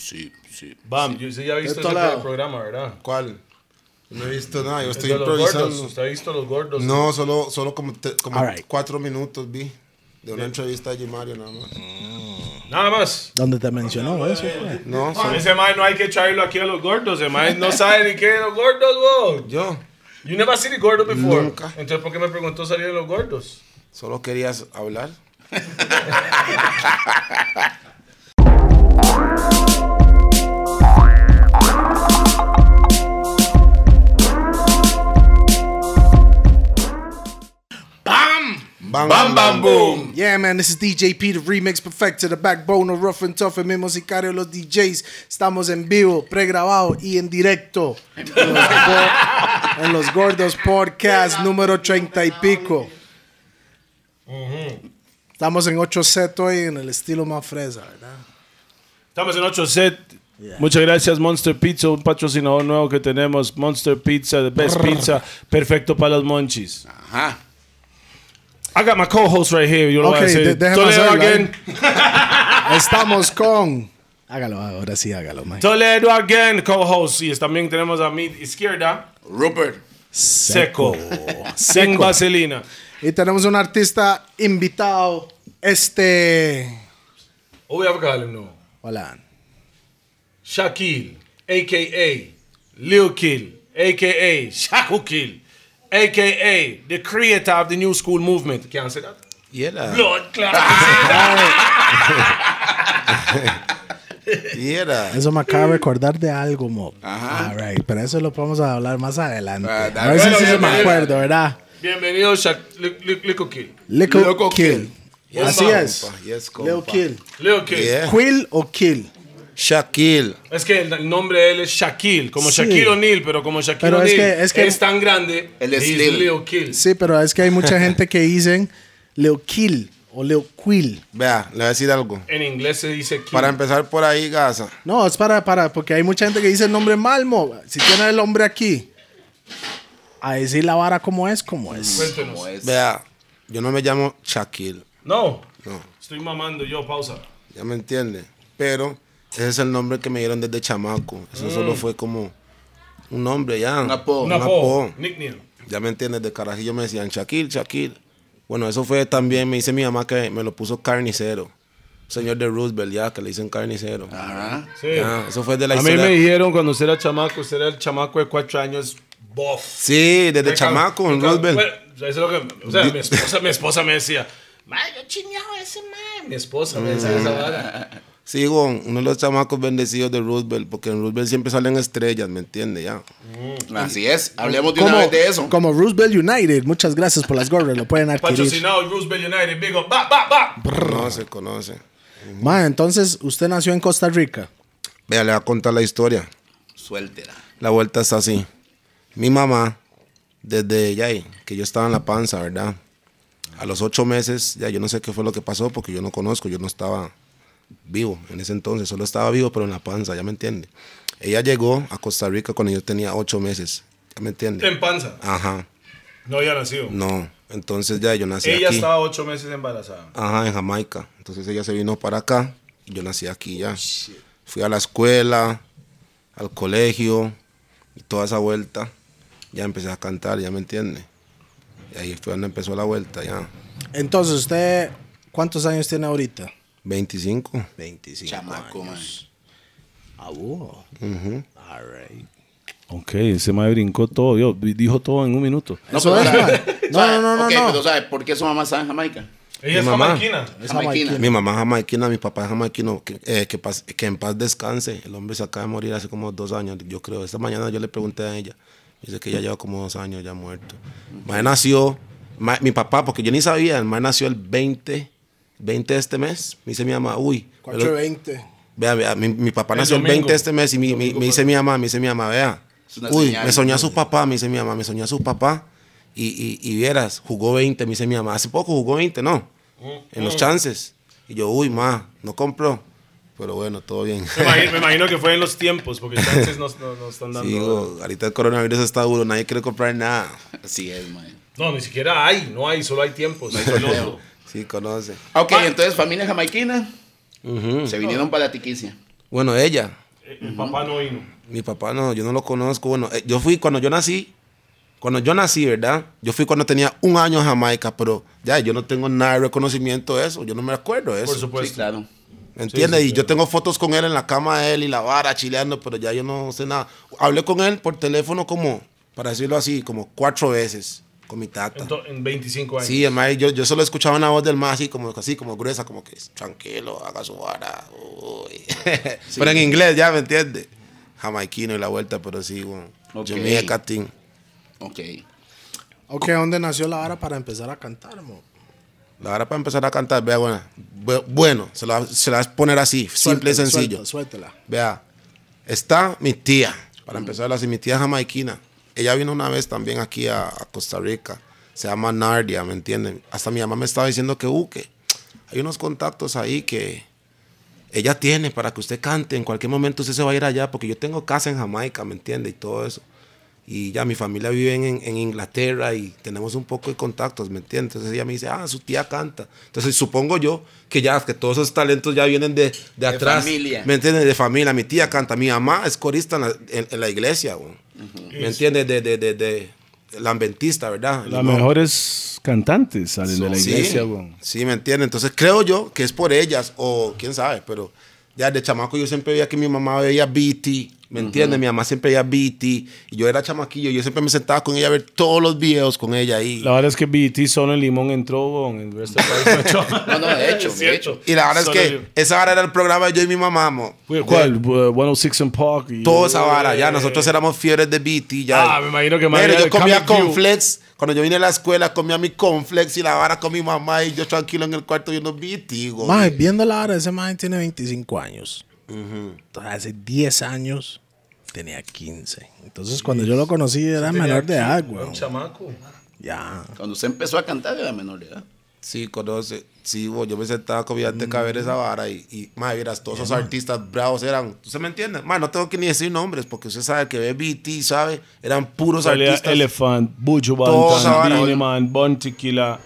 sí, sí. Bam, yo, usted ya ha visto ese programa, ¿verdad? ¿Cuál? No he visto nada, yo estoy improvisando. gordos. ¿Usted ha visto los gordos? No, solo, solo como, te- como right. cuatro minutos vi de una entrevista de Mario nada más. Nada más. ¿Dónde te mencionó eso? fue? No, solo Ese man no hay que traerlo aquí a los gordos. El man no sabe ni qué de los gordos, bro. yo. You never seen the gordo before. Nunca. Entonces, ¿por qué me preguntó salir de los gordos? Solo querías hablar. ¡Bam! Bam, ¡Bam, boom! Yeah, man, this is DJ P, the remix perfecto, the backbone of Rough and Tough, el mismo sicario de los DJs. Estamos en vivo, pregrabado y en directo en los, Go- en los Gordos Podcast número 30 y pico. Estamos en 8 set hoy en el estilo más fresa, ¿verdad? Estamos en 8 set. Muchas gracias Monster Pizza, un patrocinador nuevo que tenemos. Monster Pizza, the best pizza, perfecto para los monchis. Ajá. I got my co-host right here. Yo lo voy Ok, a decir. de- Toledo hacerlo, again. Estamos con. Hágalo, ahora sí, hágalo, man. Toledo again, co-host. Y también tenemos a mi izquierda, Rupert. Seco. Sin Seco. vaselina. Y tenemos un artista invitado, este. Oh, we have a no. Hola. Shaquille, a.k.a. Lil Kill, a.k.a. Shaku Kill, a.k.a. the creator of the new school movement. Can't say that? Y era. Blood clot. Y era. Eso me acaba de recordar de algo, Mo. Ajá. All right, pero eso lo podemos hablar más adelante. Ah, a ver si sí se me acuerdo, ¿verdad? Bienvenido, Lil Kill. Little Loco Kill. Así es. compa, yes, Little compa. Kill. Lil Kill. Yeah. Quill o Kill. Shaquille. Es que el, nombre de él es Shaquille, como Sí. Shaquille O'Neal, pero como Shaquille Pero es O'Neal que- es que- es tan grande, Él es. Lil Kill. Sí, pero es que hay mucha gente que dicen Little Kill o Little Quill. Vea, le voy a decir algo. En inglés se dice Kill. Para empezar por ahí, Gaza. No, es para, para, porque hay mucha gente que dice el nombre mal, Mo. Si tiene el nombre aquí, a decir la vara como es, como es. Cuéntenos. ¿Cómo es? Vea, yo no me llamo Shaquille. No, No, estoy mamando yo, pausa. ya me entiende. Pero ese es el nombre que me dieron desde chamaco. Eso solo fue como un nombre ya. Un apodo. Un apodo, nickname. Ya me entiendes, de carajillo me decían Shaquille, Shaquille. Bueno, eso fue también, me dice mi mamá que me lo puso carnicero. Señor de Roosevelt, ya, que le dicen carnicero. Ajá. Sí. Ya, eso fue de la A mí historia. me dijeron cuando usted era chamaco, usted era el chamaco de cuatro años, bof. Sí, desde chamaco en Bueno, Roosevelt. eso es lo que, o sea, mi esposa, mi esposa me decía, ma, yo a ese man. Mi esposa me decía esa vara. Sí, Gon, uno de los chamacos bendecidos de Roosevelt, porque en Roosevelt siempre salen estrellas, ¿me entiendes? Ya. Así es. Hablemos de una vez de eso. como Roosevelt United. Muchas gracias por las gorras, lo pueden adquirir. Patrocinado Roosevelt United, big up, ba, ba, ba. Conoce, conoce. Ma, entonces, usted nació en Costa Rica. Vea, le voy a contar la historia. Suéltela. La vuelta está así. Mi mamá, desde ya ahí, que yo estaba en la panza, ¿verdad? A los ocho meses, ya yo no sé qué fue lo que pasó, porque yo no conozco, yo no estaba vivo en ese entonces, solo estaba vivo, pero en la panza, ¿ya me entiende? Ella llegó a Costa Rica cuando yo tenía ocho meses, ¿ya me entiende? En panza. Ajá, No había nacido. no, entonces ya yo nací Ella aquí. estaba ocho meses embarazada. Ajá, en Jamaica. Entonces ella se vino para acá y yo nací aquí ya. Fui a la escuela, al colegio y toda esa vuelta. Ya empecé a cantar, ya me entiende. Y ahí fue donde empezó la vuelta, ya. Entonces, ¿usted cuántos años tiene ahorita? 25. 25 Chamaco, man. Ah, wow. Ujú. All right. Ok, ese madre brincó todo, yo, dijo todo en un minuto. Eso pero. No, no, no, no, no. pero ¿sabe por qué su mamá está en Jamaica? Ella Mi es mamá. jamaiquina. Es Jamaiquina. Mi mamá es jamaiquina, mi papá es jamaiquino. Que, eh, que, en paz descanse. El hombre se acaba de morir hace como dos años, yo creo. Esta mañana yo le pregunté a ella. Dice que ya lleva como dos años ya muerto. Mae nació, mi papá, porque yo ni sabía, el mae nació el 20, 20 de este mes. Me dice mi mamá, uy. pero- 420. Vea, vea, mi, mi papá El nació el domingo. 20 de este mes y mi- mi- me dice mi mamá, me dice mi mamá, vea. Uy, señal. me soñó a su papá, me dice mi mamá, me soñó a su papá. Y, y, y vieras, jugó 20, me dice mi mamá. Hace poco jugó 20, ¿no? En los chances. Y yo, uy, ma, no compró. Pero bueno, todo bien. Me imagino, me imagino que fue en los tiempos, porque chances nos, nos, nos están dando. Sí, digo, ahorita el coronavirus está duro, nadie quiere comprar nada. Así es, man. No, ni siquiera hay, no hay, solo hay tiempos. Lo otro. Sí, conoce. Ok, entonces familia jamaiquina. Se vinieron para la tiquicia. Bueno, ella. Eh, El papá no vino. Mi papá no, yo no lo conozco. Bueno, eh, yo fui cuando yo nací. Cuando yo nací, ¿verdad? Yo fui cuando tenía un año en Jamaica, pero ya yo no tengo nada de reconocimiento de eso. Yo no me acuerdo de eso. Por Sí, supuesto. claro. ¿Me entiendes? sí, y yo tengo fotos con él en la cama de él y la vara chileando, pero ya yo no sé nada. Hablé con él por teléfono como, para decirlo así, como cuatro veces con mi tata. En 25 años. Sí, el mae, yo, yo solo escuchaba una voz del más así como, así como gruesa, como que tranquilo, haga su vara. uy". Pero en inglés, ya me entiende. Jamaiquino y la vuelta, pero sí, bueno. Yo me catín. Ok. Ok, ¿dónde nació la hora para empezar a cantar, mo? La hora para empezar a cantar, vea, bueno, bu- bueno, se la, se la vas a poner así, simple y sencillo. Suéltela, suéltela. Vea, está mi tía, para empezar así, mi tía jamaiquina. Ella vino una vez también aquí a, a Costa Rica. Se llama Nardia, ¿me entienden? Hasta mi mamá me estaba diciendo que, uh, que hay unos contactos ahí que ella tiene para que usted cante. En cualquier momento usted se va a ir allá, porque yo tengo casa en Jamaica, ¿me entiende? Y todo eso. Y ya mi familia vive en, en Inglaterra y tenemos un poco de contactos, ¿me entiendes? Entonces ella me dice, ah, su tía canta. Entonces supongo yo que ya, que todos esos talentos ya vienen de, de atrás. familia. ¿Me entiendes? De familia. Mi tía canta, mi mamá es corista en la, en- en la iglesia, ¿me entiendes? De, de, de, de, la adventista, ¿verdad? Las mejores cantantes salen de la Sí, iglesia, weón. Sí, me entiende. Entonces creo yo que es por ellas, o quién sabe, pero ya de chamaco yo siempre veía que mi mamá veía BT, ¿me entiende? Mi mamá siempre veía BT, y yo era chamaquillo, yo siempre me sentaba con ella a ver todos los videos con ella ahí. La verdad es que BT solo en Limón entró, weón. El resto del país no. No, de hecho, de hecho. Y la verdad es que esa vara era el programa de yo y mi mamá, mo. ¿Cuál? Uh, 106 and Park. y- Toda esa vara, ya nosotros éramos fiebres de BT, ya. Ah, me imagino que Mira, María yo comía cornflakes, cuando yo vine a la escuela comía mi cornflakes y la vara con mi mamá y yo tranquilo en el cuarto viendo BT, güey. Mae, viendo la hora, ese man tiene 25 años. Entonces, hace 10 años tenía 15. Entonces, cuando yo lo conocí, era menor de edad, Un güey. chamaco. Ya. Cuando usted empezó a cantar era menor de edad. Sí, conoce. Sí, bo, yo me sentaba con anteca a ver esa vara y, y madre, todos esos artistas bravos eran. ¿Usted me entiende? Madre, no tengo que ni decir nombres porque usted sabe que ve BT, ¿sabe? Eran puros Salía artistas. Elephant, esa Bantan. Beenie Man, Bon Tequila.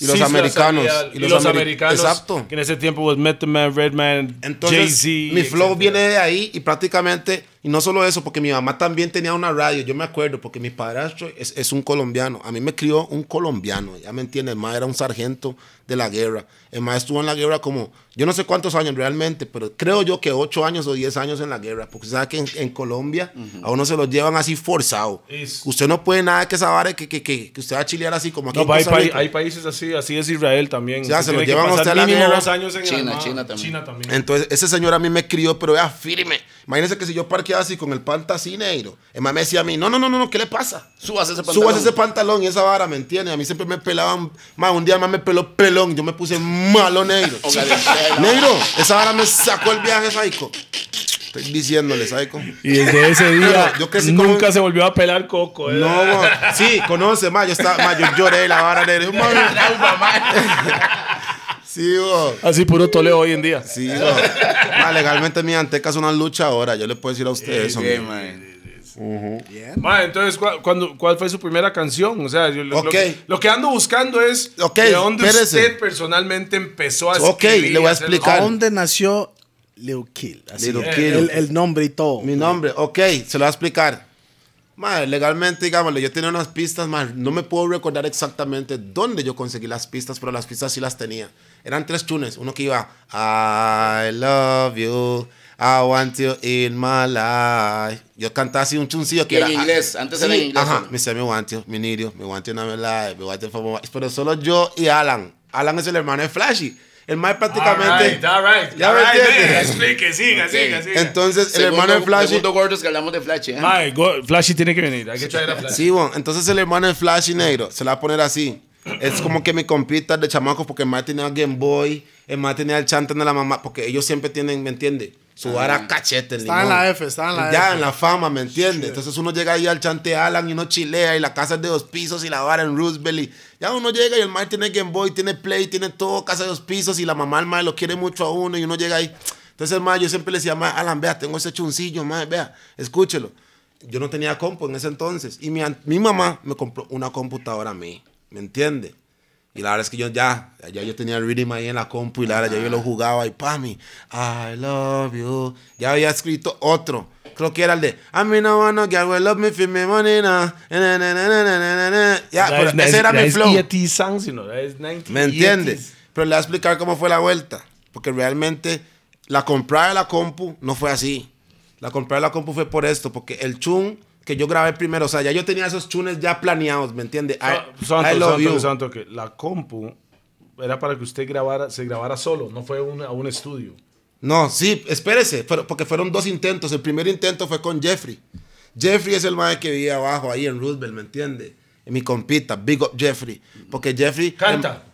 Y los Sí, americanos. sabía, y los, ameri- americanos. Exacto. Que en ese tiempo was Method Man, Redman, Entonces, Jay-Z. mi flow viene de ahí y prácticamente, y no solo eso, porque mi mamá también tenía una radio, yo me acuerdo, porque mi padrastro es, es un colombiano, a mí me crió un colombiano, ya me entiendes, el más era un sargento de la guerra, el más estuvo en la guerra como, yo no sé cuántos años realmente, pero creo yo que ocho años o diez años en la guerra, porque sabe que en, en Colombia a uno se lo llevan así forzado. Es- Usted no puede nada que esa vara que, que, que, que usted va a chilear así como aquí No, en hay, países así, así es Israel también. Ya, se lo llevan a usted a la guerra. años en China. China también. China también. Entonces, ese señor a mí me crió, pero vea, firme. Imagínese que si yo parqueaba así con el panta así negro, el man me decía a mí, no, no, no, no, no, ¿qué le pasa? Súbase ese pantalón. Subas ese pantalón y esa vara, ¿me entiendes? A mí siempre me pelaban, más un día más me peló pelón, yo me puse malo negro. Negro, esa vara me sacó el viaje, Saico. Estoy diciéndole, Saico. Y desde ese día Yo crecí nunca un- se volvió a pelar coco. ¿eh? No, mo, sí, conoce, ma, yo, estaba, ma, yo lloré la vara negra. Sí, bo. Así puro toleo hoy en día. Sí, bo. Ma, legalmente mi anteca es una lucha ahora, yo le puedo decir a ustedes eso. Bien, man. Ma, entonces, ¿cuál, cuándo- ¿cuál fue su primera canción? O sea, yo, lo, lo Ok. que, lo que ando buscando es Ok, de dónde espérese. usted personalmente empezó a Ok, escribir. le voy a explicar. ¿A dónde nació Lil Kill? Así, Lil Kill. El, el nombre y todo. Mi nombre, ok, se lo voy a explicar. Madre, legalmente, digámosle, yo tenía unas pistas, madre, no me puedo recordar exactamente dónde yo conseguí las pistas, pero las pistas sí las tenía. Eran tres tunes, uno que iba, I love you, I want you in my life. Yo cantaba así un chuncillo que en era... inglés, antes era en inglés Ajá, me decía, me want you, me need you, me want you in my life, me want you for my life. Pero solo yo y Alan. Alan es el hermano de Flashy. El más prácticamente... All right, all right, Ya me right, entiende. man, Explique, siga, siga, siga. Entonces, el hermano de Flashy... Segundo gordos que hablamos de Flash, ¿eh? Mae, go- Flashy tiene que venir. Hay que traer a Flashy. Sí, bueno, entonces el hermano de Flash y Negro se la va a poner así. Es como que mi compita de chamacos, porque el más tenía Game Boy, el más tenía el chante de la mamá, porque ellos siempre tienen, ¿me entiendes? Su vara cachete. el Está en limón. la F, está en la Ya F. en la fama, ¿me entiendes? Entonces uno llega ahí al chante Alan y uno chilea y la casa es de dos pisos y la vara en Roosevelt. Y ya uno llega y el mae tiene Game Boy, tiene Play, tiene todo, casa de dos pisos y la mamá, el mae lo quiere mucho a uno y uno llega ahí. Entonces el mae, yo siempre le decía, mae, Alan, vea, tengo ese chuncillo, mae, vea, escúchelo. Yo no tenía compu en ese entonces y mi, mi mamá me compró una computadora a mí, ¿me entiende? Y la verdad es que yo ya, ya yo tenía el rhythm ahí en la compu y la verdad ya yo lo jugaba y pami, I love you. Ya había escrito otro. Creo que era el de I mean no one no girl will love me for me money now. Na, na, na. Ya, pero ese era mi flow. ET songs, you know, that is 90 ¿Me entiendes? ETs. Pero le voy a explicar cómo fue la vuelta. Porque realmente la comprada de la compu no fue así. La comprada de la compu fue por esto. Porque el chun que yo grabé primero, o sea, ya yo tenía esos chunes ya planeados, ¿me entiendes? So- Santo, I love santo, you. santo, que la compu era para que usted grabara, se grabara solo, no fue un- a un estudio. No, sí, espérese, porque fueron dos intentos. El primer intento fue con Jeffrey. Jeffrey es el mae que vivía abajo ahí en Roosevelt, ¿me entiende? En mi compita, Big Up Jeffrey. Porque Jeffrey. Canta.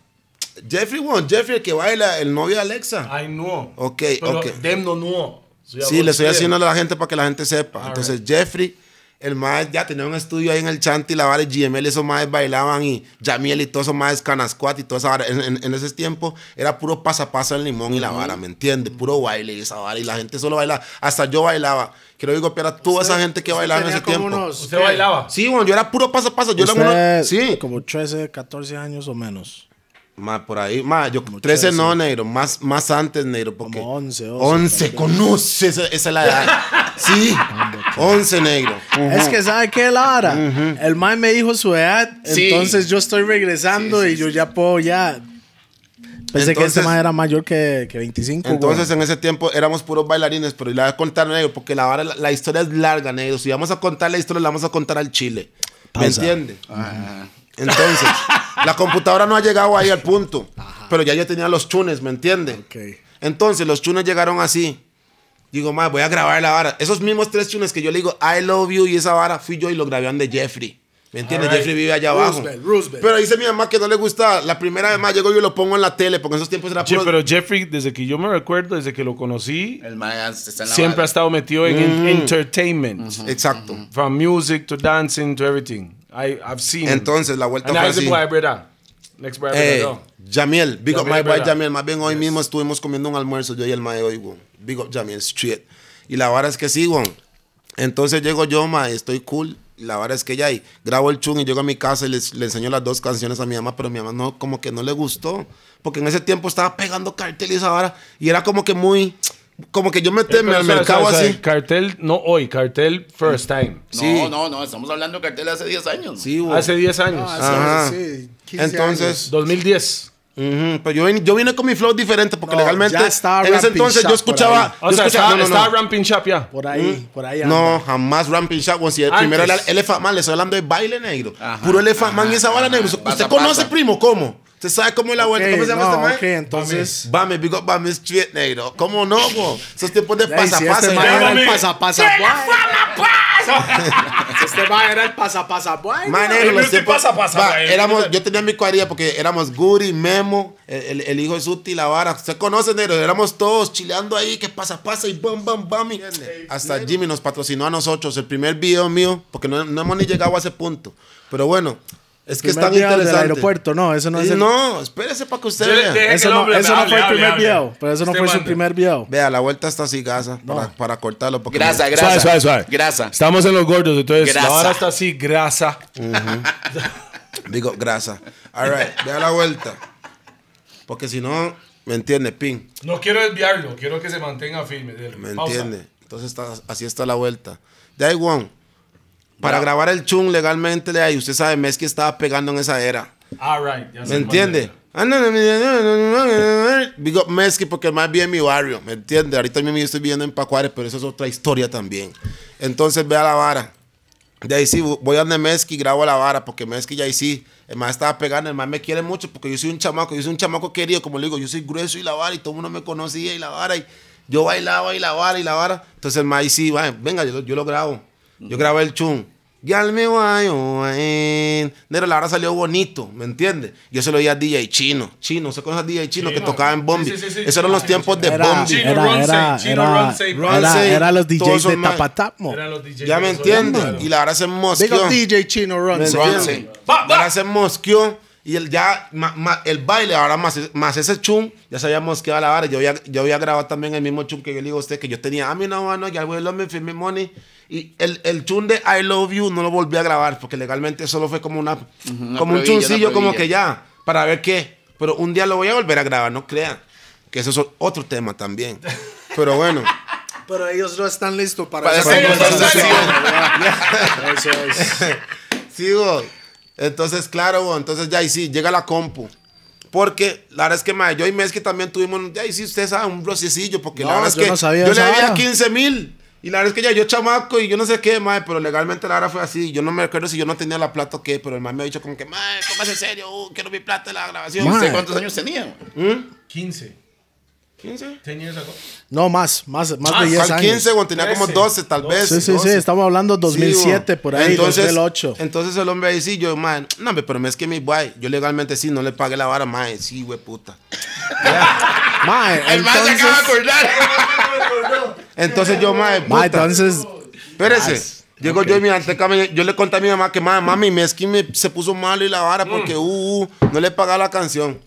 Jeffrey, bueno, Jeffrey el que baila, el novio de Alexa. I know. Ok, Pero ok. Them no Sí, le estoy haciendo a la gente para que la gente sepa. Entonces, Jeffrey, el mae ya tenía un estudio ahí en el Chanti, la vara y GML, esos maes bailaban y Jamiel y todos esos maes Canasquat y toda esa vara. En, en- en ese tiempo era puro pasapasa el limón y la vara, ¿me entiendes? Puro baile y esa vara y la gente solo bailaba. Hasta yo bailaba. Quiero digo, pero a toda esa gente que bailaba en ese tiempo. unos- ¿Usted bailaba? Sí, bueno, yo era puro pasapasa. Yo era uno. Sí. Como 13, 14 años o menos. Más por ahí, más, yo 13 no, negro, más, más antes, negro, porque... Como 11, 11, conoce, esa, esa es la edad. Sí, 11, negro. Es que, ¿sabe qué, Lara? El Mae me dijo su edad, Sí. entonces yo estoy regresando y yo ya puedo ya... Pensé que Entonces- ese Mae era mayor que, que 25. Entonces, güey. en ese tiempo éramos puros bailarines, pero le voy a contar, negro, porque la, la, la historia es larga, negro. Si vamos a contar la historia, la vamos a contar al chile. ¿Me Pausa. entiendes? Entonces, la computadora no ha llegado ahí al punto, pero ya yo tenía los chunes, ¿me entiendes? Ok. Entonces, los chunes llegaron así. Digo, más, voy a grabar la vara. Esos mismos tres chunes que yo le digo, I love you y esa vara, fui yo y lo grabé de Jeffrey. ¿Me entiendes? Jeffrey vive allá abajo. Roosevelt, Roosevelt. Pero dice mi mamá que no le gusta. La primera vez más llego yo y lo pongo en la tele, porque en esos tiempos era Sí, puro- pero Jeffrey, desde que yo me recuerdo, desde que lo conocí, El mae está en la siempre ha estado metido en en entertainment. Exacto. From music to dancing to everything. I, I've seen. Entonces, la vuelta And fue así. boy, brother? Next boy, Eh, brother. Jamiel, big up Jamiel, my boy. Jamiel. Más bien hoy mismo estuvimos comiendo un almuerzo, yo y el mae hoy, weón. Big up Jamiel Street. Y la vara es que sí, weón. Entonces llego yo, mae, estoy cool. Y la vara es que ya ahí grabo el chung y llego a mi casa y les- le enseño las dos canciones a mi mamá, pero mi mamá no, como que no le gustó. Porque en ese tiempo estaba pegando cartel y esa vara. Y era como que muy. Como que yo meterme al mercado suave, suave. así. Cartel, no hoy, cartel first time. Sí. No, no, no, estamos hablando de cartel hace 10 años. Sí, weón. Hace 10 años. Ah, Ajá. sí, sí, 15 Entonces, años. 2010. Ujú, Pero yo vine, yo vine con mi flow diferente porque No, legalmente ya estaba en ese Ramping entonces Shop yo por escuchaba. ahí. O yo sea, escuchaba- estaba, no, no, estaba no. Ramping Shop ya. Por ahí, por ahí. No, anda. jamás Ramping Shop. weón. Si el primero era el Elephant Man, le estoy hablando de baile negro. Puro Elephant Man y esa vara negro. ¿Usted Pasa, conoce, pasa. primo? ¿Cómo? ¿Usted sabe cómo es la vuelta? Ok, ¿Cómo se llama no, este man? ok, entonces... Bame, big up Bame Street negro. ¿Cómo no, güey? Esos tiempos de este mae era el pasa pasa boy. Si este mae era el pasa pasa boy. Man, negro, los ¿qué tiempos- pasa, pasa, Va, mae? éramos, yo tenía mi cuadrilla porque éramos Guri, Memo, el, el- el hijo de Suti, la vara. Usted conoce, negro. Éramos todos chileando ahí, que pasa, pasa y bam, bam, bam. y- Hasta Jimmy nos patrocinó a nosotros. El primer video mío, porque no, no hemos ni llegado a ese punto. Pero bueno, es que están video del aeropuerto, no, eso no es el... No, espérese para que usted Yo le- vea. que Eso el no, hombre eso me no hable, fue el hable, primer hable. video, pero eso no fue su primer video. Vea, la vuelta está así, gasa, para, para cortarlo. Porque Grasa, Suave, grasa. suave, suave. Grasa. Estamos en los gordos, entonces Grasa. la vara está así, grasa. Digo, grasa. All right, vea la vuelta. Porque si no, ¿me entiende? Pin. No quiero desviarlo, quiero que se mantenga firme. dele. ¿Me Pausa. entiende? Entonces está, así está la vuelta. De ahí, Juan. Para grabar el chung legalmente, de ahí, usted sabe, Messi estaba pegando en esa era. All right, ya ¿Me entiende? Big up Messi porque más bien mi barrio, ¿me entiende? Ahorita mismo yo estoy viviendo en Pacuares, pero eso es otra historia también. Entonces vea la vara. De ahí sí, voy a donde Messi y grabo la vara, porque Messi ya ahí sí, el más estaba pegando, el más me quiere mucho, porque yo soy un chamaco, yo soy un chamaco querido, como le digo, yo soy grueso y la vara, y todo el mundo me conocía y la vara, y yo bailaba y la vara y la vara. Entonces el más ahí sí, va, venga, yo, yo lo grabo. Yo grabé el chun. Nero, la hora salió bonito, ¿me entiendes? Yo se lo oía a DJ Chino. Chino, ¿se conoce a DJ Chino, que Chino. tocaba en Bombi? Sí, sí, sí, sí, Esos eran los tiempos de Era, Bombi. Chino era, era, Chino era, era, los DJs de Tapatapmo. Eran los DJs Ya me que entiendes. Y la hora se mosqueó. up DJ Chino Y ahora va. se mosqueó. Y el, ya, ma- ma- el baile, ahora más, más ese chum, ya se había mosqueado a la vara. Yo había, yo había grabado también el mismo chum que yo le digo a usted, que yo tenía, a mí no, bueno, ya voy a me me money. Y el, el chum de I love you no lo volví a grabar, porque legalmente solo fue como una, como un una chuncillo, como que ya. para ver qué. Pero un día lo voy a volver a grabar, no crean. Que eso es otro tema también. Pero bueno. Pero ellos no están listos para, Para esa conversación. Eso es. Sí. Entonces, claro, bo, entonces ya ahí sí, llega la compu. Porque la verdad es que mae, yo y Meski también tuvimos, ya ahí sí, usted sabe, un brocecillo. Porque No, la verdad es que no sabía yo le debía vara. 15 mil. Y la verdad es que ya yo chamaco y yo no sé qué, mae, pero legalmente la verdad fue así. Yo no me acuerdo si yo no tenía la plata o qué, pero el mae me ha dicho como que, mae, póngase en serio, uh, quiero mi plata de la grabación. Mae. ¿Usted cuántos años tenía? man? 15. 15. 10 years ago. No, más, más, más, Más, de 10 Al años. 15, o tenía como 13, 12 tal vez. Sí, sí, sí, 12. estamos hablando 2007, Sí, por ahí, entonces, 2008. Entonces el hombre ahí sí, yo, man, no, pero es que mi guay, yo legalmente sí, no le pagué la vara, mae, sí, güey, puta. Mae, El man se entonces, acaba de acordar. Entonces yo, mae, puta. mae, entonces, Espérese. Llego yo y mi anteca, yo le conté a mi mamá que, mae, mami, mi esquí me, se puso malo y la vara porque, uh, uh, no le pagaba la canción.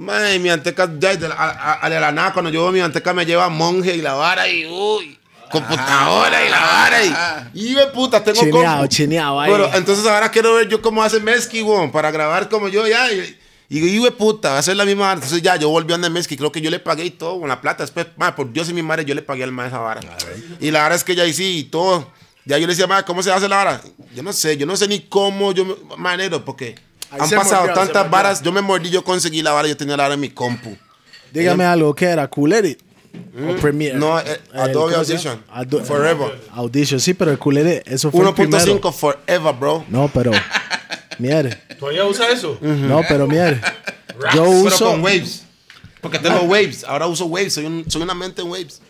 Mae, mi anteca, ya, de la- a, a- a la nada, cuando yo veo mi anteca me lleva monje y la vara y, uy, computadora y la vara y, y de puta, tengo Chineado, chineado ahí. Pero entonces ahora quiero ver yo cómo hace Meski, weón, para grabar como yo ya. Y, y digo, "Hijo de puta, va a ser la misma vara. Entonces ya, yo volví a donde Meski, creo que yo le pagué y todo, con la plata. Después, madre, por Dios y mi madre, yo le pagué al maestro esa vara. Y la vara es que ya sí, y todo. Ya yo le decía, madre, ¿cómo se hace la vara? Yo no sé, yo no sé ni cómo yo, manero, porque Ahí han se pasado mordió, se tantas mordió. varas. Yo me mordí, yo conseguí la vara, yo tenía la vara en mi compu. dígame algo, ¿qué era? ¿Cool Edit? ¿O Premiere? No, eh, El- Adobe ¿cómo se llama? Audition. Ado- Forever. Audition, sí, pero el Cool Edit, eso fue el primero. 1.5 forever, bro. No, pero, mire, ¿Todavía usa eso? no, pero mire, yo Pero uso, con Waves. Porque tengo Waves. Ahora uso Waves. Soy, un- soy una mente en Waves.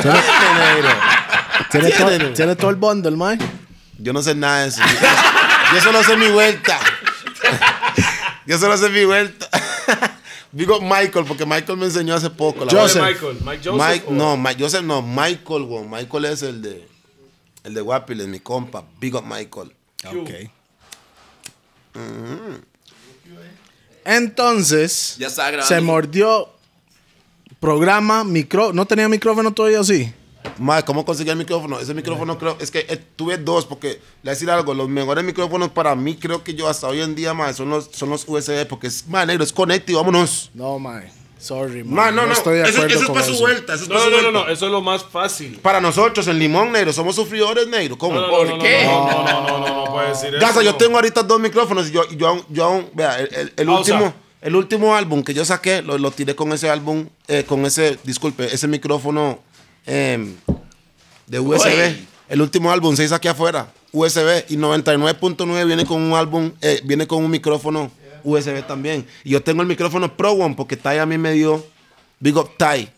tiene, Tiene. todo, tiene todo el bundle, mae. Yo no sé nada de eso. Yo, solo sé mi vuelta. Yo solo sé mi vuelta. Digo Michael, porque Michael me enseñó hace poco. La Joseph. Michael. Mike Joseph. Mike, o- no, Mike, Joseph no, Michael, weón. Michael es el de el de Guapiles, mi compa. Big up Michael. Ok. Entonces, Ya estaba grabando. se mordió programa, micro, no tenía micrófono todavía así. Mike, ¿cómo conseguí el micrófono? Ese micrófono creo, es que eh, tuve dos, porque le voy a decir algo, los mejores micrófonos para mí creo que yo hasta hoy en día, más son los, son los USB, porque es, man, negro, es conecte y vámonos. No, mae. Sorry. Man, no, no, estoy de eso, acuerdo eso es con para su eso. vuelta, eso es para No, su no, no, no, eso es lo más fácil. Para nosotros, en Limón, negro, somos sufridores, negro, ¿cómo? No, no, ¿Por no, no, qué? No, no, no, no, no, no puede decir eso. Gaza, yo no. tengo ahorita dos micrófonos y yo, yo, aún- yo aún, vea, el, el- el último, el último álbum que yo saqué, lo, lo tiré con ese álbum, eh, con ese, disculpe, ese micrófono em, de USB. Oye. El último álbum se hizo aquí afuera, USB, y 99.9 viene con un álbum, eh, viene con un micrófono USB también. Y yo tengo el micrófono Pro One porque Tai a mí me dio, Big Up Tai.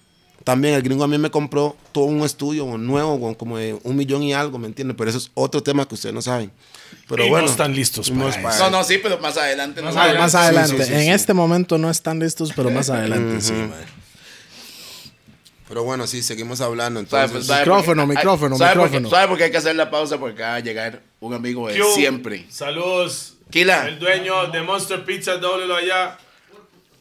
También el gringo a mí me compró todo un estudio nuevo, como de un millón y algo, ¿me entiendes? Pero eso es otro tema que ustedes no saben. Pero Y no bueno. están listos no para es eso. para No, no, sí, pero más adelante. Más no más Sí, adelante. sí, sí, en sí. este momento no están listos, pero más adelante sí, mae. Pero bueno, sí, seguimos hablando. ¿Sabe, Entonces, sabe Micrófono, por qué? micrófono, ¿sabe micrófono. ¿Sabe por qué hay que hacer la pausa? Porque acaba de llegar un amigo de Q, siempre. Saludos. Kila. El dueño de Monster Pizza, doblelo allá.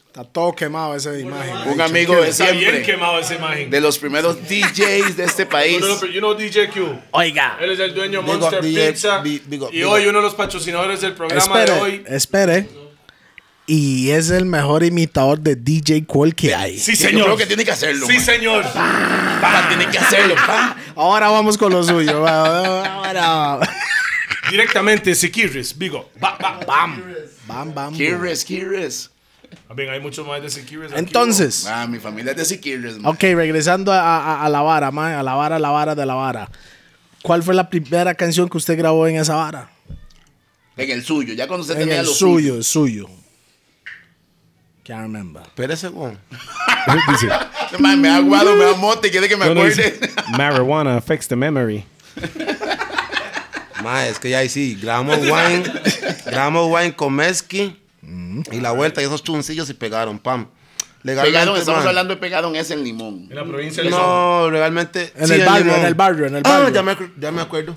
Está todo quemado esa imagen. Un amigo de Está bien siempre. quemado esa imagen. De los primeros DJs de este país. No, no, pero you know DJ Q. Oiga. Él es el dueño de Monster DJ, Pizza. big- big up, y hoy uno de los patrocinadores del programa de Espere, hoy. espere. Y es el mejor imitador de DJ Cool que hay. Sí, Yo señor. creo que tiene que hacerlo. Sí, man. señor. Pa, tiene que hacerlo. pa. Ahora vamos con lo suyo. va, Ahora. Directamente, Sikiris, Vigo. Ba, ba, bam. Bam, bam. Kires, Kires. También hay mucho más de Sikiris. aquí, Entonces, Ah, mi familia es de man. ok, regresando a, a- a la vara, mae, a la vara, a la vara de la vara. ¿Cuál fue la primera canción que usted grabó en esa vara? En el suyo. Ya cuando usted En tenía el lo suyo, el suyo. Can't remember. espérese, weón. Dice, Man, me ha aguado, me da mote. Quiere que me no, no, acuerde. dice, marijuana affects the memory. Ma, es que ya ahí sí, grabamos wine, grabamos wine con Meski y la vuelta y esos chuncillos y pegaron, pam. Legalmente, Pegadón, estamos ma, hablando de pegadón, es el limón. En la provincia de Limón. No, realmente. En el barrio, en el barrio, en el Ah, barrio. ya me, acu- ya me acuerdo.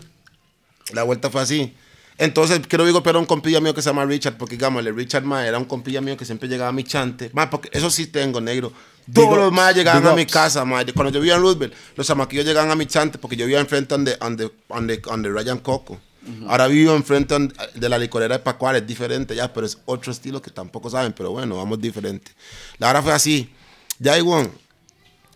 La vuelta fue así. Entonces, quiero digo, pero un compilla mío que se llama Richard, porque digamos, el Richard ma, era un compilla mío que siempre llegaba a mi chante. Ma, porque eso sí tengo, negro. Todos Big los más llegaban a mi casa, ma. Cuando yo vivía en Roosevelt, los amaquillos llegaban a mi chante porque yo vivía enfrente donde, donde, donde, donde Ryan Coco. Ahora vivo enfrente de la licorera de Pacuar, es diferente ya, pero es otro estilo que tampoco saben, pero bueno, vamos diferente. La hora fue así. Ya igual,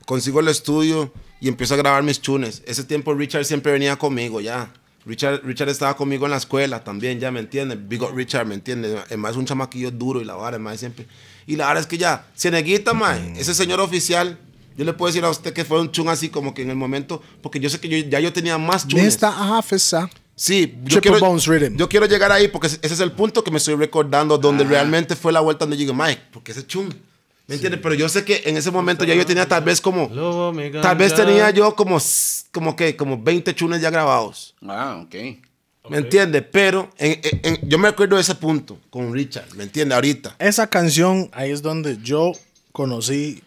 consigo el estudio y empiezo a grabar mis tunes. Ese tiempo Richard siempre venía conmigo, ya. Richard, Richard estaba conmigo en la escuela también, ya me entiende. Big up Richard, me entiende. Además es un chamaquillo duro y la vara, más siempre. Y la verdad es que ya, Cieneguita, mae, ese señor oficial, yo le puedo decir a usted que fue un chun así como que en el momento, porque yo sé que yo, ya yo tenía más chunes. Mr. Officer. Sí, yo quiero, Bones Rhythm. yo quiero llegar ahí porque ese es el punto que me estoy recordando donde realmente fue la vuelta donde yo digo, Mike, porque ese chum. ¿Me entiendes? Pero yo sé que en ese momento ya yo tenía tal vez como, tal vez tenía yo como, como que, como 20 chunes ya grabados. Ah, ok. ¿Me entiendes? Pero en- en- en- yo me acuerdo de ese punto con Richard, ¿me entiendes? Ahorita. Esa canción, ahí es donde yo conocí.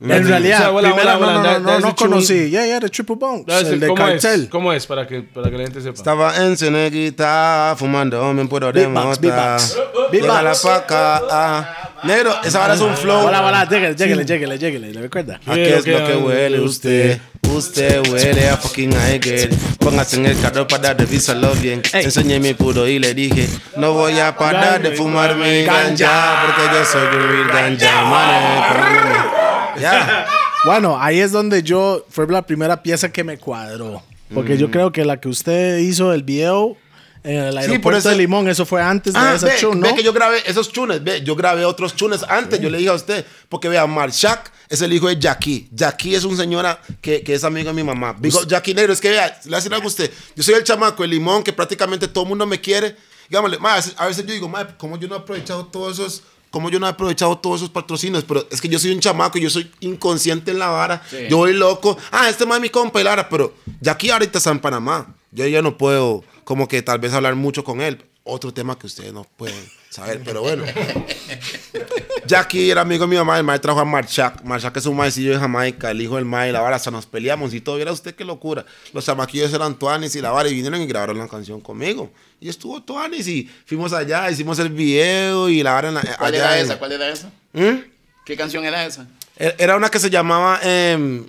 Me- En realidad, O sea, no, no, that- conocí. Yeah, yeah, the Triple Bones. El de ¿Cómo cartel. es? ¿Cómo es? Para que, para que la gente sepa. Estaba en Ceneguita, fumando me puro de Beatbox, mota. beatbox. Llega la paca. Negro, esa hora es un flow. Hola, hola, lléguele, lléguele, lléguele, lléguele. ¿Le recuerda? ¿A qué es lo que huele usted? Usted huele a fucking Aiger. Póngase en el carro para revisarlo bien. Enseñé mi puro y le dije: No voy a parar de fumar mi ganja. Porque yo soy un ganja man. Ya. Bueno, ahí es donde yo fue la primera pieza que me cuadró. Porque Mm. yo creo que la que usted hizo el video en el por aeropuerto eso- de Limón, eso fue antes de Ah, esa ve, chun, ve ¿no? que yo grabé esos chunes, ve, yo grabé otros chunes antes, yo le dije a usted, porque vea, Marshak es el hijo de Jackie. Jackie es un señora que, que es amigo de mi mamá. Digo, Jackie Negro, es que vea, le voy a decir algo a usted. Yo soy el chamaco, el limón, que prácticamente todo el mundo me quiere. Digámosle, a veces- yo digo, ma, ¿cómo yo no he aprovechado todos esos... Cómo yo no he aprovechado todos esos patrocinios, pero es que yo soy un chamaco yo soy inconsciente en la vara. Yo voy loco. Ah, este ma es mi compa y Lara, pero Jackie ahorita está en Panamá. Yo ya no puedo, como que tal vez hablar mucho con él. Otro tema que ustedes no pueden saber, pero bueno. Jackie era amigo de mi mamá, el maestro trajo a Marchak. Marchak es un maecillo de Jamaica, el hijo del mae, la vara, hasta nos peleamos y todo. Viera usted qué locura. Los chamaquillos eran tuanis y la vara, y vinieron y grabaron la canción conmigo. Y estuvo tuanis y fuimos allá, hicimos el video y la vara en la, ¿Cuál allá era esa? ¿Cuál era esa? ¿Mm? ¿Qué canción era esa? E- Era una que se llamaba em,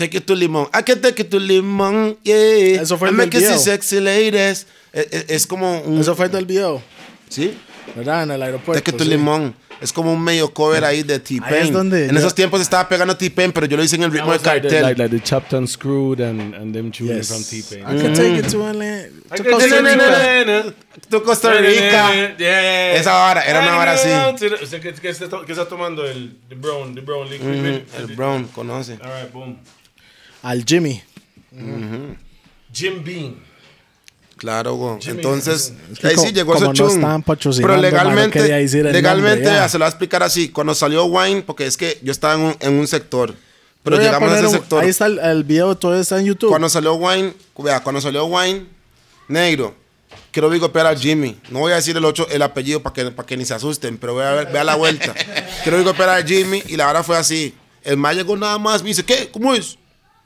Take It to Limón. I can take it to Limón, yeah. Eso fue el I make it video. sexy ladies. Es, es- es como un... Eso fue del video, ¿Sí? ¿verdad? En el aeropuerto. Take It to sí. Limón. Es como un medio cover ahí de T-Pain. es donde En yo- esos tiempos estaba pegando T-Pain, pero yo lo hice en el ritmo de Like the, cartel. like, like the chopped and screwed and, and them tunes Yes. from T-Pain. I can take it to, LA, to can Costa take it Rica. to- Costa Rica. Yeah. Esa vara, era una vara así. ¿Usted qué, está, qué está tomando? El the brown, the brown liquid. Mm, El Brown, conoce. All right, boom. Al Jimmy. Jim Beam. Claro, güey. Entonces, que ahí sí llegó como ese no estaban patrocinando, Pero no legalmente, quería decir el legalmente, nombre, ya. ya, se lo voy a explicar así. Cuando salió Wine, porque es que yo estaba en un, en un sector. Pero llegamos a ese un- sector. Ahí está el, el video, todo está en YouTube. Cuando salió Wine, vea, cuando salió Wine, negro, quiero bigopear a Jimmy. No voy a decir el, ocho, el apellido para que, para que ni se asusten, pero voy a ver, vea la vuelta. quiero bigopear a Jimmy y la hora fue así. El más llegó nada más, me dice, ¿qué? ¿Cómo es?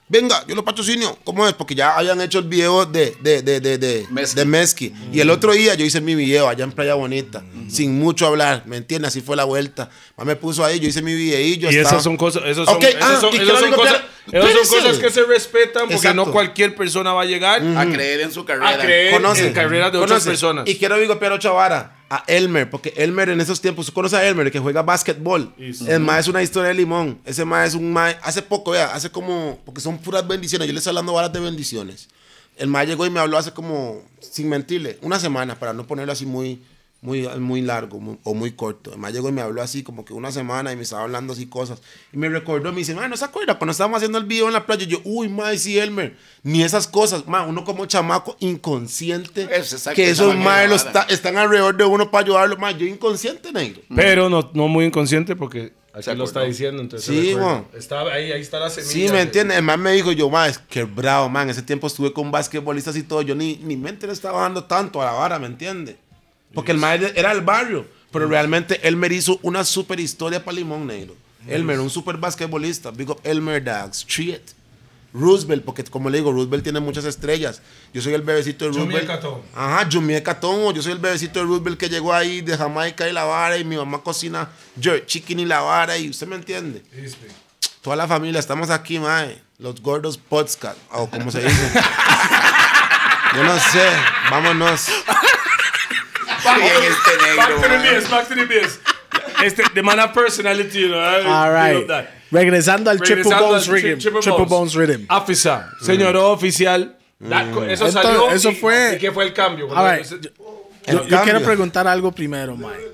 Venga, yo lo patrocinio. ¿Cómo es? Porque ya habían hecho el video de, de, de, de, de, Mezqui. de Mezqui. Y el otro día yo hice mi video allá en Playa Bonita, sin mucho hablar, ¿me entiendes? Así fue la vuelta. Más me puso ahí, yo hice mi videillo. Y estaba- esas son cosas, esos son, Ok, esas ah, son, y esas son cosas, esas son cosas que se respetan porque Exacto. no cualquier persona va a llegar A creer en su carrera. a creer conoce, en carreras de otras personas. Y quiero bigopear a Chavara, a Elmer, porque Elmer en esos tiempos, ¿tú conoces a Elmer, el que juega básquetbol? El ma es una historia de limón. Ese ma es un ma, hace poco, vea, hace como, porque son puras bendiciones, yo le estoy hablando varas de bendiciones. El ma llegó y me habló hace como, sin mentirle, una semana, para no ponerlo así muy, muy, muy largo muy- o muy corto. Ma llegó y me habló así como que una semana y me estaba hablando así cosas. Y me recordó, me dice, ma, ¿no se acuerda? Cuando estábamos haciendo el video en la playa, yo, uy, ma, sí, Elmer. Ni esas cosas, ma, uno como chamaco inconsciente, Es que esos esa ma vaina, los vara. está- están alrededor de uno para ayudarlo, ma, yo inconsciente, negro. Pero no, no muy inconsciente porque aquí lo está diciendo. Entonces Sí, bueno. Está ahí, ahí está la semilla. Sí, me de- entiende. El man me dijo, yo, man, es que bravo, man. Ese tiempo estuve con basquetbolistas y todo. Yo ni, ni mente le estaba dando tanto a la vara, ¿me entiende? Porque el man era el barrio. Pero realmente Elmer hizo una super historia para Limón Negro. Elmer, un super basquetbolista. Big up Elmer Dags, Street. Roosevelt, porque como le digo, Roosevelt tiene muchas estrellas. Yo soy el bebecito de Jumie Roosevelt. Catón. Ajá, Jumie Catón. Yo soy el bebecito de Roosevelt que llegó ahí de Jamaica y la vara. Y mi mamá cocina jerk chicken y la vara. Y usted me entiende. Toda la familia, estamos aquí, mae. Los gordos podcast, o como se dice. Yo no sé. Vámonos. Bien este Back to the negro. biz, back to the biz. Este, the man of personality, you know. All right. that. Regresando al Triple Bones al Rhythm. Triple Triple Bones. Bones Rhythm. Officer, señor oficial. La- Eso Entonces, salió. eso y- fue- ¿Y qué fue el cambio? All right. Yo, El yo quiero cambio. preguntar algo primero, Mike.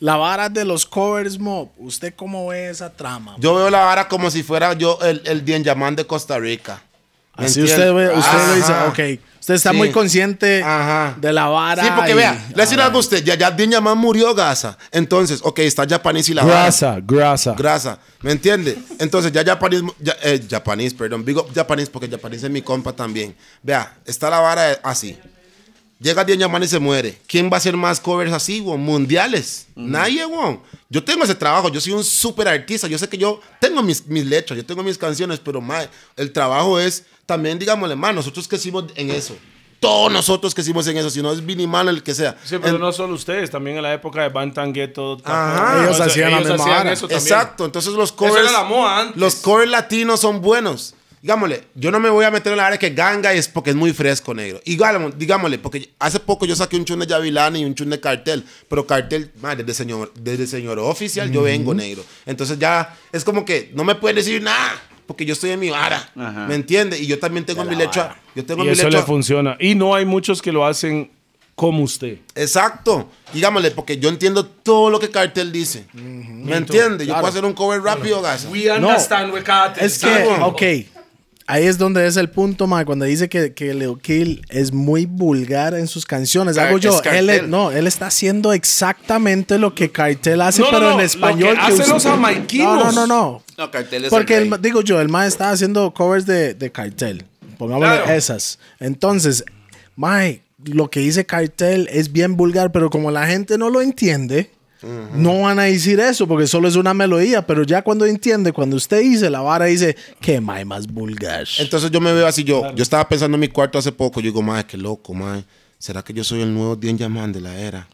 La vara de los covers mob, ¿usted cómo ve esa trama? Yo veo la vara como si fuera yo el, el Dien Yaman de Costa Rica. ¿Me Así entiende? usted, ve, usted lo dice, Ajá. ok. Usted está Sí. muy consciente Ajá. de la vara. Sí, porque y- vea, le voy a decir algo a usted. Ya, ya Yaman murió, Gaza. Entonces, ok, está Japanese y la vara. Grasa, grasa. Grasa, ¿me entiende? Entonces ya Japanese, ya, eh, Japanese, perdón, digo Japanese porque Japanese es mi compa también. Vea, está la vara así. Llega Dien Yaman y se muere. ¿Quién va a hacer más covers así, weón? Mundiales. Nadie, weón. Yo tengo ese trabajo, yo soy un súper artista. Yo sé que yo tengo mis, mis letras, yo tengo mis canciones, pero mae, el trabajo es también, digámosle, más nosotros que hicimos en eso. Todos nosotros que hicimos en eso, si no es Vinny Man el que sea. Sí, pero En- no solo ustedes, también en la época de Bantan Ghetto. Ajá. Ellos hacían la misma vara. eso también. Exacto, entonces los covers. era la moda antes. Los covers latinos son buenos. Digámosle, yo no me voy a meter en la área que ganga es porque es muy fresco, negro. Y digámosle, porque hace poco yo saqué un chun de Yavilani y un chun de cartel, pero cartel, madre, desde señor, desde señor oficial yo vengo, negro. Entonces ya es como que no me pueden decir nada, porque yo estoy en mi vara. Ajá. ¿Me entiendes? Y yo también tengo mi letra. Yo tengo Y mi eso le funciona. Y no hay muchos que lo hacen como usted. Exacto. Digámosle, porque yo entiendo todo lo que cartel dice. ¿Me entiendes? Yo puedo hacer un cover rápido, gas. We understand we can't. Es que, ok. Ahí es donde es el punto, Mike, cuando dice que, que Lil Kill es muy vulgar en sus canciones. Car- Hago yo, él, no, él está haciendo exactamente lo que Cartel hace, No, pero no, en lo español. que hacen los jamaiquinos. No, no, no, no. No, cartel es Porque, el digo yo, el man está haciendo covers de, de Cartel. Pongámosle Claro. esas. Entonces, Mike, lo que dice Cartel es bien vulgar, pero como la gente no lo entiende, no van a decir eso porque solo es una melodía. Pero ya cuando entiende, cuando usted dice la vara, dice que Mike más vulgar. Entonces yo me veo así, yo, yo estaba pensando en mi cuarto hace poco, yo digo, madre, qué loco, madre. ¿Será que yo soy el nuevo Dien Yaman de la era?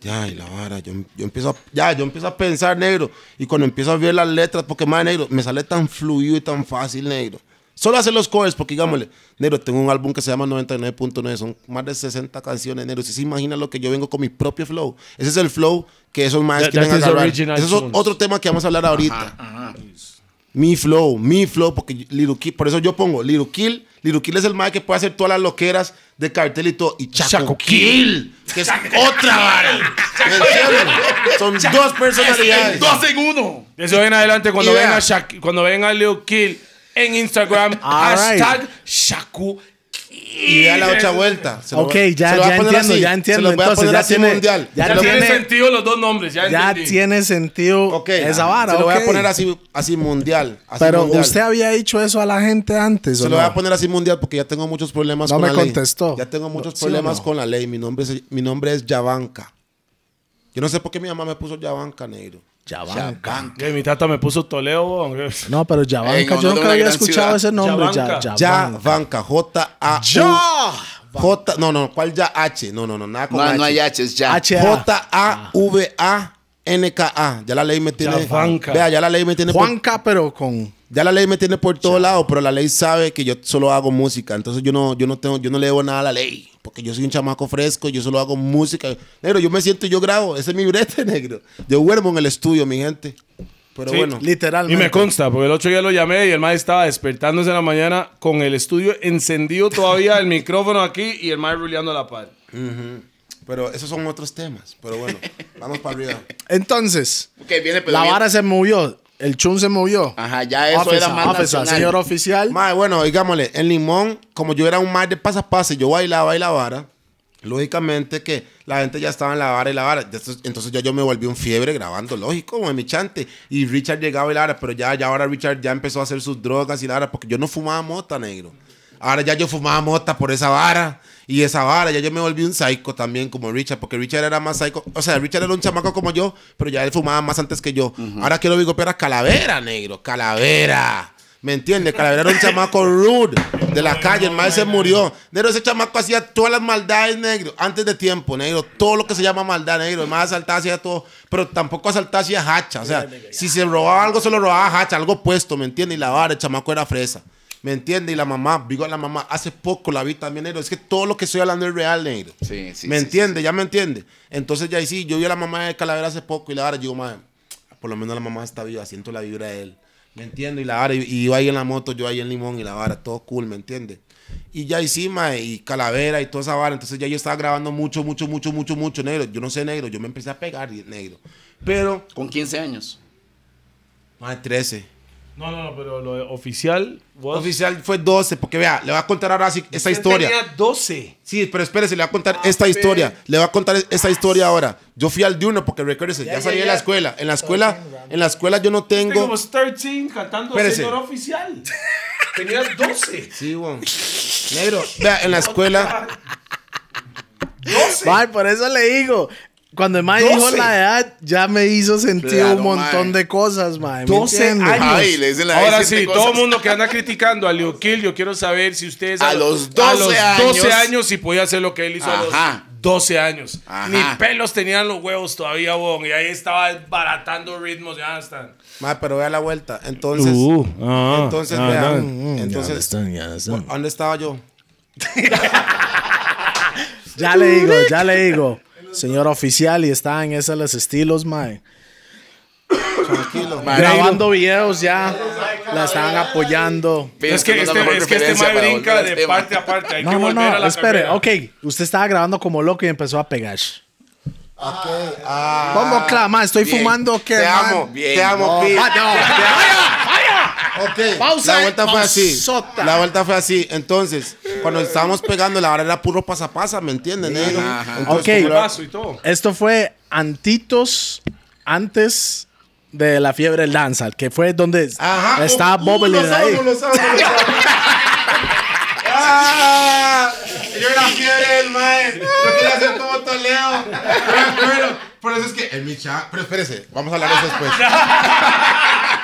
Ya, y la vara, yo, yo empiezo a, ya, yo empiezo a pensar, negro. Y cuando empiezo a ver las letras, porque más negro, me sale tan fluido y tan fácil, negro. Solo hacer los covers, porque digámosle, negro, tengo un álbum que se llama 99.9, son más de 60 canciones, negro. Si se imagina lo que yo vengo con mi propio flow. Ese es el flow que esos más quieren agarrar. Ese es otro tema que vamos a hablar ahorita. Mi flow, mi flow, porque Little Kill, por eso yo pongo Little Kill. Little Kill es el mae que puede hacer todas las loqueras de cartel y todo. Y Chaco, Chaco Kill, que es otra vara. Son dos personalidades. Dos en uno. De eso en adelante, cuando Y ven a Shaq, cuando ven a Lil Kill en Instagram, hashtag Shaku Y da la otra vuelta. Se lo Ok, voy- ya- se lo voy a ya poner entiendo, así. ya entiendo. Se lo voy a Entonces, poner ya así tiene- mundial. ya Ya lo- tiene tiene- sentido los dos nombres, ya, ya entendí. tiene sentido Ok, esa vara. Se lo voy ok. a poner así, así mundial. así Pero mundial. usted había dicho eso a la gente antes. Se ¿o lo voy no? a poner así mundial porque ya tengo muchos problemas No con me la ley. contestó. Ya tengo muchos ¿Sí o problemas no? con la ley. Mi nombre es, mi nombre es Yavanka. Yo no sé por qué mi mamá me puso Yavanka, negro. Yabanca. Que mi tata me puso Toledo, weón. No, pero honor yo nunca había escuchado ese nombre. Ya, Yabanca. Yabanca. Yavanka. J-A. J. No, no, ¿cuál ya? H. No, no, no, nada con No, H. no hay H, es ya. J-A-V-A-N-K-A. Ya la ley me tiene. Yavanka. Vea, ya la ley me tiene. Juanca, pero con. Ya la ley me tiene por todos lados, pero la ley sabe que yo solo hago música. Entonces yo no, yo no tengo, yo no le debo nada a la ley. Porque yo soy un chamaco fresco, yo solo hago música. Negro, yo me siento y yo grabo. Ese es mi brete, negro. Yo duermo en el estudio, mi gente. Pero Sí, bueno. Y Literalmente. me consta, porque el otro día lo llamé y el maestro estaba despertándose en la mañana con el estudio encendido todavía, el micrófono aquí y el maestro ruleando a la par. Pero esos son otros temas. Pero bueno, vamos para arriba. Entonces, Ok, viene, la vara se movió. El chun se movió. Ajá, ya eso Officer, era más officer, nacional. señor oficial. Bueno, digámosle, en Limón, como yo era un más de pasapase, yo bailaba y la vara. Lógicamente que la gente ya estaba en la vara y la vara. Entonces, entonces ya yo me volví un fiebre grabando, lógico, como en mi chante. Y Richard llegaba y la vara, pero ya, ya ahora Richard ya empezó a hacer sus drogas y la vara, porque yo no fumaba mota, negro. Ahora ya yo fumaba mota por esa vara. Y esa vara, ya yo me volví un psycho también como Richard, porque Richard era más psycho. O sea, Richard era un chamaco como yo, pero ya él fumaba más antes que yo. Ahora quiero bigopear a Calavera, negro. Calavera. ¿Me entiendes? Calavera era un chamaco rude de la calle. El mal se murió. Negro, ese chamaco hacía todas las maldades, negro, antes de tiempo, negro. Todo lo que se llama maldad, negro. El más asaltaba hacía todo, pero tampoco asaltaba hacía hacha. O sea, si se robaba algo, se lo robaba hacha, algo puesto, ¿me entiendes? Y la vara, el chamaco era fresa. ¿Me entiende? Y la mamá, digo a la mamá, hace poco la vi también, negro. Es que todo lo que estoy hablando es real, negro. Sí, sí, ¿Me sí, entiende? ¿Ya me entiende? Entonces ya ahí sí, yo vi a la mamá de Calavera hace poco y la vara, yo digo, madre, por lo menos la mamá está viva, siento la vibra de él. ¿Me entiende? Y la vara, y, y yo ahí en la moto, yo ahí en Limón y la vara, todo cool, ¿me entiende? Y ya encima, y Calavera y toda esa vara, entonces ya yo estaba grabando mucho, mucho, mucho, mucho, mucho, negro. Yo no sé, negro, yo me empecé a pegar, negro. Pero, Con 15 años. madre, 13. No, no, no, pero lo de oficial. vos- Oficial fue 12, porque vea, le voy a contar ahora sí esta Usted historia. tenía 12. Sí, pero espérese, le voy a contar esta historia. Le voy a contar esta historia ahora. Yo fui al Duno porque recuérdese, ya, salí de la escuela. En la escuela, en la escuela yo no Tengo tengo. como 13 cantando Espérese. señor oficial. Tenías 12. Sí, weón. Negro, vea, en la escuela. 12. Mae, por eso le digo. Cuando el mae dijo 12. la edad, ya me hizo sentido Claro, un montón mae. de cosas, mae. ¿me 12 entiende? años. Ay, le dicen la Ahora sí, cosas. todo el mundo que anda criticando a Leo Kill, yo quiero saber si ustedes A los a 12 los 12 años, años si podía hacer lo que él hizo a Ajá. los 12 años. Ajá. Ni pelos tenían los huevos todavía, bon, y ahí estaba baratando ritmos, ya están. Madre, pero vea la vuelta. Entonces, Uh, ah, entonces, ah, vea. done. Entonces, ¿dónde estaba yo? Ya le digo, ya le digo. Señor oficial, y está en esos los estilos, mae. Tranquilo. Grabando videos ya. La estaban apoyando. Pero es que no este, es que este mae brinca de parte a parte. Hay No, que no, volver a no, la espere. carrera. Ok, usted estaba grabando como loco y empezó a pegar. Ah, ¿Cómo clama? Estoy bien. fumando que te amo, Bien. te amo, No, Pi. va- no. Ok, Pausa, la vuelta fue así. La vuelta fue así. Entonces, cuando estábamos pegando, la hora era puro pasapasa, ¿me entiendes, negro? Ajá. Entonces, Ok. y todo. Esto fue antitos antes de la fiebre del danza, que fue donde Ajá. estaba Uh, Bobble lo ahí. sabemos, lo sabemos, lo sabemos. Ah, yo era fiebre del mae. Yo quería hacer como Toledo. Acuerdo. Por eso es que en mi chat. Pero espérese, vamos a hablar de eso después.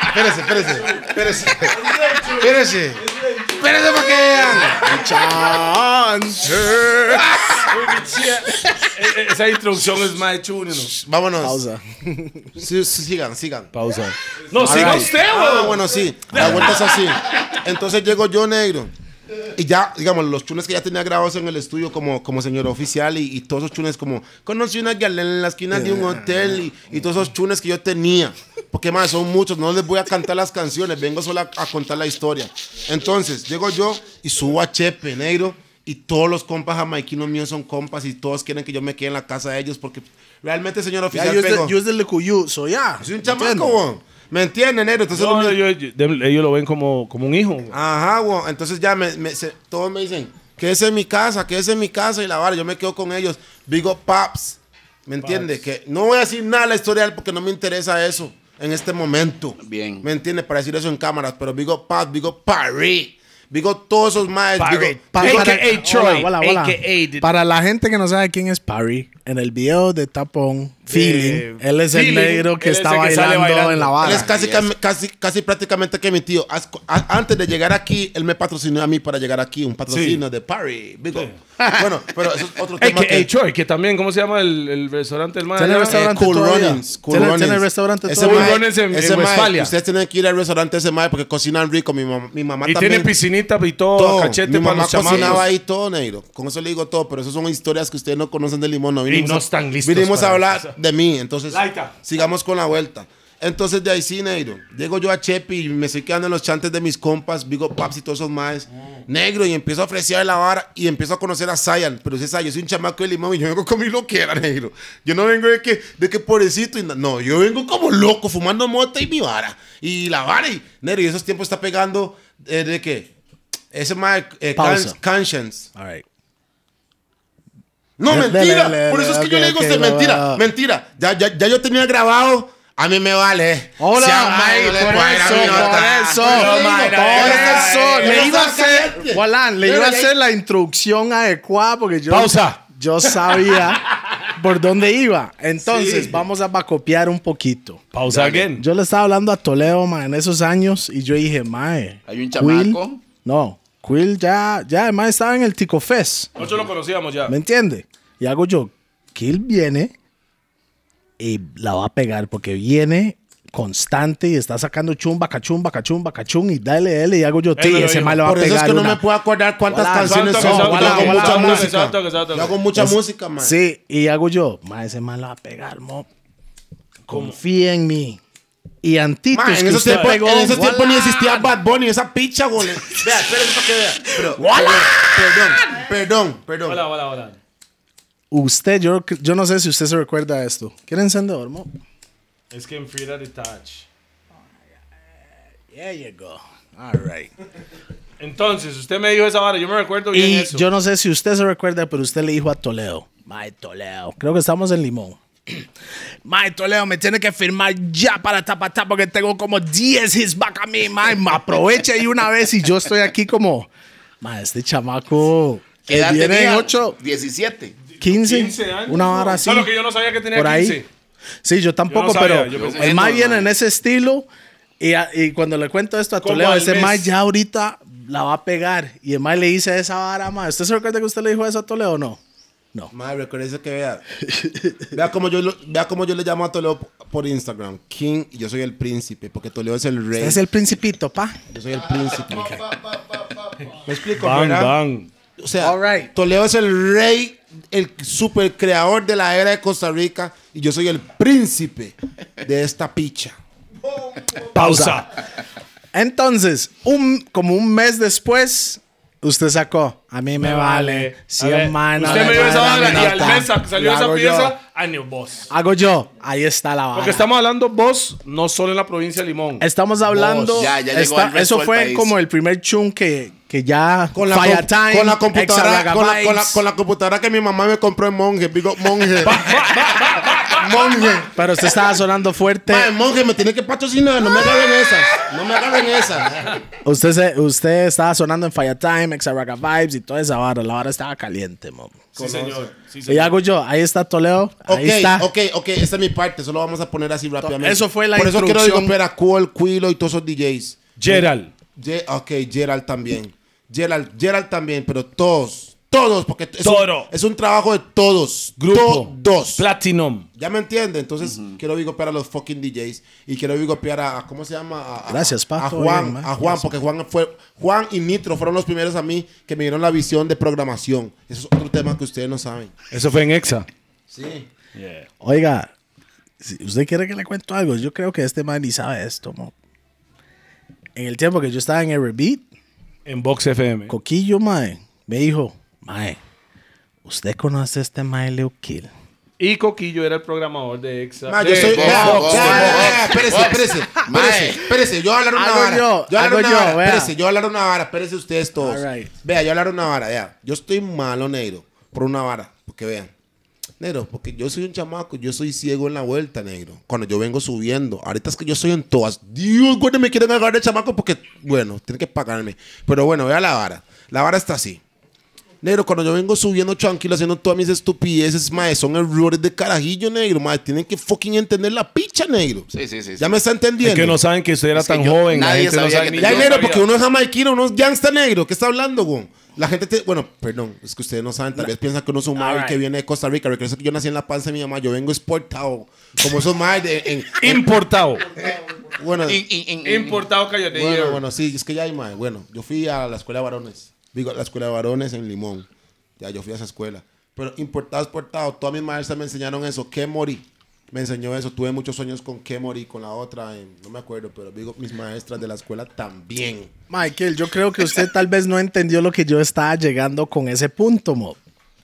Espérese, espérese. Espérese. Espérese. Espérese para que vean. E- Esa introducción es más chulo, ¿no? Vámonos. Pausa. Sí, sí, sigan, sigan. Pausa. No, siga usted, Ah, weón. bueno, sí. La vuelta es así. Entonces llego yo negro. Y ya, digamos, los chunes que ya tenía grabados en el estudio como, como señor oficial y, y todos esos chunes como, conocí una gal en la esquina de un hotel y, y todos esos chunes que yo tenía. Porque más, son muchos, no les voy a cantar las canciones, vengo solo a, a contar la historia. Entonces, llego yo y subo a Chepe, negro, y todos los compas jamaiquinos míos son compas y todos quieren que yo me quede en la casa de ellos porque realmente, señor oficial, es pegó. yo es del Lecuyu, soy ya. Soy un chamaco, weón. ¿Me entienden, negro? Entonces, No, yo- yo- ellos lo ven como, como un hijo. weón. Ajá, weón. Entonces ya me, me- se- todos me dicen, quédese en mi casa, quédese en mi casa y la vara. Yo me quedo con ellos. Digo, paps. ¿Me entiende? Que no voy a decir nada de la historia porque no me interesa eso en este momento. Bien. ¿Me entiende? Para decir eso en cámaras. Pero digo, paps, digo, Paris. Digo, todos esos maes. Parry. Digo, AKA Troy, Para la gente que no sabe quién es Parry, en el video de Tapón, Feeling, él es el Feeling, negro que él es está el que sale bailando, bailando. en la Él vara. es casi, casi, casi prácticamente que mi tío. Antes de llegar aquí, él me patrocinó a mí para llegar aquí. Un patrocinio de Parry. Digo, Bueno, pero eso es otro tema. AKA que- Troy, que también, ¿cómo se llama el, el restaurante del man? Tiene allá? restaurante Cool todavía. Runnings. Cool Tiene- Runnings. tiene restaurante Ese Cool Runnings en- ese en Westfalia. Ustedes tienen que ir al restaurante ese mae porque cocinan rico. Mi, mam- mi mamá Y también. tiene piscinita y todo, todo. cachete Mi para mamá los chamacos. cocinaba ahí todo, negro. Con eso le digo todo, pero eso son historias que ustedes no conocen de Limón. No, vinimos no a- están listos Vinimos a para hablar eso. De mí, entonces Laita. sigamos con la vuelta. Entonces de ahí sí, negro. Llego yo a Chepi y me estoy quedando en los chantes de mis compas, Vigo Paps y todos esos maes. Negro, y empiezo a ofrecer la vara y empiezo a conocer a Zayan. Pero ese yo soy un chamaco de limón y yo vengo con mi loquera, negro. Yo no vengo de que, de que pobrecito. y no, yo vengo como loco, fumando mota y mi vara. Y la vara, y negro, y esos tiempos está pegando eh, de que ese mae, eh, Pausa. Conscience. All right. No, mentira. Por eso es que yo le digo usted, mentira, va. mentira. Ya, ya, ya yo tenía grabado. A mí me vale. Hola, Si por eso, por eso, por "Mayra, eso, le iba a hacer, caliente". Walán, le iba a hacer la introducción adecuada porque yo, Pausa. yo sabía por dónde iba. Entonces, vamos a copiar un poquito. Pausa again. Yo le estaba hablando a Toledo, ma, en esos años y yo dije, mae. Hay un Quill- chamaco. no, Quill ya, ya además estaba en el Tico Fest. Nosotros lo conocíamos ya. ¿Me entiende? Y hago yo, Kill viene y la va a pegar porque viene constante y está sacando chumba, cachumba, cachumba, cachum y dale, dale y hago yo, ti, ese dijo. mal va a Por eso pegar es que no una". me puedo acordar cuántas Hola, canciones son. Yo hago hola, mucha música. exacto, exacto. Yo hago mucha música, man. Sí, y hago yo, ma, ese mal va a pegar, mo. Confía en mí. Y Antitos, Man, en que esos usted tiempos pegó, en esos tiempos ni existía Bad Bunny, esa picha, güey. Vea, espérense para que vea. Pero, perdón, perdón, perdón. Hola, hola, hola. Usted, yo, yo no sé si usted se recuerda de esto. ¿Quiere encendedor, mo? Es que en Frida de Touch. There you go. All right. Entonces, usted me dijo esa vara, yo me recuerdo bien Y eso. yo no sé si usted se recuerda, pero usted le dijo a Toledo, Mae Toledo, creo que estamos en Limón. Mae Toledo, me tiene que firmar ya para tapatá porque tengo como 10 hits back a mí, mae. Me aproveche ahí una vez y yo estoy aquí como, mae, este chamaco ¿Qué edad tenía? 8, 17. 15, 15 años. una hora así. Solo que yo no sabía que tenía por ahí. 15. Sí, yo tampoco, Yo no sabía, pero yo pensé- el No, viene en ese estilo y, a- y cuando le cuento esto a Como Toledo, ese mae ya ahorita la va a pegar y el mae le dice esa vara, mae. ¿Usted se recuerda que usted le dijo eso a Toledo o no? No. Madre, recuérdese que vea. vea cómo yo lo- vea cómo yo le llamo a Toledo por Instagram. King y yo soy el príncipe, porque Toledo es el rey. Usted es el principito, pa. Yo soy el príncipe. ¿Me explico, Bang, verdad? bang. O sea, All right. Toledo es el rey, el super creador de la era de Costa Rica y yo soy el príncipe de esta picha. Pausa. Entonces, un, como un mes después, usted sacó. A mí me, vale. A 100 ver, manos. Usted me dio esa vara y al mes sa- salió esa hago pieza a New Boss. Yo. Hago yo. Ahí está la vara. Porque estamos hablando vos, no solo en la provincia de Limón. Estamos hablando. Vos, ya, ya llegó está- al resto eso fue país. como el primer chun que, que ya. Con la, Fire com- Time, con la computadora, Extra con la, Ragga con la- Vibes. con la computadora que mi mamá me compró en Monje, digo, Monje. monje. Pero usted estaba sonando fuerte. Mae, monje, me tiene que patrocinar, no me agarren esas. No me agarren esas. Usted, se- usted estaba sonando en Fire Time, Extra Ragga Vibes y toda esa vara. La vara estaba caliente, mo. Sí, señor. Sí, Y señor. hago yo. Ahí está Toledo. Ok, Ahí está. ok, ok, esta es mi parte, solo vamos a poner así rápidamente. Eso fue la Por eso quiero introducción. digo, a Cool, Quilo y todos esos DJs. Gerald. Ye- ok, Gerald también. Gerald, Gerald también, pero todos, todos, porque es, Todo. un, es un trabajo de todos. Grupo. Todos. Platinum. ¿Ya me entiende? Entonces, quiero bigopear a los fucking DJs y quiero bigopear a, a- ¿cómo se llama? A, a- Gracias, pa, A Juan, bien, a Juan, porque Juan fue, Juan y Nitro fueron los primeros a mí que me dieron la visión de programación. Eso es otro tema que ustedes no saben. Eso fue en Exa. Sí. Oiga, si usted quiere que le cuento algo, yo creo que este man ni sabe esto, mo. En el tiempo que yo estaba en Every Beat, En Box FM. Coquillo, mae, me dijo, mae, ¿usted conoce a este mae Leo Kill? Y Coquillo era el programador de Exa. Ma, yo soy. Espérese, espérese. Espérese, espérese. Yo voy a hablar una Hago vara. yo, Yo hablar una yo, vara. Espérese, yo voy a hablar una vara. Espérese ustedes todos. Vea, yo voy a hablar una vara. Vea, yo estoy malo, negro, por una vara. Porque vean. Negro, porque yo soy un chamaco, yo soy ciego en la vuelta, negro. Cuando yo vengo subiendo. Ahorita es que yo soy en todas. Dios, güey, me quieren agarrar de chamaco porque, bueno, tienen que pagarme. Pero bueno, vea la vara. La vara está así. Negro, cuando yo vengo subiendo tranquilo, haciendo todas mis estupideces, mae, son errores de carajillo, negro, mae. Tienen que fucking entender la picha, negro. Sí, sí, sí. ¿Ya sí. me está entendiendo? Es que no saben que usted era Es que tan yo- joven. la nadie gente no sabía sabe que ni- Ya, Yo negro, sabía. porque uno es jamaiquino, uno es gangsta negro. ¿Qué está hablando, güey? La gente, te- bueno, perdón, es que ustedes no saben, tal vez piensan que uno es un mae Alright. que viene de Costa Rica. Recuerda que yo nací en la panza de mi mamá, yo vengo exportado. Como esos maes de, en, Importado. bueno, In- in- in- Importado Cayotero. bueno, bueno, sí, es que ya hay mae. Bueno, yo fui a la escuela de varones. Digo, la escuela de varones en Limón. Ya, yo fui a esa escuela. Pero importado, exportado, todas mis maestras me enseñaron eso. ¿Qué morí? Me enseñó eso. Tuve muchos sueños con qué morí, con la otra, no me acuerdo, pero digo, mis maestras de la escuela también. Michael, yo creo que usted tal vez no entendió lo que yo estaba llegando con ese punto, mo.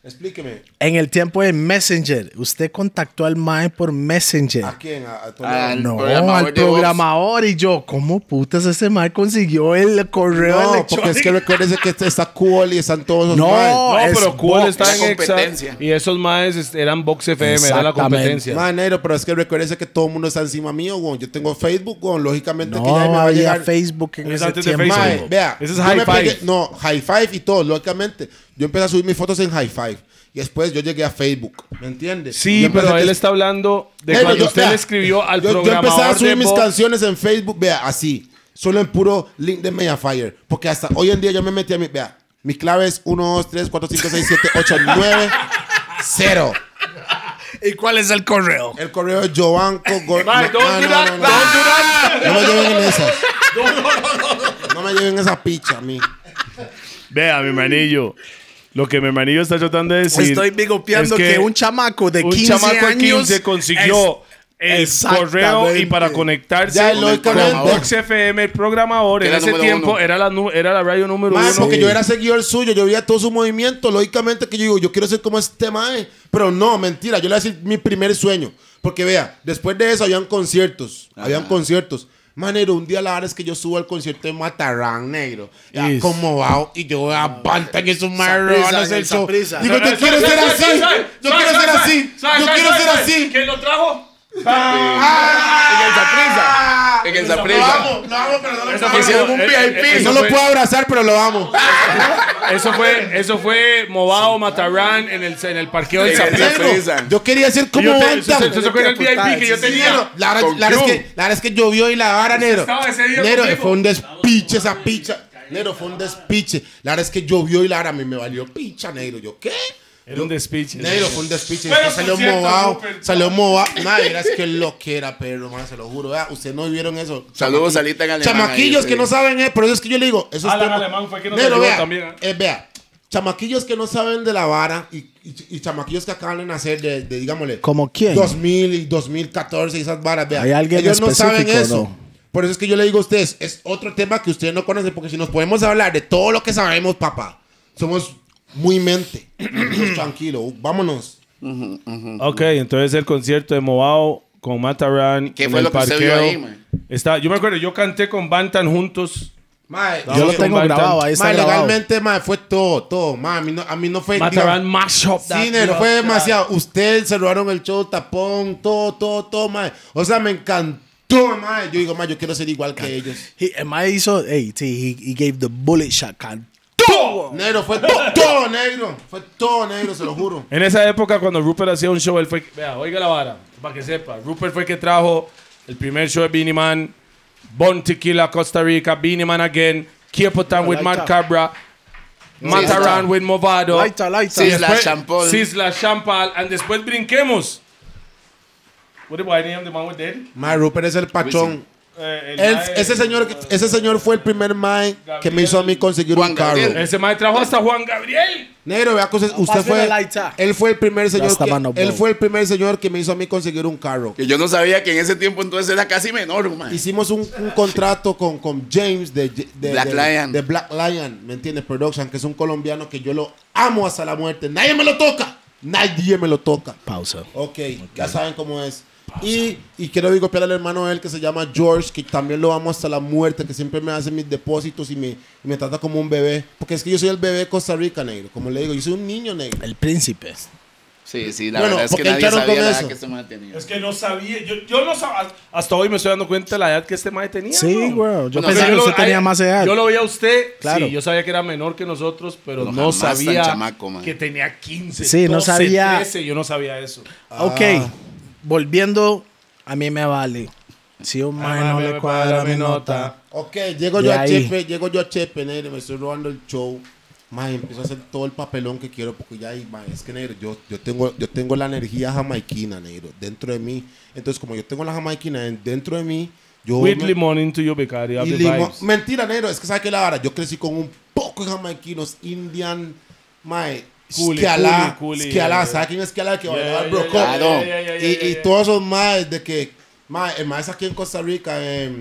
Explíqueme. En el tiempo de Messenger, usted contactó al mae por Messenger. ¿A quién? ¿A, a Toledo? Al No, programador al programador. Y yo, ¿cómo putas ese mae consiguió el correo No, electrónico? porque es que recuérdese que este está cool y están todos los No, maes. No, pero Cool está en competencia. Y esos maes eran Box FM, era la competencia. Manero, pero es que recuérdese que todo el mundo está encima mío, güey. Yo tengo Facebook, güey. Lógicamente que ya me va a había llegar. Facebook en Es ese tiempo. Mae, vea. Ese es High Five. pegué- no, High Five y todo, lógicamente. Yo empecé a subir mis fotos en High Five. Y después yo llegué a Facebook. ¿Me entiendes? Sí, Yo pero él que- está hablando de cuando yo- usted vea, le escribió al yo, yo programador empecé a subir de mis canciones en Facebook, vea, así. Solo en puro link de Mediafire. Porque hasta hoy en día yo me metí a mi. Vea, mi clave es 1, 2, 3, 4, 5, 6, 7, 8, 9, 0. ¿Y cuál es el correo? El correo es Ah, do no, that, no, no. don't do that. No me lleven en esas. No me lleven esa picha a mí. Vea, mi hermanillo. Lo que mi hermanillo está tratando de decir. Estoy bigopeando es que, un chamaco de 15 un chamaco de años 15 consiguió el correo y para conectarse Ya, con lógicamente. Vox FM, el programador, Que en era ese tiempo uno. era la, era la radio número Mae, uno. porque yo era seguidor suyo, yo veía todo su movimiento, lógicamente que yo digo, yo quiero ser como este mae, pero no, mentira, yo le voy a decir mi primer sueño, porque vea, después de eso habían conciertos, habían conciertos. Manero, un día la verdad es que yo subo al concierto de Matarán, negro. Ya Is. como va y yo voy a Bantan y esos marrones el show. Digo, yo quiero ser así. Yo quiero ser así. Yo quiero ser así. ¿Quién lo trajo? En el Zaprisa. En el Lo Zaprisa. amo, lo amo, pero no lo Eso puedo fue- Hicieron un eh, VIP. eso No lo fue- puedo abrazar, pero lo amo. Eso fue, eso fue Movao Matarán en el, en el parqueo del En el Zaprisa. Yo quería ser como Yo te- Bantam. eso- eso- eso fue en el VIP que yo tenía. La verdad Con la verdad es Q. que, la verdad es que llovió y la vara, negro. Estaba ese día Negro, conmigo. fue un despiche esa picha. Negro, fue un despiche. La verdad es que llovió y la vara a mí me valió picha, negro. Yo, ¿qué? Era un despiche. Negro, fue un despiche. Pero, salió movado. Salió movado. Madre, es que lo que era, perro, man, se lo juro. Ustedes no vieron eso. Saludos, Salita en alemán Chamaquillos ahí, que sí. no saben, eh. Por eso es que yo le digo, esos Alan temas- Alemán fue quien nos Negro, vea, también, ¿eh? eh, vea, chamaquillos que no saben de la vara y, y, y chamaquillos que acaban de nacer de, de, digámosle, ¿Como quién? 2000 y 2014 y esas varas, vea. ¿Hay alguien Ellos no saben eso. no? Por eso es que yo le digo a ustedes, es otro tema que ustedes no conocen, porque si nos podemos hablar de todo lo que sabemos, papá, somos muy mente. Entonces, tranquilo, vámonos. Ok, entonces el concierto de Movao con Matarán. ¿Qué en fue el lo que usted vio parqueo. ahí, man? Está, yo me acuerdo, yo canté con Bantan juntos. Mae, Yo lo tengo grabado, ahí está mae, grabado. legalmente, mae, fue todo, todo. Mae, a mí no, a mí no fue... Matarán digamos- mash up that Sí, fue demasiado. Ustedes se robaron el show, tapón, todo, todo, todo, mae. O sea, me encantó, mae. Yo digo, mae, yo quiero ser igual que ellos. He, hizo, hey, sí, he, he gave the bullet shot. Can- Negro, fue todo, todo negro. Fue todo negro, se lo juro. En esa época, cuando Rupert hacía un show, él fue. Vea, oiga la vara, para que sepa. Rupert fue que trajo el primer show de Beanie Man, Bon Tequila, Costa Rica, Beanie Man Again, Kiepotan with Laita. Cabra, Mataran with Movado. Laita, laita. Sisla Champol. Sisla Champal. And después brinquemos. What did I name the man with dead? Mae, Rupert es el pachón. Eh, Él- mae- ese, señor, ese señor fue el primer mae que me hizo a mí conseguir Juan un carro. Gabriel. Ese mae trajo hasta Juan Gabriel. Negro, vea cosas. Usted fue. Él fue el primer señor. Que, man of él fue el primer señor que me hizo a mí conseguir un carro. Que yo no sabía que en ese tiempo entonces era casi menor, man. Hicimos un, un contrato con, con James de, de- Black de- Lion. de Black Lion, ¿me entiendes? Production, que es un colombiano que yo lo amo hasta la muerte. Nadie me lo toca. Nadie me lo toca. Pausa. Ok, ya saben cómo es. Y, y quiero digo al hermano de él que se llama George, que también lo amo hasta la muerte, que siempre me hace mis depósitos y me, y me trata como un bebé. Porque es que yo soy el bebé de Costa Rica, negro. Como le digo, yo soy un niño negro. El príncipe. Sí, sí, la Bueno, verdad es que nadie sabía la edad que este man tenía. Es que no sabía. Yo, yo no sabía. Hasta hoy me estoy dando cuenta de la edad que este mae tenía. Sí, güey. Yo Bueno, pensé que yo usted lo- tenía más edad. Yo lo veía a usted. Claro. Sí, yo sabía que era menor que nosotros, pero No, no, sabía chamaco, que tenía 15. Sí, no 12, sabía. 13, yo no sabía eso. Ok, volviendo, a mí me vale. Si un mae Ah, no me- le me cuadra mi nota. Ok, llego yo a ahí. Chepe, llego yo a Chepe, negro, me estoy robando el show. Más empiezo a hacer todo el papelón que quiero porque ya ahí, es que negro, yo, yo tengo yo tengo la energía jamaiquina, negro, dentro de mí. Entonces, como yo tengo la jamaiquina en- dentro de mí, yo With me- limón into your becari. y limón- mentira, negro, es que sabe que la vara, yo crecí con un poco de jamaiquinos, Indian, mae, Culi, Skiala, culi, culi, Skiala, yeah, ¿sabe quién es Skiala? Que Yeah, bailaba el Broco. yeah, Claro. yeah, yeah, yeah, Y, yeah, y yeah. todos esos maes de que, mae, el maes aquí en Costa Rica, de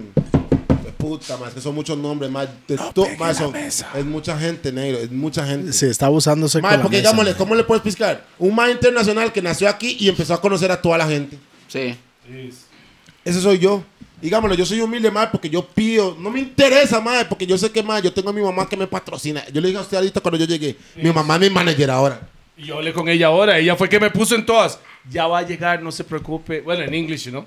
puta, más que son muchos nombres, más de to- mae, son- es mucha gente, negro, es mucha gente. Sí, está abusándose la porque mesa, digámosle. ¿cómo le puedes piscar? Un mae internacional que nació aquí y empezó a conocer a toda la gente. Sí. Ese soy yo. Digámoslo, yo soy humilde, más porque yo pido. No me interesa, más porque yo sé que más yo tengo a mi mamá que me patrocina. Yo le dije a usted ahorita cuando yo llegué, mi mamá es mi manager ahora. Y yo hablé con ella ahora. Ella fue que me puso en todas. Ya va a llegar, no se preocupe. Bueno, en English, ¿no?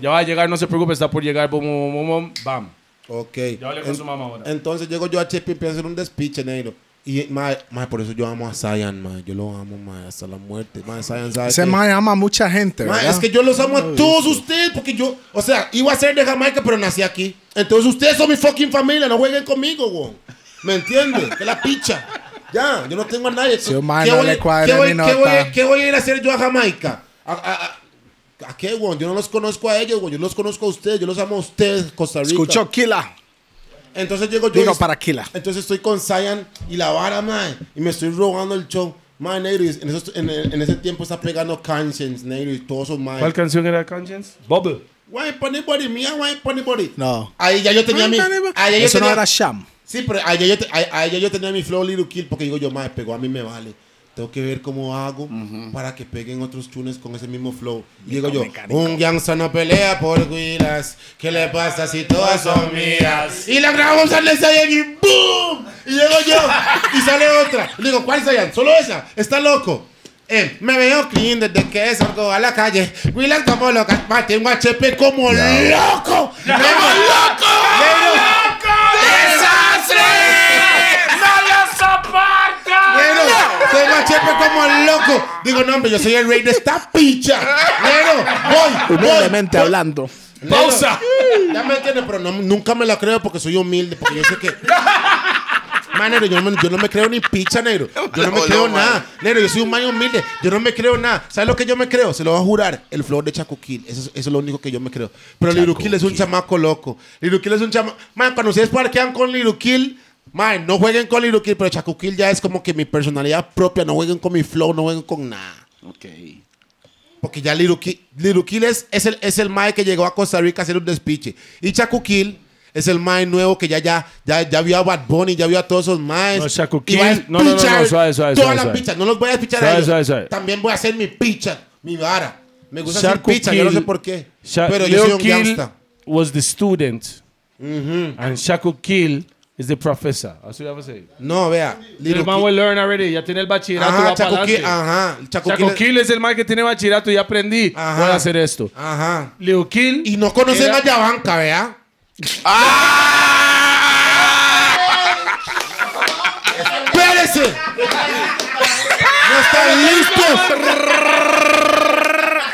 Ya va a llegar, no se preocupe, está por llegar. Bum, bum, bum, bam. Ok. Ya hablé con su mamá ahora. Entonces llego yo a Chepe y empiezo a hacer un despiche, negro. Y, mae, mae, por eso yo amo a Zion, mae. Yo lo amo, mae, hasta la muerte. Mae, Zion sabe Ese que- mae ama a mucha gente, Mae, ¿verdad? es que yo los amo a todos ustedes porque yo, o sea, iba a ser de Jamaica, pero nací aquí. Entonces ustedes son mi fucking familia, no jueguen conmigo, güey. ¿Me entiendes? Que la picha. Ya, yo no tengo a nadie. Si un mae ¿Qué no voy- le cuadra qué voy- qué voy-. ¿Qué voy a ir a hacer yo a Jamaica? ¿A, a, a- a qué, weón? Yo no los conozco a ellos, weón. Yo los conozco a ustedes. Yo los amo a ustedes, Costa Rica. Escuchó Killa. Entonces llego yo. Digo, y- para Killa. Entonces estoy con Zion y la vara, man. Y me estoy robando el show. Man, negro, y en, esos- en, en ese tiempo está pegando Conscience, negro, y todos esos man. ¿Cuál canción era Conscience? Bubble. Wine Pony Body, mía, Wine Pony Body. No. Ahí ya yo tenía mi. Ahí ya yo Eso no tenía- era Sham. Sí, pero ahí ya, yo, te- ahí- ahí ya yo tenía mi flow Little Kill porque digo yo, madre, pegó a mí me vale. Tengo que ver cómo hago para que peguen otros tunes con ese mismo flow. Y digo yo, un gangsta no pelea por guilas. ¿Qué le pasa si todas son mías? Y la grabamos al Zion y ¡boom! Y llego yo y sale otra. Y digo, ¿cuál Zion? Solo esa. Está loco. Eh, me veo clean desde que salgo a la calle. Willas como loca. Ma, tengo HP como loco. ¡Como loco! Tengo a Chepe como el loco. Digo, no, hombre, yo soy el rey de esta picha. Bueno, voy, voy. Humildemente hablando. ¡Pausa! Ya me entiendes, pero no- nunca me la creo porque soy humilde, porque yo sé que. Man, negro, yo no, me, yo no me creo ni picha, negro. Yo no me creo no, nada. Negro, yo soy un man humilde. Yo no me creo nada. ¿Sabes lo que yo me creo? Se lo voy a jurar. El flow de Chaco Kill. Eso, es- eso es lo único que yo me creo. Pero Liru Kill es un chamaco loco. Liru Kill es un chamaco. Man, cuando ustedes parquean con Liru Man, no jueguen con Liru Kill, pero Chaco Kill ya es como que mi personalidad propia. No jueguen con mi flow, no jueguen con nada. Ok. Porque ya Little Kill, Little Kill es, es el, es el mae que llegó a Costa Rica a hacer un despiche. Y Chaco Kill es el mae nuevo que ya, ya, ya, ya vio a Bad Bunny, ya vio a todos esos maes. No, Kill- no, no, no, no, pichar suave, suave, Todas suave, las suave. pichas, no los voy a pichar Suave, a ellos. suave, suave. También voy a hacer mi picha, mi vara. Me gusta Chaco hacer picha, yo no sé por qué. Sha- pero yo soy un Kill gangsta. was the student. And Shaku Kill is the professor. Así a ser. No, vea. Little El man will learn already. Ya tiene el bachillerato. Ajá, va Chaco ajá. Chaco es el man que tiene bachillerato y ya aprendí. Ajá. Voy a hacer esto. Ajá. Lil Kill. Y no conocen era- a Yabanca, vea. ¡Espérese! ¡No están listos!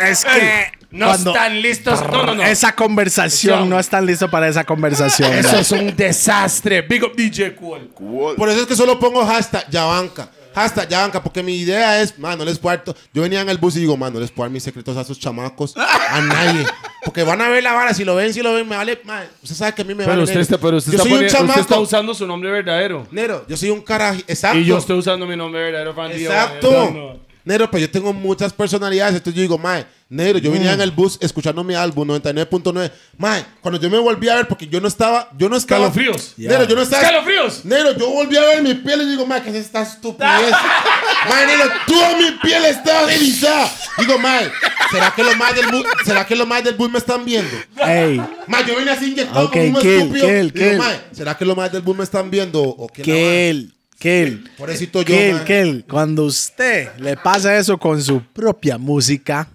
Es que No cuando están listos. No, no, no. esa conversación no están listos para esa conversación. Eso bro. es un desastre. Big up DJ Cool. Por eso es que solo pongo hashtag Yabanca. Hashtag Yabanca, porque mi idea es, man, no les puedo dar Yo venía en el bus y digo, man, no les puedo dar mis secretos a esos chamacos, a nadie. Porque van a ver la vara, si lo ven, si lo ven, me vale, man. Usted sabe que a mí me Pero vale. usted, está, pero usted, yo está soy un usted está chamaco. usando su nombre verdadero. Nero, yo soy un carajo. Exacto. Y yo estoy usando mi nombre verdadero, Fan Dio. Exacto. Negro, pero yo tengo muchas personalidades. Entonces yo digo, mae, negro, yo Mm. venía en el bus escuchando mi álbum 99.9. Mae, cuando yo me volví a ver, porque yo no estaba, yo no estaba. Escalofríos. Negro, yo no estaba. Escalofríos. Negro, yo volví a ver mi piel y digo, mae, ¿qué es esta estupidez? mae, negro, toda mi piel está erizada. Digo, mae, ¿será que los más del bus, será que los más del bus me están viendo? Ey, Mae, yo vine así inyectado Ok, como un kill, estúpido. kill, Digo, kill. mae, ¿será que los más del bus me están viendo? ¿O qué la vara? Kel. Pobrecito Kel. Kel, cuando usted le pasa eso con su propia música,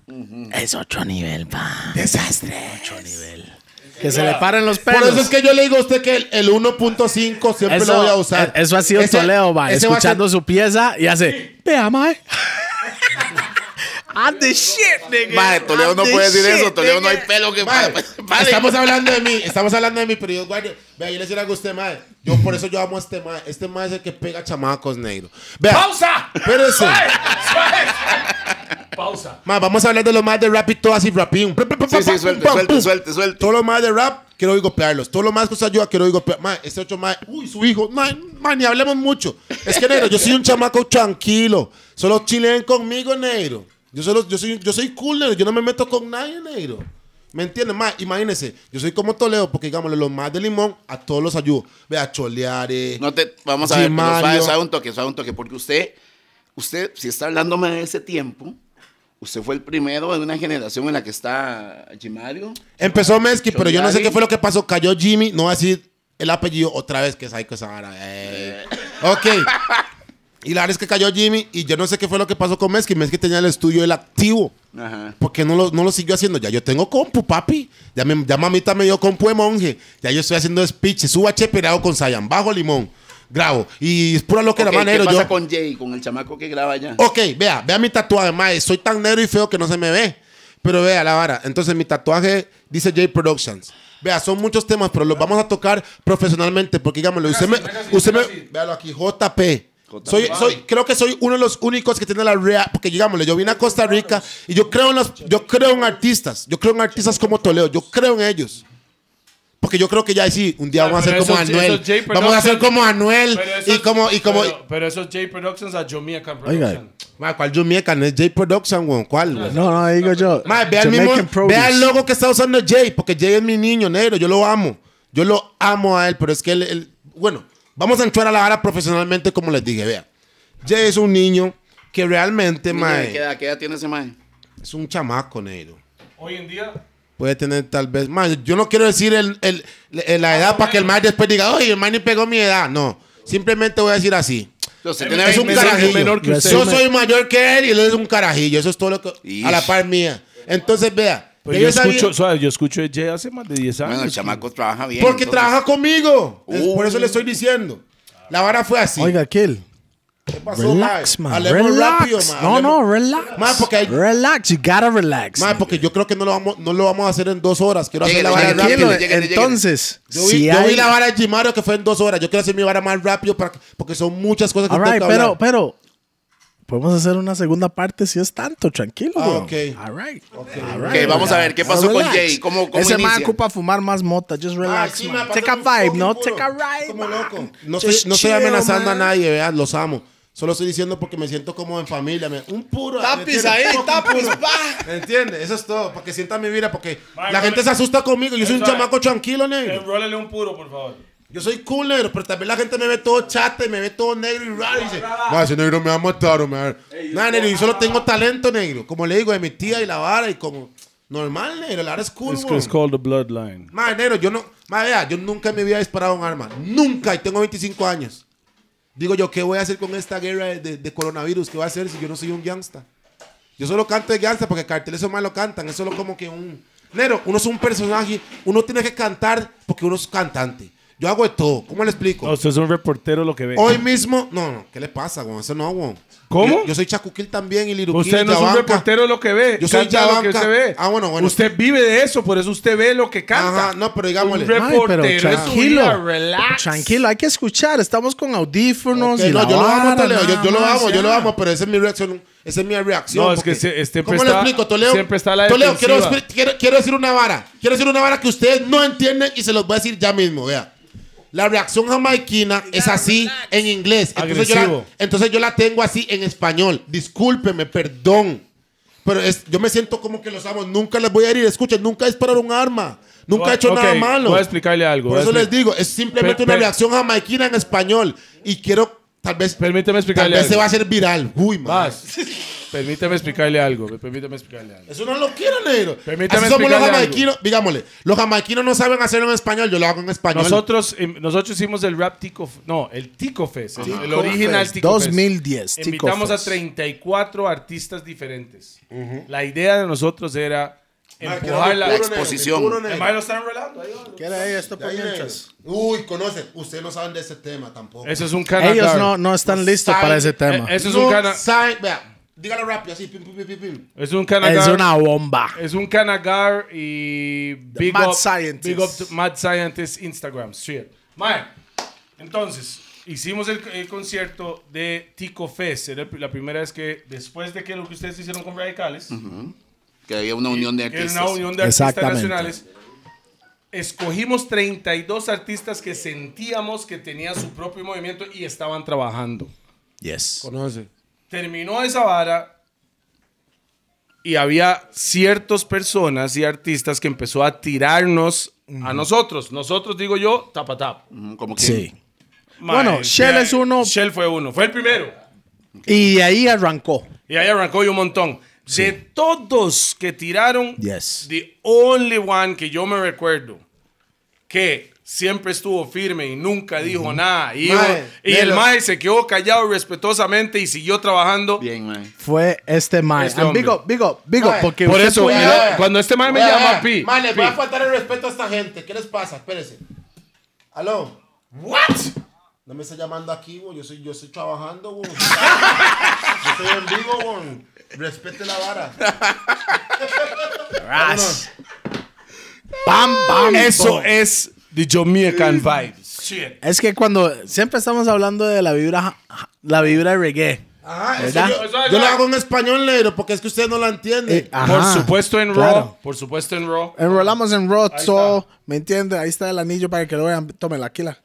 es otro nivel, pa. Desastre. Que se le paren los pelos. Por eso es que yo le digo a usted que el, el 1.5 siempre eso, lo voy a usar. eh, Eso ha sido Ese- Toledo, va, ser- escuchando su pieza y hace, vea, mae. I'm the shit, nigga. Mae, Toledo I'm no puede decir shit, eso. Toledo no hay pelo que Vale. Estamos hablando de mí, estamos hablando de mí, pero yo guardo. Vea, yo le decía algo a usted, mae. Yo por eso yo amo a este mae. Este mae es el que pega chamacos negro. Vea, ¡Pausa! espérese. Pausa. Mae, vamos a hablar de los más de rap y todo así rapín. Sí, sí, suelte, suelte, suelte, suelte. Todos los más de rap, quiero golpearlos. Todos los más que usted ayuda, quiero golpear. Mae, este otro mae, uy, su hijo. Mae, ni hablemos mucho. Es que, negro, yo soy un chamaco tranquilo. Solo chileen conmigo, negro. Yo, solo, yo, soy, yo soy cool, negro. Yo no me meto con nadie, negro. ¿Me entiendes? Mae, imagínense, yo soy como Toledo, porque, digámosle, los más de limón, a todos los ayudo. Vea, choleare. No te, vamos a ver, pero Gimario. suave, suave un toque, suave un toque, porque usted, usted, si está hablándome de ese tiempo, usted fue el primero de una generación en la que está Jimario. Empezó Meski, pero yo no sé qué fue lo que pasó. Cayó Jimmy, no voy a decir el apellido otra vez, que es ahí que esa vara. Eh. Ok. Y la verdad es que cayó Jimmy y yo no sé qué fue lo que pasó con Meski. Meski tenía el estudio el activo. Ajá. ¿Por qué no lo, no lo siguió haciendo? Ya yo tengo compu, papi. Ya, me, ya mamita me dio compu de monje. Ya yo estoy haciendo speech. Suba cheperado con Sayan. Bajo limón. Grabo. Y es pura lo que Ok, era manero. ¿Qué pasa Yo, con Jay, con el chamaco que graba allá? Ok, vea, vea mi tatuaje, mae. Soy tan negro y feo que no se me ve. Pero vea la vara. Entonces mi tatuaje dice J Productions. Vea, son muchos temas, pero los vamos a tocar profesionalmente. Porque digámoslo, usted me. Usted me véalo aquí, JP. Soy, soy, creo que soy uno de los únicos que tiene la real, porque digámosle, yo vine a Costa Rica y yo creo en los, yo creo en artistas, yo creo en artistas como Toledo, yo creo en ellos. Porque yo creo que ya sí, un día vamos a hacer como Anuel. J Vamos a hacer Productions- como Anuel Pero y como y como Pero, pero esos J Productions a Jamaican Oiga. Production. Ma, ¿cuál Jamaica? No es J Production, weón. ¿Cuál, weón? No, no, digo yo. Ma, vea el mismo, Jamaican Produce. vea el logo que está usando Jay, porque Jay es mi niño negro, yo lo amo. Yo lo amo a él, pero es que él, él- bueno, vamos a entrar a la vara profesionalmente como les dije, vea. Jay es un niño que realmente, mae, ¿Qué edad, qué edad tiene ese mae? es un chamaco negro. Hoy en día, Puede tener tal vez, mae, yo no quiero decir el, el- el- la edad para que el mae después diga, oye, el mae ni pegó mi edad. No, simplemente voy a decir así. Usted Es un 26 carajillo. menor que usted. Yo soy mayor que él y él es un carajillo. Eso es todo lo que. Ish. A la par mía. Entonces, vea. Pero ya yo escucho, suave, yo escucho de Jay hace más de 10 años. Bueno, el chamaco trabaja bien. Porque entonces. trabaja conmigo. Uh. por eso le estoy diciendo. La vara fue así. Oiga, Kill. ¿Qué pasó, Relax, man. Hablemos Relax. rápido, mae. no, no, relax. Mae, porque hay- Relax, you gotta relax. Mae, porque yo creo que no lo vamos, no lo vamos a hacer en dos horas. Quiero hacer Lléguele, la vara rápido. Entonces, Yo vi, si yo hay... vi la vara de Jimario que fue en dos horas. Yo quiero hacer mi vara más rápido para, porque son muchas cosas que All tengo right, que pero, hablar. pero, podemos hacer una segunda parte si es tanto, tranquilo. Ah, ok. All right. Ok, vamos a ver qué pasó con Relax. Jay. ¿Cómo, cómo Ese man ocupa fumar más mota. Just Ah, relax, sí, man. Take a vibe, no? Take a ride, Como man. loco. No, estoy, no estoy amenazando man. a nadie, vean, los amo. Solo estoy diciendo porque me siento como en familia. me- un puro. ¿me Tapis entiendes? ahí, puro. pa. ¿Me entiendes? Eso es todo. Para que sientan mi vida. Porque Mae, la gente se asusta conmigo. Yo soy un chamaco tranquilo, negro. Enrólele un puro, por favor. Yo soy cool, negro. Pero también la gente me ve todo chate, me ve todo negro y raro. Y dice, "Ma, ese negro me va a matar, o me va a-". Nada, negro. Yo solo tengo talento, negro. Como le digo, de mi tía y la vara. Y como. Normal, negro. La vara es cool, It's, weón. it's called the bloodline. Madre, negro, yo no. Madre, vea, yo nunca vida he disparado un arma. Nunca. Y tengo 25 años. Digo yo, ¿qué voy a hacer con esta guerra de, de- de coronavirus? ¿Qué voy a hacer si yo no soy un gangsta? Yo solo canto de gangsta porque carteles son más lo cantan. Es solo como que un. Negro, uno es un personaje. Uno tiene que cantar porque uno es cantante. Yo hago de todo. ¿Cómo le explico? No, usted es un reportero lo que ve. Hoy mismo. No, no. ¿Qué le pasa, güey? Eso no, güey. ¿Cómo? Yo, yo soy Chacuquil también y Liruquil. Usted no es un Yabanca. reportero lo que ve. Yo soy Canta lo que Yabanca. usted ve. Ah, bueno, bueno. Usted vive de eso, por eso usted ve lo que canta. Ajá, no, pero digámosle. Un Ay, reportero es su tranquilo. vida, relax. Tranquilo, hay que escuchar. Estamos con audífonos y no, la yo lo amo, Toledo. Yo, lo amo, yo lo amo, pero esa es mi reacción. Esa es mi reacción. No, es que se- este ¿Cómo le explico, Toledo? siempre está la Toledo, quiero, quiero, quiero decir una vara. Quiero decir una vara que ustedes no entienden y se los voy a decir ya mismo, vea. La reacción jamaiquina es así en inglés. Entonces yo, la, Agresivo. entonces yo la tengo así en español. Discúlpeme, perdón. Pero es, yo me siento como que los amo. Nunca les voy a herir. Escuchen, nunca he disparado un arma. Nunca he hecho nada malo. Voy a explicarle algo. Por eso les digo, es simplemente Per- una per- reacción jamaiquina en español. Y quiero, tal vez, Permíteme tal explicarle vez se va a hacer viral. Uy, man. Vas. Permíteme explicarle algo. Permíteme explicarle algo. Eso no lo quiero, negro. Permítame Así somos los jamaiquinos. Digámosle, los jamaiquinos no saben hacerlo en español, yo lo hago en español. Nosotros, nosotros hicimos el rap Tico, no, el Tico Fest, el, el Tico original Fest, Tico Fest. 2010, Tico Invitamos a Fest. 34 artistas diferentes. La idea de nosotros era Ah, empujar la exposición. Además lo están va. ¿Qué era esto por negro. mientras? Uy, conocen. Ustedes no saben de ese tema tampoco. Eso es un canagar. Ellos no, no están listos para ese tema. Eh, Eso es no un cana saben, vea, dígalo rápido, así, pim, pim, pim, es un canagar. Es una bomba. Es un canagar y Big Mad up, Scientist. Big up to Mad Scientist Instagram. Shit. Mae, entonces, hicimos el, el concierto de Tico Fest. Era la primera vez que, después de que lo que ustedes hicieron con Radicales, Que había una unión de que era artistas. una unión de artistas nacionales, escogimos 32 artistas que sentíamos que tenían su propio movimiento y estaban trabajando. Yes. Conoce. Terminó esa vara y había ciertas personas y artistas que empezó a tirarnos a nosotros. Nosotros, digo yo, tapa tap. Como que Sí. Bueno, Shell es uno- Shell fue uno. Fue el primero. Y de ahí arrancó. Y ahí arrancó y un montón. De todos que tiraron, Yes. the only one que yo me recuerdo que siempre estuvo firme y nunca dijo nada. Y, Mae, y el. Mae se quedó callado respetuosamente y siguió trabajando. Bien, man. Fue este man. Este And hombre. big up, big up, big up, Mae, porque Por eso, puede- y lo- cuando este mae me llama, vea. Pi, Mae, les voy a faltar el respeto a esta gente. ¿Qué les pasa? Espérense. ¿Aló? What? No me está llamando aquí, güey. Yo, soy, yo estoy trabajando, güey. Yo estoy en vivo, güey. Respete la vara. Ras. Bam, bam. Eso es the Jamaican vibes. Shit. Es que cuando siempre estamos hablando de la vibra, la vibra de reggae. Ajá, eso ¿Verdad? yo, yo lo hago en español, negro, porque es que usted no lo entiende. Eh, Por ajá, supuesto en claro. Raw. Por supuesto en Raw. Enrolamos en Raw, Ahí so, está. ¿me entiende? Ahí está el anillo para que lo vean. Tómela, aquí la.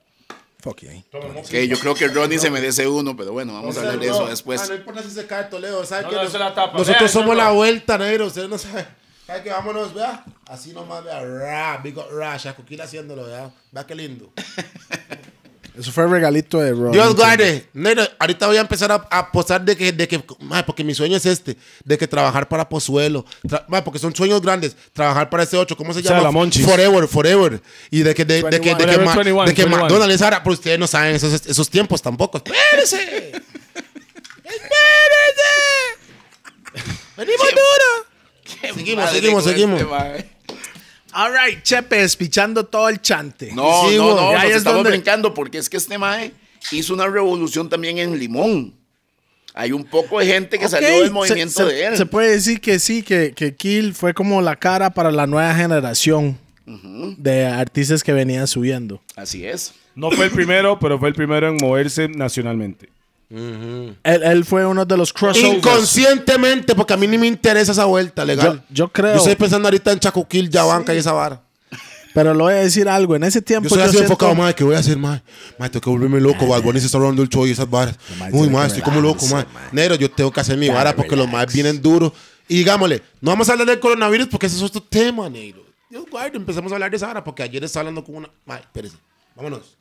Fuck you, ahí. Ok, yo creo que Ronnie se merece uno, pero bueno, vamos a hablar de eso después. Ah, no importa si se cae Toledo, ¿sabe No, que no, nos- la tapa. nosotros Vea, somos la vuelta, negro. Ustedes no saben. ¿Sabe que vámonos, vea? Así nomás, vea. Ra, big up, ra, Shaquille haciéndolo, vea. Vea qué lindo. Eso fue el regalito de Raw. Dios guarde. Negro, ahorita voy a empezar a, a posar de que, de que, mae, porque mi sueño es este, de que trabajar para Pozuelo, Tra- mae, porque son sueños grandes, trabajar para ese 8, ¿cómo se sea, llama? la Monchis. Forever, forever. Y de que, de, de que, de que, Forever ma- 21, de que 21. McDonald's ahora, pero ustedes no saben esos, esos tiempos tampoco. ¡Espérese! ¡Espérese! ¡Venimos duro! Seguimos, Madre seguimos, seguimos. este, mae. All right, Chepe, despichando todo el chante. No, Sí, no, no, Y nos ahí es estamos donde- brincando porque es que este mae hizo una revolución también en Limón. Hay un poco de gente que salió del movimiento se, de él. Se puede decir que sí, que, que Kill fue como la cara para la nueva generación de artistas que venían subiendo. Así es. No fue el primero, pero fue el primero en moverse nacionalmente. Él, él fue uno de los crossovers. Inconscientemente, porque a mí ni me interesa esa vuelta, legal. Yo- yo creo- Yo estoy pensando ahorita en Chacoquil, Yabanca y esa vara. Pero le voy a decir algo. En ese tiempo Yo soy yo así siento- enfocado, madre, ¿qué voy a hacer, madre? Madre, tengo que volverme loco, Bad Bunny se está robando el show y esas varas. mae Uy, que estoy como loco, mae. Negro, yo tengo que hacer mi vara porque los más vienen duros. Y digámosle, no vamos a hablar del coronavirus porque ese es otro tema, negro. Dios guarde, empezamos a hablar de esa vara porque ayer estaba hablando con una... Madre, espérese, vámonos.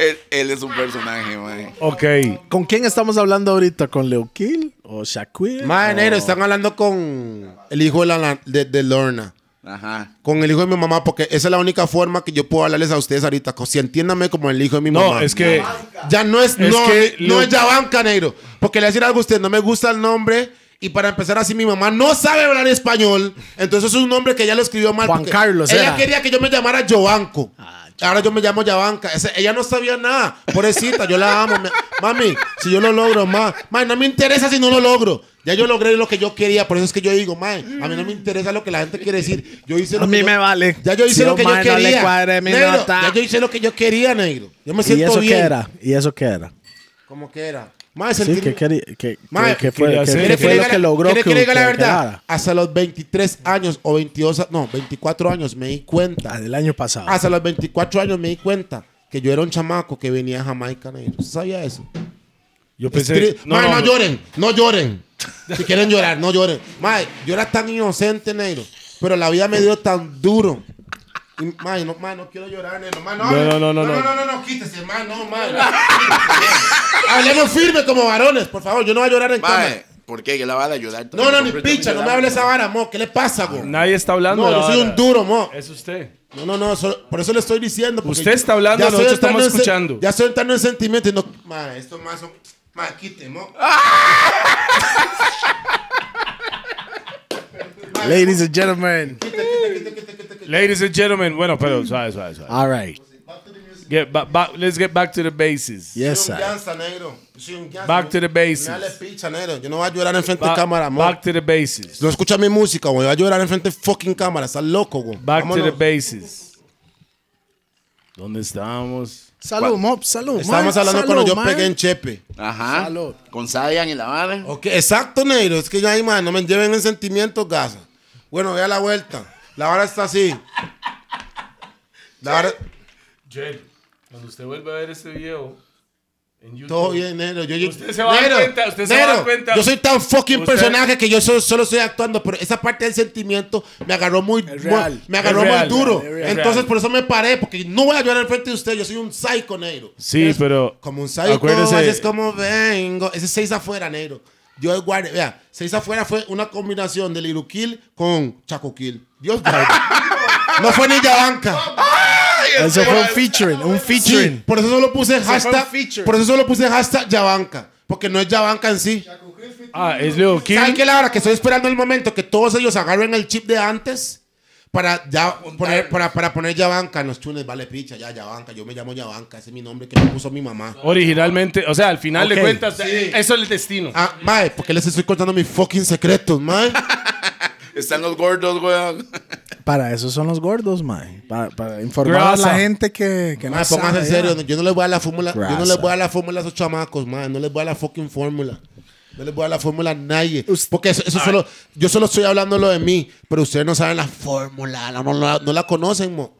Él, él es un personaje, mae. Ok. ¿Con quién estamos hablando ahorita? ¿Con Leo Kill o Shaquille? Madre, negro, están hablando con el hijo de, la, de, de Lorna. Ajá. Con el hijo de mi mamá, porque esa es la única forma que yo puedo hablarles a ustedes ahorita. Si entiéndame como el hijo de mi No, mamá. es que. Ya no es, Es no, que no lo- es Yabanca, negro. Porque le voy a decir algo a usted, no me gusta el nombre. Y para empezar así, mi mamá no sabe hablar español. Entonces es un nombre que ella lo escribió mal. Juan Carlos Ella era. quería que yo me llamara Joanco. Ahora yo me llamo Yabanca. Ese- ella no sabía nada. Pobrecita, yo la amo. me- mami, si yo lo logro, ma. Ma, no me interesa si no lo logro. Ya yo logré lo que yo quería. Por eso es que yo digo, ma, a mí no me interesa lo que la gente quiere decir. Yo hice lo A que mí yo- me vale. Ya yo hice Si lo que yo no quería. cuadre Negro, ya yo hice lo que yo quería, negro. Yo me ¿Y siento eso bien. qué era? ¿Y eso qué era? ¿Cómo que era? Ma, Sí, que, quería- que, Mae, que, que fue, que- que ¿Quiere fue le lo que logró que, que le diga la que verdad? quedara? Hasta los 23 años o 22, a- no, 24 años me di cuenta. Ah, del año pasado. Hasta los 24 años me di cuenta que yo era un chamaco que venía de Jamaica, negro. ¿Usted sabía eso? Yo pensé. Tri- Mae, no, lloren, no lloren. Si quieren llorar, no lloren. Mae, yo era tan inocente, negro. Pero la vida me dio tan duro. Mae, no, no quiero llorar, no, No, no, no, no, no, no. no, no, no, quítese, mae, no, mae. Hablemos firme como varones, por favor. Yo no voy a llorar en. Mae, ¿por qué? Que la va a ayudar. No, no, ni picha, no me hable esa vara, mo. ¿Qué le pasa, go? Nadie está hablando. No, yo soy un duro, mo. Es usted. No, no, no, so- por eso le estoy diciendo. Usted está hablando, nosotros estamos escuchando. Ya estoy entrando en sentimientos y no. Ma, esto más son. Ma, quite, mo. Ladies and gentlemen. Ladies and gentlemen. Bueno, pero suave, suave, suave. All right. Get ba- ba- let's get back to the bases. Yes, sir. Back to the bases. Yo no voy a llorar en frente de cámara, mo. back to the bases. No escucha mi música, güey. Voy a llorar en frente de fucking cámara. Estás loco, güey. Back to the bases. ¿Dónde estábamos? Salud, Mop, salud. Estábamos man, hablando cuando yo pegué en Chepe. Ajá. Salud. Con Sadian y la vara. Ok, exacto, negro. Es que ya ahí, man, no me lleven en sentimientos, gasa. Bueno, vea la vuelta. La vara está así. La vara... Jed, cuando usted vuelva a ver este video en YouTube. Todo bien, negro. Yo, yo- Usted se va a dar cuenta, usted se va a dar cuenta. Yo soy tan fucking Usted- personaje que yo solo, solo estoy actuando, pero esa parte del sentimiento me agarró muy, real. muy- me agarró real, muy duro. real. Entonces real. por eso me paré, porque no voy a llorar enfrente de usted. Yo soy un psycho, negro. Sí, pero. Como un psycho, Acuérdese- es como vengo. Ese seis afuera, negro. Yo guarde, vea, seis afuera fue una combinación de Kill con Chaco Kill. Dios guarde. no fue ni Yabanca. Eso fue un featuring, un Sí, featuring. por eso solo puse hashtag. Por eso solo puse hashtag Yabanca. Porque no es Yabanca en sí. Ah, es Leo Kim. ¿Saben qué la hora? Que estoy esperando el momento que todos ellos agarren el chip de antes para ya poner, para, para poner Yabanca los tunes. Vale, picha, ya Yabanca. Yo me llamo Yabanca. Ese es mi nombre que me puso mi mamá. Originalmente, o sea, al final Ok, de cuentas, sí. eso es el destino. Ah, mae, porque les estoy contando mis fucking secretos, mae. Están los gordos, weón. para eso son los gordos, mae. Para, para informar a Grasa. la gente que, que no Mae, sabe, en ya. serio, yo no les voy a dar la fórmula, yo no Grasa. les voy a la fórmula a esos chamacos, man, no les voy a dar la fucking fórmula. No les voy a dar la fórmula a nadie. Porque eso, eso solo, yo solo estoy hablando lo de mí, pero ustedes no saben la fórmula, no, no, la- no la conocen, mo.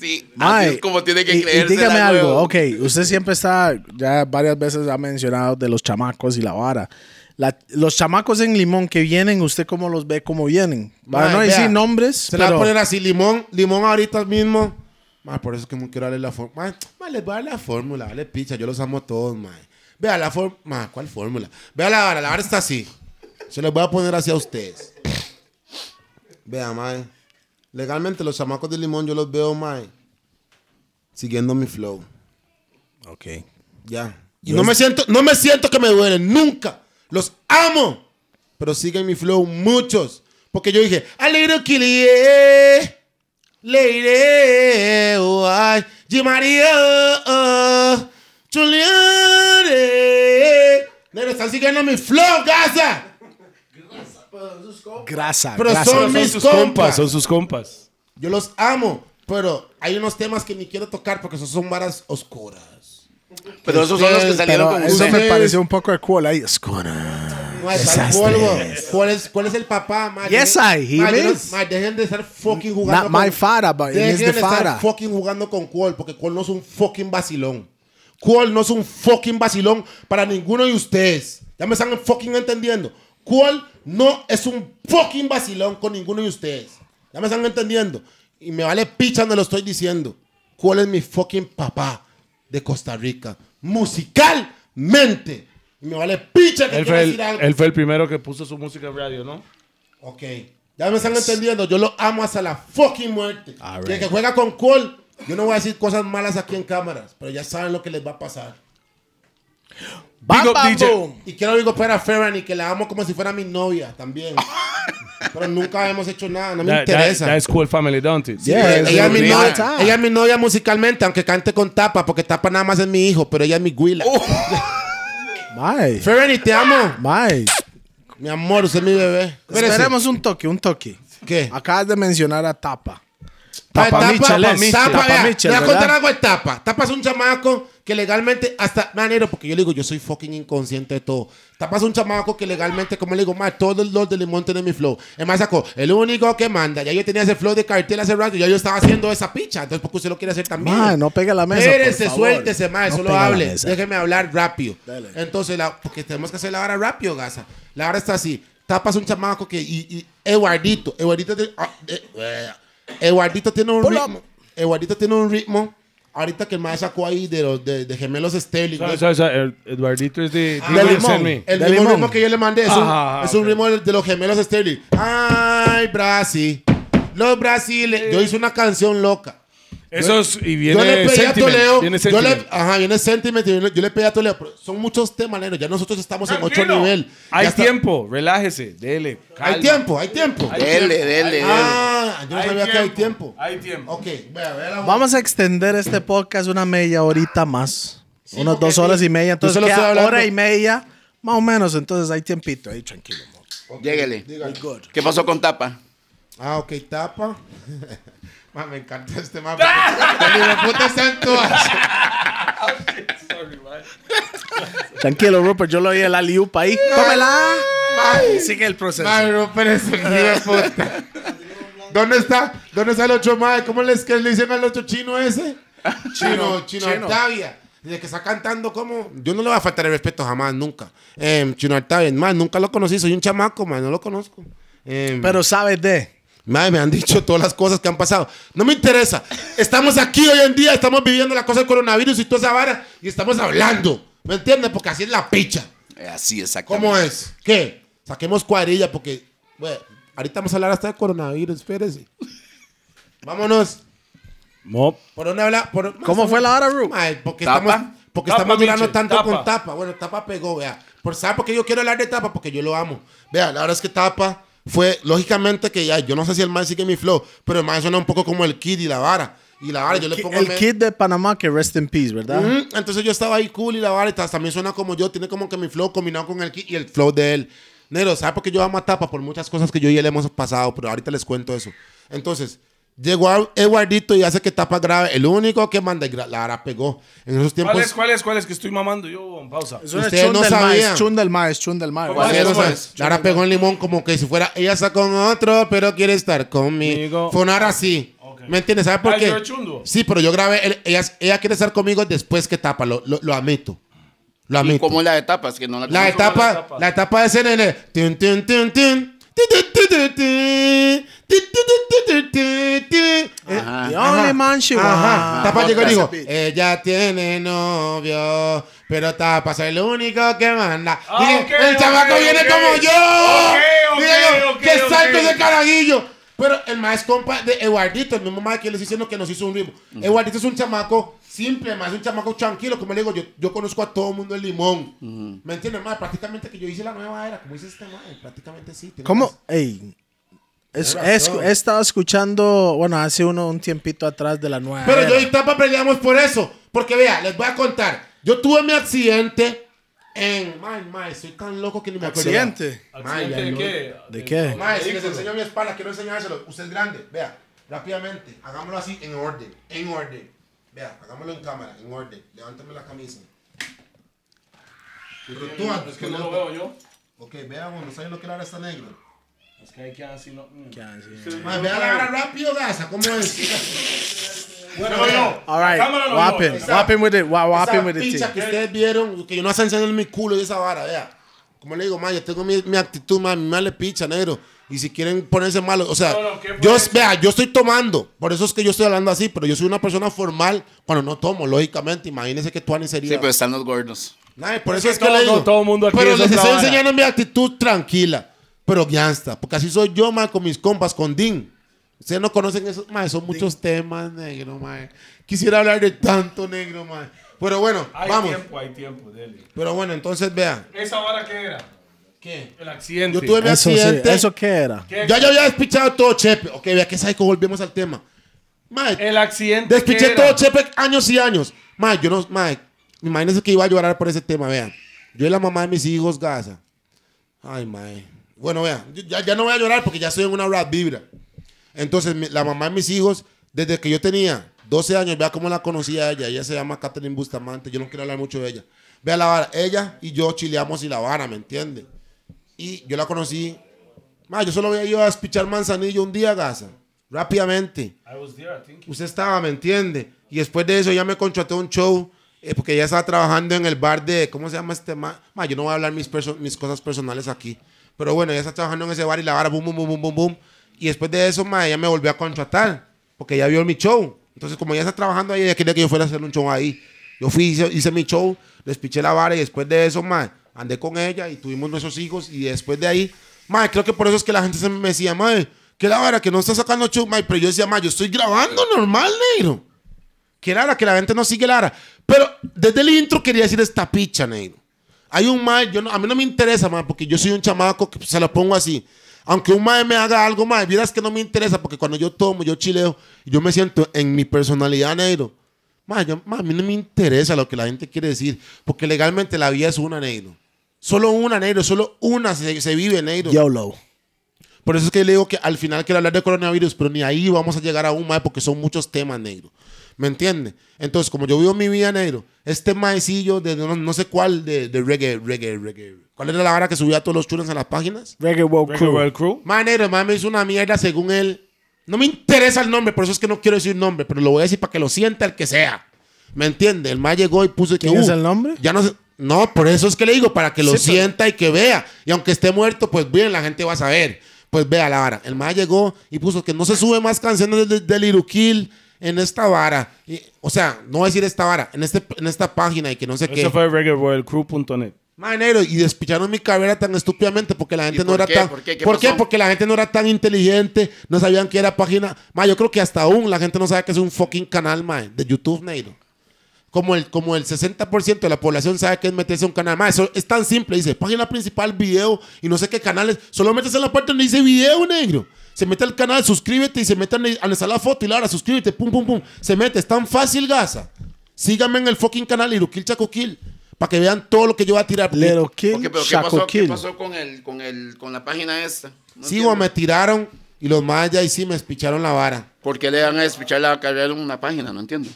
Sí, Mae, así es como tiene que y- dígame algo, ok, usted siempre está, ya varias veces ha mencionado de los chamacos y la vara. La- los chamacos en Limón que vienen, ¿usted cómo los ve cómo vienen? Para no decir nombres, Se la va a pero poner así, limón, limón ahorita mismo. Man, por eso es que me quiero darle la fórmula. Les voy a dar la fórmula, dale picha, yo los amo a todos, man. Vea la fórmula, ¿cuál fórmula? Vea la vara, la vara está así. Se les voy a poner así a ustedes. Vea, man. Legalmente los chamacos de limón yo los veo, man. Siguiendo mi flow. Ok. Ya. Y no me siento, no me siento que me duelen, nunca. Los amo. Pero siguen mi flow muchos. Porque yo dije, a little killie, lady, oh, ay, G. María, oh, están siguiendo mi flow, Gaza. Grasa, Pero grasa. son Son mis sus compas, compas. son sus compas. Yo los amo. Pero hay unos temas que ni quiero tocar porque esos son varas oscuras. Pero esos son los que salieron Pero con eso usted. me pareció un poco de cool ahí. Escona. El polvo. ¿Cuál es, ¿Cuál es el papá, ma? Yes, Dejen- I, he ma, yo no- is. ma, dejen de estar fucking jugando Not my father, but it Dejen is the de estar father. fucking jugando con Cuol, porque Cuol no es un fucking vacilón. Cuol no es un fucking vacilón para ninguno de ustedes. Ya me están fucking entendiendo. Cuol no es un fucking vacilón con ninguno de ustedes. Ya me están entendiendo. Y me vale picha donde lo estoy diciendo. Cuol es mi fucking papá de Costa Rica. Musicalmente. Y me vale picha que Él fue, el, algo. él fue el primero que puso su música en radio, ¿no? Ok. Ya me están entendiendo. Yo lo amo hasta la fucking muerte. Y el que juega con Cole, yo no voy a decir cosas malas aquí en cámaras, pero ya saben lo que les va a pasar. Bam, Big up bam, DJ. boom. Y quiero digo para Ferran y que la amo como si fuera mi novia también. pero nunca hemos hecho nada, no me That, that, interesa. that is cool family, don't it? Ella es mi Yeah. novia, ella es mi novia musicalmente, aunque cante con tapa, porque tapa nada más es mi hijo, pero ella es mi guila. Mae. Ferran, y te amo. Mae. Mi amor, usted es mi bebé. Espérese. Esperemos un toque, un toque. ¿Qué? Acabas de mencionar a Tapa. Pa- Tapa Mitchell es. Tapa, Tapa vea, Mitchell, le voy a contar ¿verdad? algo de Tapa. Tapa es un chamaco que legalmente, hasta, manero, porque yo le digo, yo soy fucking inconsciente de todo. Tapa es un chamaco que legalmente, como le digo, más todos los de limón tienen mi flow. Es más, sacó, el único que manda. Ya yo tenía ese flow de cartel hace rato, ya yo estaba haciendo esa picha. Entonces, ¿por qué usted lo quiere hacer también? Mae, no pega la mesa. Espérese, suéltese, mae, No solo hable. Déjeme hablar rápido. Dale. Entonces, la, porque tenemos que hacer la hora rápido, Gaza. La hora está así. Tapas un chamaco que. Y, y Eduardito. Eduardito tiene. ah, eh, eh, Eduardito tiene un Pull up. ritmo. Eduardito tiene un ritmo. Ahorita que el mae sacó ahí de, los, de, de gemelos Sterling. El Eduardito es de... Ah, de de limón. El de mismo limón. ritmo que yo le mandé es un, Ajá, es un ok. ritmo de, los gemelos Sterling. Ay, Brasil. Los Brasil. Yo hice una canción loca. Esos, y yo le viene pedí a. Toledo. Viene Yo le, ajá, viene Sentiment. Yo le, yo le pedí a Toledo. son muchos temas, neno. Ya nosotros estamos en otro Tranquilo. nivel. Ya Hay está- tiempo, relájese, dele. Hay calma. tiempo, hay tiempo. Hay Dele, tiempo, dele, hay- dele. Ah, yo no Hay sabía que hay tiempo. Hay tiempo. Ok, vea, vea Vamos a extender este podcast una media horita más. Unas porque dos sí. horas y media. Entonces, queda hora y media, más o menos. Entonces, hay tiempito. Ahí, tranquilo. mo. Lléguele. Dígale. ¿Qué pasó con Tapa? Ah, ok, tapa. Ma, me encanta este mapa. El hijo de puta está en todas. Tranquilo, Rupert. Yo lo oí el aliupa ahí. Tómela. Sigue el proceso. Ese hijo de puta. ¿Dónde está? ¿Dónde está el otro mae? ¿Cómo les, que le dicen al otro chino ese? Chino, chino, chino. Octavia. Desde que está cantando como... Yo no le voy a faltar el respeto jamás, nunca. Em, chino Octavia, más nunca lo conocí. Soy un chamaco, man, no lo conozco. Em, Pero sabes de. Madre, me han dicho todas las cosas que han pasado. No me interesa. Estamos aquí hoy en día, estamos viviendo la cosa del coronavirus y toda esa vara y estamos hablando. ¿Me entiendes? Porque así es la picha. Eh, Así exactamente. ¿Cómo es? ¿Qué? Saquemos cuadrilla porque, bueno, ahorita vamos a hablar hasta de coronavirus, espérese. Vámonos. Mop. ¿Por dónde habla? Por- ¿Cómo fue la hora, Ru? Mae, porque Tapa. estamos, porque Tapa, estamos durando tanto tapa. con Tapa. Bueno, Tapa pegó, vea. Por saber por qué yo quiero hablar de Tapa, porque yo lo amo. Vea, la verdad es que Tapa fue, lógicamente que ya, yo no sé si el man sigue mi flow, pero el man suena un poco como el Kid y la vara. Y la vara, yo le pongo El me- kid de Panamá que rest in peace, ¿verdad? Entonces yo estaba ahí cool y la vara y también suena como yo, tiene como que mi flow combinado con el Kid y el flow de él. Nero, ¿sabes por qué yo amo a Tapa? Por muchas cosas que yo y él hemos pasado, pero ahorita les cuento eso. Entonces, llegó a Eduardito y hace que tapa grave. El único que manda y la vara pegó. En esos tiempos. ¿Cuál es, cuál es, cuál es? Que estoy mamando yo, en pausa. Eso es Ustedes no el sabían. chunda el maíz, chunda el maíz. ¿Cómo Vale. es? Ustedes no ¿Cómo saben. La vara pegó en limón como que si fuera ella está con otro, pero quiere estar conmigo. Fue una así. ¿Me entiendes? ¿Sabes por Ah, qué? yo chundo. Sí, pero yo grabé. el- ella, ella quiere estar conmigo después que tapa. Lo, lo, lo admito. Lo ¿Y admito. cómo es la de etapas? Que no la La etapa, la etapa? la etapa de CNN. Tun, tun, tun, tun. Tu, Ajá. The only man she Ajá. Tapa llegó y dijo, ella tiene novio, pero Tapa es el único que manda. Ah, Dije, ok, el chamaco ok, viene ok. como yo. Dije que salto ese carajillo. Pero el más compa de Eduardito, el mismo más que les diciendo que nos hizo un ritmo. Eduardito es un chamaco simple, más un chamaco tranquilo. Como le digo, yo, yo conozco a todo el mundo el limón. ¿Me entiendes, más? Prácticamente que yo hice la nueva era, como dice este más, prácticamente sí. ¿Cómo? Ey. Es- es- he estado escuchando, bueno, hace uno un tiempito atrás de la nueva. Pero era. yo y Tapa peleamos por eso. Porque vea, les voy a contar. Yo tuve mi accidente en. Mae, mae, estoy tan loco que ni me acuerdo. ¿Accidente? ¿Accidente de qué? ¿De qué? Mae, si les enseño mi espalda, quiero enseñárselo. Usted es grande. Vea, rápidamente. Hagámoslo así en orden. En orden. Vea, hagámoslo en cámara, en orden. Levántame la camisa. Tú, Es que no lo veo yo. Ok, veamos, no saben lo que ahora está negro. Es que hay que así, no. mm. Mae, vea la hora rápido, gasa. ¿Cómo es? bueno, No, no. All right, Cámara no. him, whop him with it, whop Esa him with it. que ustedes vieron, que yo no estoy enseñando mi culo y esa vara, vea. Como le digo, ma, yo tengo mi, mi actitud, ma, mi mal le picha, negro. Y si quieren ponerse malo, o sea, No, no, ¿qué fue yo, vea, yo estoy tomando, por eso es que yo estoy hablando así, pero yo soy una persona formal cuando no tomo, lógicamente. Imagínense que tú sería. Sí, pero están los gordos. Nah, por Es eso que es que todo- le digo. no, todo mundo aquí pero es les estoy vara. enseñando mi actitud tranquila, pero gangsta, porque así soy yo, ma, con mis compas, con Dean. Ustedes no conocen eso, ma, son muchos temas, negro, ma. Quisiera hablar de tanto, negro, ma. Pero bueno, Hay vamos. tiempo, hay tiempo, dele. Pero bueno, entonces vea. ¿Esa vara qué era? ¿Qué? El accidente. Yo tuve mi Eso sí, accidente. ¿eso qué era? ¿Qué- Ya yo había despichado todo Chepe. Ok, vea que psycho, volvemos al tema. Mae, El accidente. despiché ¿qué era? todo Chepe años y años. Mae, yo no, mae, imagínense que iba a llorar por ese tema, vean. Yo y la mamá de mis hijos, Gaza. Ay, mae. Bueno, vean, yo- ya, ya no voy a llorar porque ya estoy en una rap vibra. Entonces, mi- la mamá de mis hijos, desde que yo tenía 12 años, vea cómo la conocía a ella. Ella se llama Catherine Bustamante. Yo no quiero hablar mucho de ella. Vea la vara. Ella y yo chileamos y la vara, ¿me entiende? Y yo la conocí. Ma, yo solo había ido a despichar manzanillo un día, Gaza. Rápidamente. I was there, I think. Usted estaba, ¿me entiende? Y después de eso ya me contrató un show. eh, porque ella estaba trabajando en el bar de. ¿Cómo se llama este ma? Ma, yo no voy a hablar mis, perso- mis cosas personales aquí. Pero bueno, ella está trabajando en ese bar y la vara, boom, boom, boom, boom, boom, boom. Y después de eso, ma, ella me volvió a contratar. Porque ella vio mi show. Entonces, como ella está trabajando ahí, ella quería que yo fuera a hacer un show ahí. Yo fui, hice, hice mi show, despiché la vara y después de eso, ma, andé con ella y tuvimos nuestros hijos. Y después de ahí, ma, creo que por eso es que la gente se me decía, ma, que la vara, que no está sacando show, ma. Pero yo decía, ma, yo estoy grabando normal, negro. Que Lara, que la gente no sigue Lara. Pero desde el intro quería decir esta picha, negro. Hay un mae, yo no- a mí no me interesa, mae, porque yo soy un chamaco que se lo pongo así. Aunque un mae me haga algo, mae, vieras que no me interesa, porque cuando yo tomo, yo chileo, yo me siento en mi personalidad, negro. Mae, yo- mae, a mí no me interesa lo que la gente quiere decir, porque legalmente la vida es una, negro. Solo una, negro, solo una se, se vive, negro. YOLO. Por eso es que le digo que al final quiero hablar de coronavirus, pero ni ahí vamos a llegar aún más porque son muchos temas negros. ¿Me entiende? Entonces, como yo vivo mi vida negro, este maecillo de no, no sé cuál, de, de reggae, reggae, reggae. ¿Cuál era la hora que subía todos los chulos en las páginas? Reggae World Regular Crew. World Crew. Mae negro, mae me hizo una mierda según él. No me interesa el nombre, por eso es que no quiero decir nombre, pero lo voy a decir para que lo sienta el que sea. ¿Me entiende? El mae llegó y puso que. ¿Quién es uh, el nombre? Ya no sé. No, por eso es que le digo, para que lo Sí, pero- sienta y que vea. Y aunque esté muerto, pues bien, la gente va a saber. Pues vea la vara. El mae llegó y puso que no se sube más canciones de, de Little Kill en esta vara. Y- o sea, no voy a decir esta vara, en, este, en esta página y que no sé qué. Eso fue regularworldcrew.net. Mae, negro, y despicharon mi carrera tan estúpidamente porque la gente no por era qué? tan. ¿Por qué? ¿Qué pasó? Porque la gente no era tan inteligente, no sabían que era página. Mae, yo creo que hasta aún la gente no sabe que es un fucking canal, mae, de YouTube, negro. Como el, como el 60% de la población sabe que es meterse a un canal. Mae, eso es tan simple. Dice página principal, video y no sé qué canales. Solo metes en la parte donde dice video, negro. Se mete al canal, suscríbete y se mete donde está la foto y la hora, suscríbete, pum, pum, pum. Se mete, es tan fácil, gaza. Síganme en el fucking canal Irukil Chacoquil para que vean todo lo que yo voy a tirar. Little Kill, Ok, pero ¿qué pasó, ¿qué Kill. pasó con, el, con, el, con la página esta? No Sí, güey, me tiraron Y los más ya ahí sí me espicharon la vara. ¿Por qué le van a despichar la carrera en una página? No entiendo.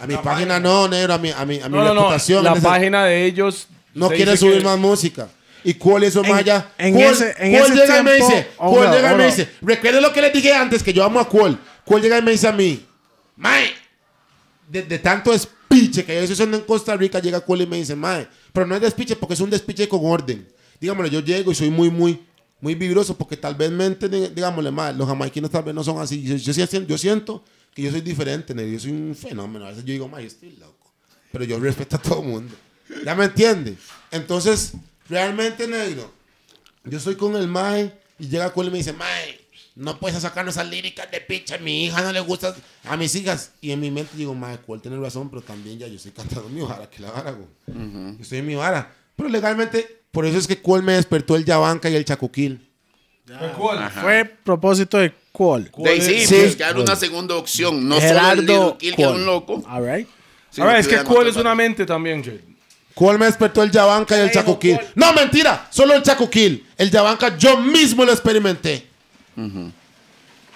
A mi página no, negro, a mi, a mi, a mi No, no, no. reputación. La página de ellos. no quiere subir que- más música. ¿Y cuál es eso En- en Cuál- ese- en Cuál ese llega y me tiempo- dice, Oh, Cuál no, llega y oh, me no. dice, recuerden lo que les dije antes, que yo amo a Cuál. Cuál llega y me dice a mí, Mae, de, de tanto despiche que yo estoy haciendo en Costa Rica, llega Cuál y me dice, Mae, pero no es despiche porque es un despiche con orden. Dígamelo, yo llego y soy muy, muy, muy vibroso porque tal vez me entienden, digámosle, Mae, los jamaiquinos tal vez no son así. Yo, yo, yo siento que yo soy diferente, negro, yo soy un fenómeno. A veces yo digo, Mae, yo estoy loco. Pero yo respeto a todo el mundo. ¿Ya me entiende? Entonces, realmente, negro, yo estoy con el Mae y llega Cuál y me dice, Mae, no puedes sacarnos esas líricas de picha, a mi hija no le gusta, a mis hijas. Y en mi mente digo, Mae, Cuál tiene razón, pero también ya yo estoy cantando mi vara, que la vara, güey. Yo estoy en mi vara. Pero legalmente, por eso es que Cuál me despertó el Yabanca y el Chacuquil. Fue cool. Fue propósito de Cuál. De ahí sí, Sí. buscar una segunda opción. No solo Gerardo el Lil Kill, que es Cuál. un loco. All right. Ahora, es que cool es una mente también, Jay. ¿Cuál me despertó el Yabanca y el Chacuquil? ¿cuál? No, mentira, solo el Chacuquil. El Yabanca yo mismo lo experimenté.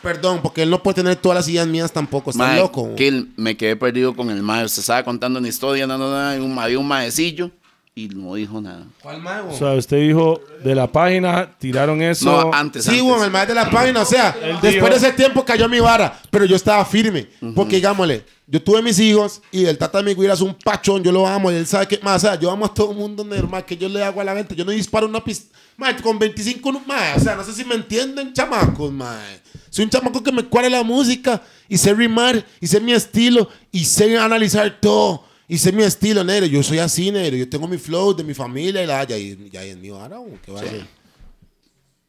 Perdón, porque él no puede tener todas las ideas mías tampoco. Está loco. Kill, me quedé perdido con el mae. Usted estaba contando una historia, no, no, no, había un maecillo y no dijo nada. ¿Cuál mae, O sea, usted dijo de la página, tiraron eso. No, antes, Sí, antes. bueno, el más de la página, o sea, después dijo- de ese tiempo cayó mi vara, pero yo estaba firme, porque digámosle, yo tuve mis hijos y el tata de mi güira es un pachón, yo lo amo y él sabe que más, o sea, yo amo a todo el mundo normal, que yo le hago a la gente, yo no disparo una pistola, con 25, no- mae, o sea, no sé si me entienden, chamacos, mae. Soy un chamaco que me cuadra la música y sé rimar y sé mi estilo y sé analizar todo. Y sé mi estilo, negro. Yo soy así, negro. Yo tengo mi flow de mi familia y la ya, y, ya es mi vara, ¿qué va a hacer?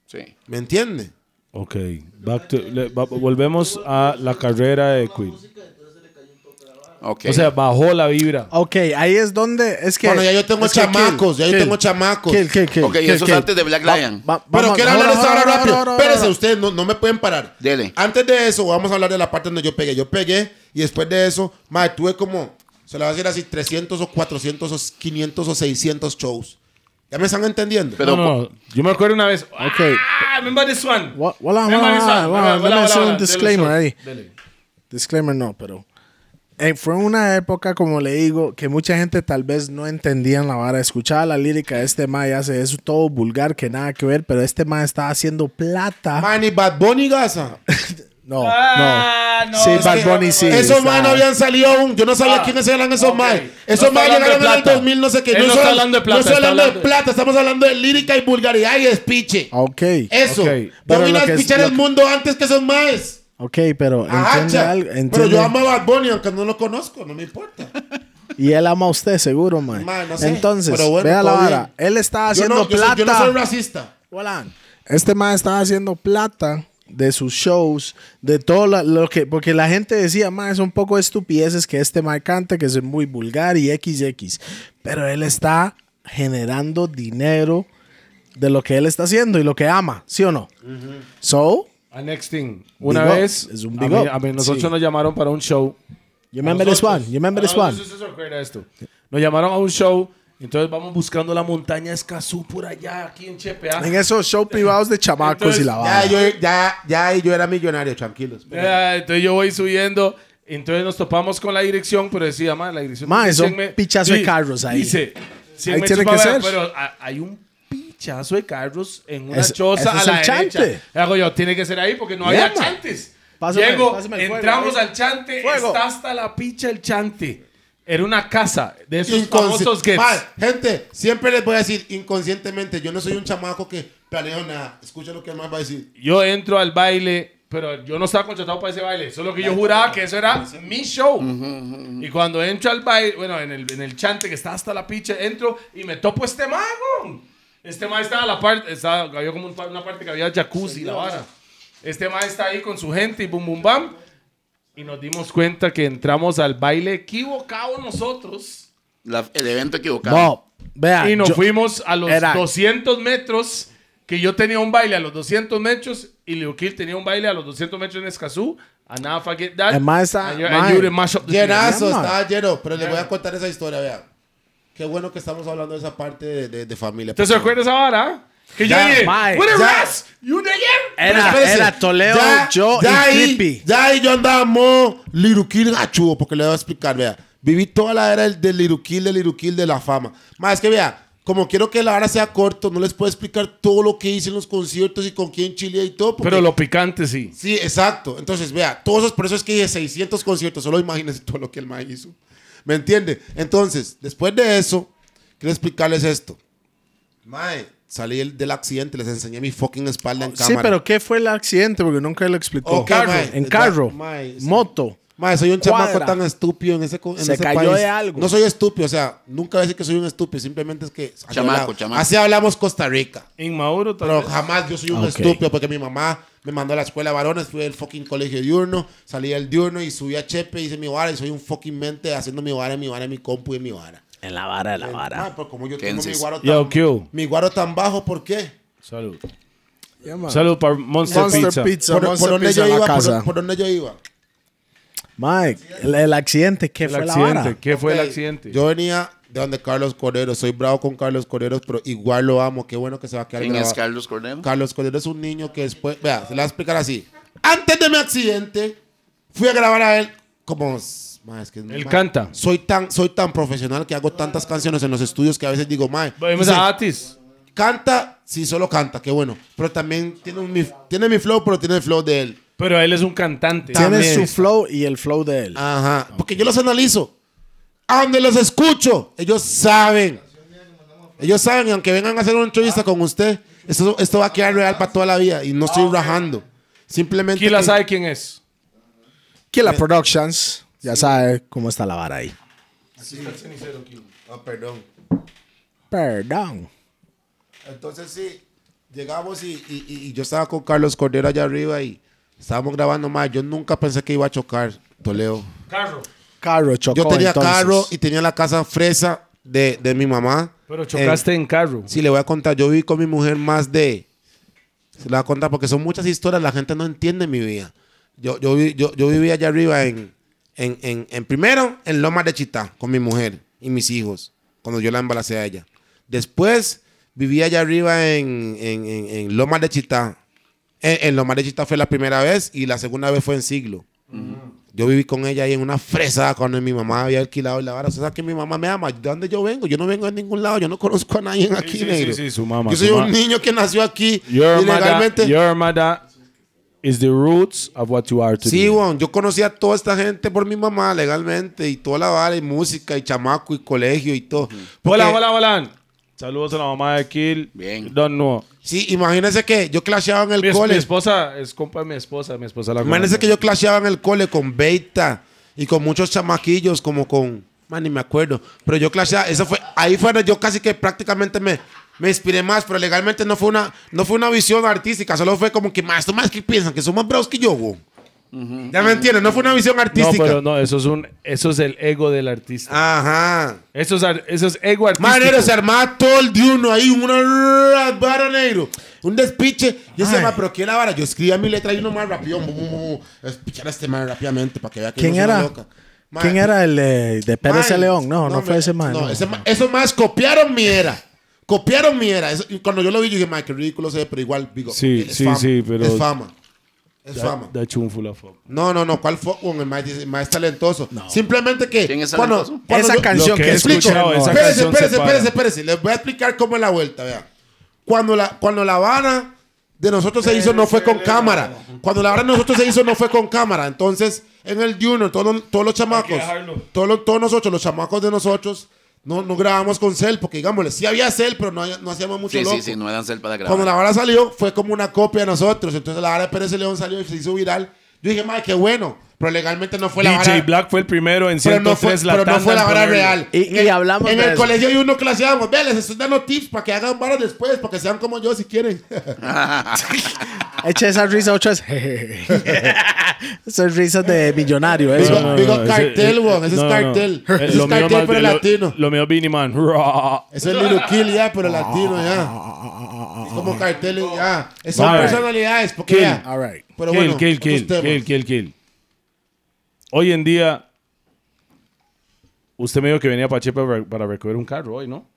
Sí. ¿Me entiende? Ok, back to- le- va- volvemos a la carrera de Queen. Ok. O sea, bajó la vibra. Ok, ahí es donde es que. Bueno, ya yo tengo que chamacos, ya yo kill, tengo chamacos. Kill, kill, Ok, eso es antes de Black Lion. va- Pero vamos- quiero hablar de on, esta hora hold on, rápido. Espérense, ustedes no, no me pueden parar. Dele. Antes de eso, vamos a hablar de la parte donde yo pegué. Yo pegué y después de eso, madre, tuve como, se lo voy a decir así, 300 o 400 o 500 o 600 shows. ¿Ya me están entendiendo? Pero no, no, yo me acuerdo una vez. Ok. Ah, remember this one. Hola, let me hola, hacer un disclaimer ahí. Disclaimer no, pero. eh, fue una época, como le digo, que mucha gente tal vez no entendían la vara. Escuchaba la lírica de este ma y hace eso todo vulgar que nada que ver, pero este ma estaba haciendo plata. Man, y Bad Bunny Gaza. No, Ah, no. no, Sí, es Bad Bunny sí. esos está- más no habían salido aún. Yo no sabía Ah, quiénes eran esos ok. más. No Esos está más llegaron de en el plata. 2000, no sé qué. Él Yo no no está estoy- hablando de plata, No estoy está hablando de plata, estamos hablando de lírica y vulgaridad y despiche. Ok. Eso. Ok. Yo Pero vine lo a despichar el que- mundo antes que esos más. Ok, pero entiende Ajacha. algo. Pero entiende- yo amo a Bad Bunny, aunque no lo conozco, no me importa. Y él ama a usted, seguro, man. Man, no sé, Entonces, pero bueno, vea la vara. Él estaba Yo haciendo no, yo, soy- plata. yo no soy racista. Hola. Este man estaba haciendo plata de sus shows, de todo la- lo que, porque la gente decía, man, es un poco de estupideces que este man cante, que es muy vulgar y XX. Pero él está generando dinero de lo que él está haciendo y lo que ama, ¿sí o no? So, A next thing. Una Big vez, Es un a big mí- up. a mí- nosotros Sí. nos llamaron para un show. you remember this one? You remember this Ah, one? Nos llamaron a un show, entonces vamos buscando la montaña Escazú por allá, aquí en Chepe. ¿ah? En esos shows privados de chamacos Entonces, y la Ya vara. yo, ya, ya yo era millonario, tranquilos. Entonces yo voy subiendo. Entonces nos topamos con la dirección, pero decía, ma, la dirección. Ma, dice son 100 me- pichazo de carros ahí. Dice, 100 Ahí tiene que allá, ser. Pero a- hay un pichazo de carros en una choza a es la derecha. chante. Hago yo, tiene que ser ahí porque no Yeah, había chantes. Pásame- Llego, pásame el fuego, entramos ahí. al chante, Fuego. está hasta la picha el chante. Era una casa de esos Inconsci- famosos gets. Gente, siempre les voy a decir inconscientemente, yo no soy un chamaco que planeo nada. Escucha lo que el man va a decir. Yo entro al baile, pero yo no estaba contratado para ese baile. Solo que yo juraba que eso era mi show. Y cuando entro al baile, bueno, en el, en el chante que está hasta la picha, entro y me topo este mago. Este mago estaba a la parte, estaba, había como una parte que había jacuzzi, la vara. Este mago está ahí con su gente y bum bum bam. Y nos dimos cuenta que entramos al baile equivocado nosotros. La- el evento equivocado. No, vea. Y nos yo- fuimos a los era- 200 metros, que yo tenía un baile a los 200 metros y Leo Kill tenía un baile a los 200 metros en Escazú. And now forget that. The Llenazo, Yeah, estaba lleno, pero les voy a contar esa historia, vea. Qué bueno que estamos hablando de esa parte de, de- de familia. ¿Te acuerdas ahora? Que yo Ya, dije, mae, "What a ya. ras! You de ayer?" Era, Espérese. era Toledo, Ya- yo ya y ahí, Creepy. Ya ahí yo andaba mo liruquil gachudo, porque le voy a explicar, vea. Viví toda la era del, del liruquil, del liruquil, de la fama. Más es que vea, como quiero que la hora sea corto, no les puedo explicar todo lo que hice en los conciertos y con quién chile y todo. porque- Pero lo picante sí. Sí, exacto. Entonces, vea, todos esos, por eso es que dije 600 conciertos, solo imagínense todo lo que el man hizo. ¿Me entiende? Entonces, después de eso, quiero explicarles esto. Mae, salí el- del accidente, les enseñé mi fucking espalda en Sí, cámara. pero ¿qué fue el accidente? Porque nunca lo explicó. Ok, mae. En carro, sí. moto. Mae, soy un chamaco tan estúpido en ese, en Se ese cayó país. de algo. No soy estúpido, o sea, nunca voy a decir que soy un estúpido, simplemente es que... Chamaco, hablamos- chamaco. Así hablamos Costa Rica. Inmaduro tal Pero vez. jamás yo soy un Ok. estúpido porque mi mamá me mandó a la escuela de varones, fui al fucking colegio diurno, salí del diurno y subí a Chepe, hice mi vara y soy un fucking mente haciendo mi vara, mi vara, mi compu y mi vara. En la vara de la Ah, vara. pero como yo tengo mi guaro, Yo, tan, Q. mi guaro tan bajo, ¿por qué? Salud. Yeah, man. Salud para Monster, Monster Pizza. Pizza. ¿Por, Monster por dónde Pizza yo en iba? ¿Por, por dónde yo iba? Mike, el, el accidente, ¿qué El fue la accidente. vara? ¿Qué fue el accidente? Yo venía de donde Carlos Cordero, soy bravo con Carlos Cordero, pero igual lo amo, qué bueno que se va a quedar ¿Quién es. Carlos Cordero? Carlos Cordero es un niño que después, vea, se le voy a explicar así. Antes de mi accidente, fui a grabar a él como... ma, es que, Él ma, canta. Soy tan, soy tan profesional que hago tantas canciones en los estudios que a veces digo, mae, Vamos dice, a Atis. canta, sí, solo canta, qué bueno. Pero también tiene, un- mi, tiene mi flow, pero tiene el flow de él. Pero él es un cantante. Tiene También. su flow y el flow de él. Ajá, porque yo los analizo. A donde los escucho, ellos saben. Ellos saben, y aunque vengan a hacer una entrevista con usted, esto, esto va a quedar real para toda la vida. Y no estoy rajando. Simplemente. Kila que- sabe quién es. Killa Productions, ya sabe cómo está la vara ahí. Ah, perdón. Perdón. Entonces sí, llegamos y, y- y- y yo estaba con Carlos Cordero allá arriba y estábamos grabando más. Yo nunca pensé que iba a chocar, Toledo. Carro. Carro chocó Yo tenía entonces. carro y tenía la casa fresa de, de mi mamá. Pero chocaste en carro. Sí, le voy a contar. Yo viví con mi mujer más de. Se le voy a contar porque son muchas historias. La gente no entiende mi vida. Yo, yo, yo, yo vivía allá arriba en, en, en, en primero en Lomas de Chitá con mi mujer y mis hijos cuando yo la embaracé a ella. Después vivía allá arriba en, en, en, en Lomas de Chitá. En, Lomas de Chitá fue la primera vez y la segunda vez fue en Siglo. Yo viví con ella ahí en una fresa cuando mi mamá había alquilado la vara. O sea, que mi mamá me ama. ¿De dónde yo vengo? Yo no vengo de ningún lado. Yo no conozco a nadie aquí, sí, negro. sí, sí, su mamá, Yo su soy un mamá. niño que nació aquí Your mother, ilegalmente. your mother is the roots of what you are today. Sí, weón. Yo conocí a toda esta gente por mi mamá legalmente y toda la vara y música y chamaco y colegio y todo. Porque- Hola, hola, hola. Saludos a la mamá de Kill. Bien. Don't know. Sí, imagínense que yo clasheaba en el Mi, es- cole. mi esposa es compa de mi esposa. Mi esposa la Imagínense conoce. que yo clasheaba en el cole con Beita y con muchos chamaquillos, como con. Man, ni me acuerdo. Pero yo clasheaba. Eso fue. Ahí fue yo casi que prácticamente me, me inspiré más, pero legalmente no fue una, no fue una visión artística. Solo fue como que, más, más que piensan que son más bravos que yo, güey. Ya me entiendes, no fue una visión No, artística. pero no, eso es, un, eso es el ego del artista. Ajá. Eso, es, eso es ego artístico. Manero, se armaba todo el de uno ahí, una vara negro. Un despiche. Yo se llama, pero ¿qué la vara? Yo escribía mi letra y uno más rápido. Espichar a este man rápidamente para que vea que ¿Quién no era? loca. ¿Quién era el eh, de Pérez León? No, no, fue hombre, ese man. No, no. ese esos más copiaron mi era. Copiaron mi era. Eso- y cuando yo lo vi, yo dije, "Mae, qué ridículo se ve, pero igual, digo, Sí, es sí, fama, sí, pero- Es fama. Es fama. Da chunfula fuck. No, no, no. ¿Cuál fue? Bueno, el dice, el mae es talentoso. Simplemente que. ¿Quién es cuando, cuando Esa yo- canción Lo que que explico. esa espérese, canción espérese, espérese, espérese. Les voy a explicar cómo es la vuelta, vea. Cuando la, cuando la Habana de nosotros se hizo, no fue con cámara. Cuando la Habana de nosotros se hizo, no fue con cámara. Entonces, en el Junior, todos los, todos los chamacos, todos, todos nosotros, los chamacos de nosotros, no, no grabamos con cel, porque digámosle, sí había cel, pero no, no hacíamos mucho Sí, loco. sí, sí, no eran cel para grabar. Cuando la vara salió, fue como una copia de nosotros. Entonces la vara de Pérez León salió y se hizo viral. Yo dije, madre, qué bueno. Pero legalmente no fue la DJ vara. Black fue el primero en pero 103 no fue, la pero no fue la vara real. Y- En y el- hablamos En de el eso. colegio hay uno claseábamos. Ve, les estoy dando tips para que hagan varas después, para que sean como yo si quieren. Eche esa risa ocho veces. Esas risas de millonario, Digo, eso. No, no, digo no, cartel, ese- weón. Ese no, es no. cartel. Eh, Ese es lo mío cartel, más pero lo- latino. Lo mío Beanie Man. Eso es Little Kill ya, pero latino ya. Es como cartel y ya. Esas son personalidades. Porque ya. All right. Pero kill, bueno, kill, kill, kill, kill, kill. Hoy en día, usted me dijo que venía para Chepe para recoger un carro hoy, ¿no?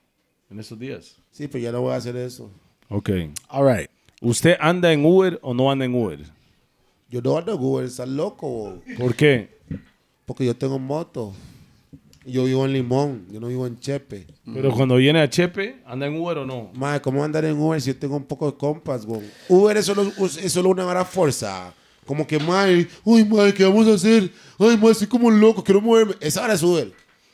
En estos días. Sí, pero ya no voy a hacer eso. Ok. All right. ¿Usted anda en Uber o no anda en Uber? Yo no ando en Uber, estás loco. ¿Por qué? Porque yo tengo moto. Yo vivo en Limón, yo no vivo en Chepe. Pero cuando viene a Chepe, ¿anda en Uber o no? Madre, ¿cómo andar en Uber si yo tengo un poco de compas, güey? Uber es solo, es solo una vara fuerza. Como que, madre, uy, madre, ¿qué vamos a hacer? Ay, madre, estoy como loco, quiero moverme. Esa hora es Uber.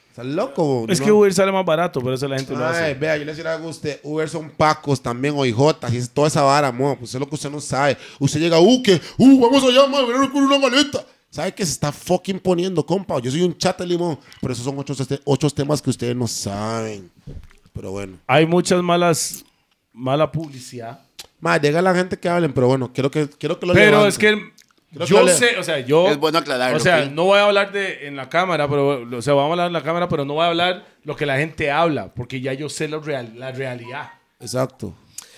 Estás loco. Es que Uber sale más barato, por eso la gente lo Ay, hace. vea, yo le decía a usted. Uber son pacos también, o hijotas, y es toda esa vara, mo. Pues es lo que usted no sabe. Usted llega, uh, que, uh, vamos allá, madre, ven con una maleta. ¿Sabe que se está fucking poniendo, compa? Yo soy un chat de limón, pero esos son ocho, ocho temas que ustedes no saben. Pero bueno. Hay muchas malas, mala publicidad. Madre, diga a la gente que hablen, pero bueno, quiero que, quiero que lo Pero levanten. es que Creo que yo le- sé, o sea, yo... Es bueno aclararlo, O sea, ¿ok? no voy a hablar de en la cámara, pero, o sea, vamos a hablar en la cámara, pero no voy a hablar lo que la gente habla, porque ya yo sé lo real, la realidad. Exacto.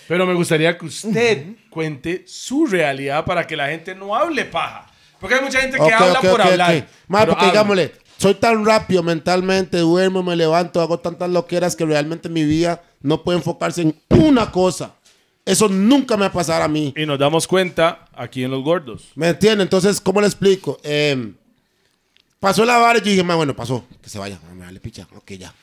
Pero me gustaría que usted cuente su realidad para que la gente no hable paja. Porque hay mucha gente que Ok, habla ok, por ok, hablar. pero porque habla. digámosle, soy tan rápido mentalmente, duermo, me levanto, hago tantas loqueras que realmente mi vida no puede enfocarse en una cosa. Eso nunca me va a pasar a mí. Y nos damos cuenta aquí en Los Gordos. ¿Me entiende? Entonces, ¿cómo le explico? Eh, pasó la vara y yo dije, "Ma, bueno, pasó, que se vaya. Me vale picha, ok, ya.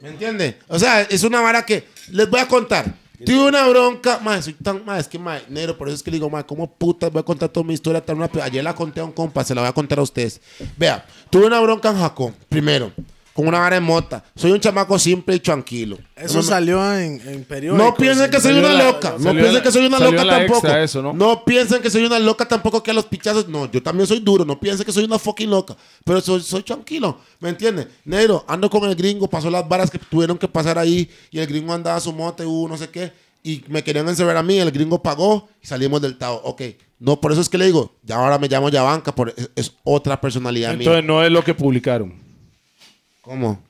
¿Me entiende? O sea, es una vara que les voy a contar. Tuve una bronca, ma, soy tan, ma, es que, ma, negro, por eso es que le digo, ma, ¿cómo putas voy a contar toda mi historia tan rápido? Ayer la conté a un compa, se la voy a contar a ustedes. Vea, tuve una bronca en Jacó, primero, con una vara de mota. Soy un chamaco simple y tranquilo. Eso No salió en, en periódicos. no piensen que soy una la- loca. No piensen la- que soy una loca tampoco. eso, ¿no? piensen que soy una loca tampoco que a los pichazos. No, yo también soy duro. No piensen que soy una fucking loca. Pero soy, soy tranquilo. ¿Me entiendes? Negro, ando con el gringo. Pasó las varas que tuvieron que pasar ahí. Y el gringo andaba a su mote, uh, no sé qué. Y me querían encerrar a mí. El gringo pagó y salimos del Tao. Ok. No, por eso es que le digo, ya ahora me llamo Yabanca. Por, es, es otra personalidad Entonces mía. no es lo que publicaron. ¿Cómo?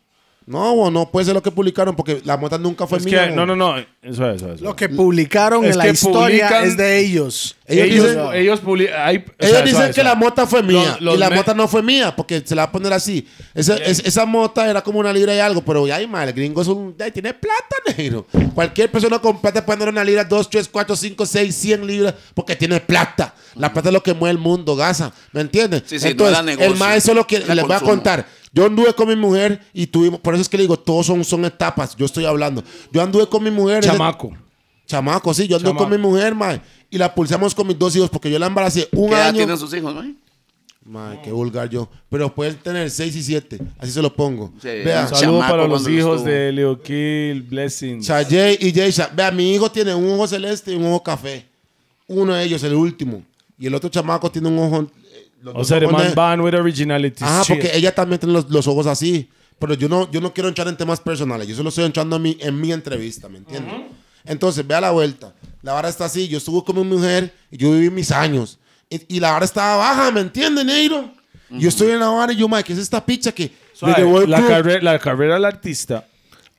No, no puede ser lo que publicaron porque la mota nunca fue Es mía. que, no, no, no. Eso es, eso es. Lo que publicaron Es en la historia publican- es de ellos. Ellos Ellos, dicen- ellos, publi- hay- o Ellos sea, dicen que la mota fue mía Los- los y la mota no fue mía porque se la va a poner así. Esa, es- esa mota era como una libra y algo, pero ya, mal, el gringo es un, ay, tiene plata, negro. Cualquier persona con plata puede tener una libra, dos, tres, cuatro, cinco, seis, cien libras porque tiene plata. La plata es lo que mueve el mundo, gasa, ¿me entiendes? Sí, sí, no Entonces, era negocio, el maestro lo que les voy a contar. Yo anduve con mi mujer y tuvimos, por eso es que le digo, todos son, son etapas, yo estoy hablando. Yo anduve con mi mujer. ese- Chamaco. Chamaco, sí, yo anduve Chamaco. con mi mujer, mae, y la pulsamos con mis dos hijos porque yo la embaracé un ¿Qué edad año. tienen sus hijos, no? Madre, qué vulgar yo. Pero pueden tener 6 y 7. Así se lo pongo. Sí. Vea, Un Saludos chamaco para los cuando hijos estuvo. de Leo Kill, Blessings. Chayey y Jaysha. Vea, mi hijo tiene un ojo celeste y un ojo café. Uno de ellos, el último. Y el otro chamaco tiene un ojo. eh, los O dos sea, the ojos man born with originality. Ajá, shit. porque ella también tiene los, los ojos así. Pero yo no, yo no quiero entrar en temas personales. Yo solo estoy entrando en mi, en mi entrevista, ¿me entiendes? Entonces, vea la vuelta. La vara está así. Yo estuve con mi mujer y yo viví mis años. Y, y la vara estaba baja, ¿me entiendes, Neiro? Yo estoy en la vara y yo, madre, ¿qué es esta picha que... Suave, le llevó el la, carrera, la carrera del artista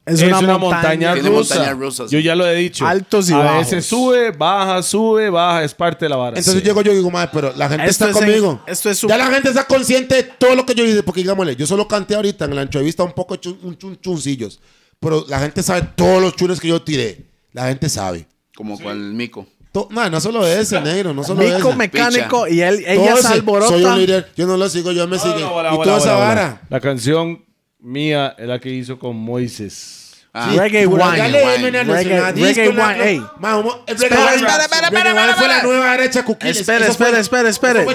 Es, es, una, una, montaña. montaña, rusa. montañas rusas. Yo ya lo he dicho. Altos y a bajos. veces sube, baja, sube, baja. Es parte de la vara. Entonces llego yo y digo, madre, pero la gente Esto está es en- conmigo. esto es su- Ya la gente está consciente de todo lo que yo hice. Porque, digámosle, yo solo canté ahorita en la entrevista un poco chun, un chun- chuncillos. Pero la gente sabe todos los chunes que yo tiré. La gente sabe. Como cual mico. To- no, no solo ese, negro, no solo Mico ese. mecánico y él, Todo ella se ese. alborota. Soy un líder. Yo no lo sigo, yo me no, bola, y bola, toda esa vara. La canción mía es la que hizo con Moises. Ah, Reggae wine. Reggae- reggae wine, ey. Espera, espera, espera, fue la espera. nueva derecha Cookie. Espere, espere, espere, espere.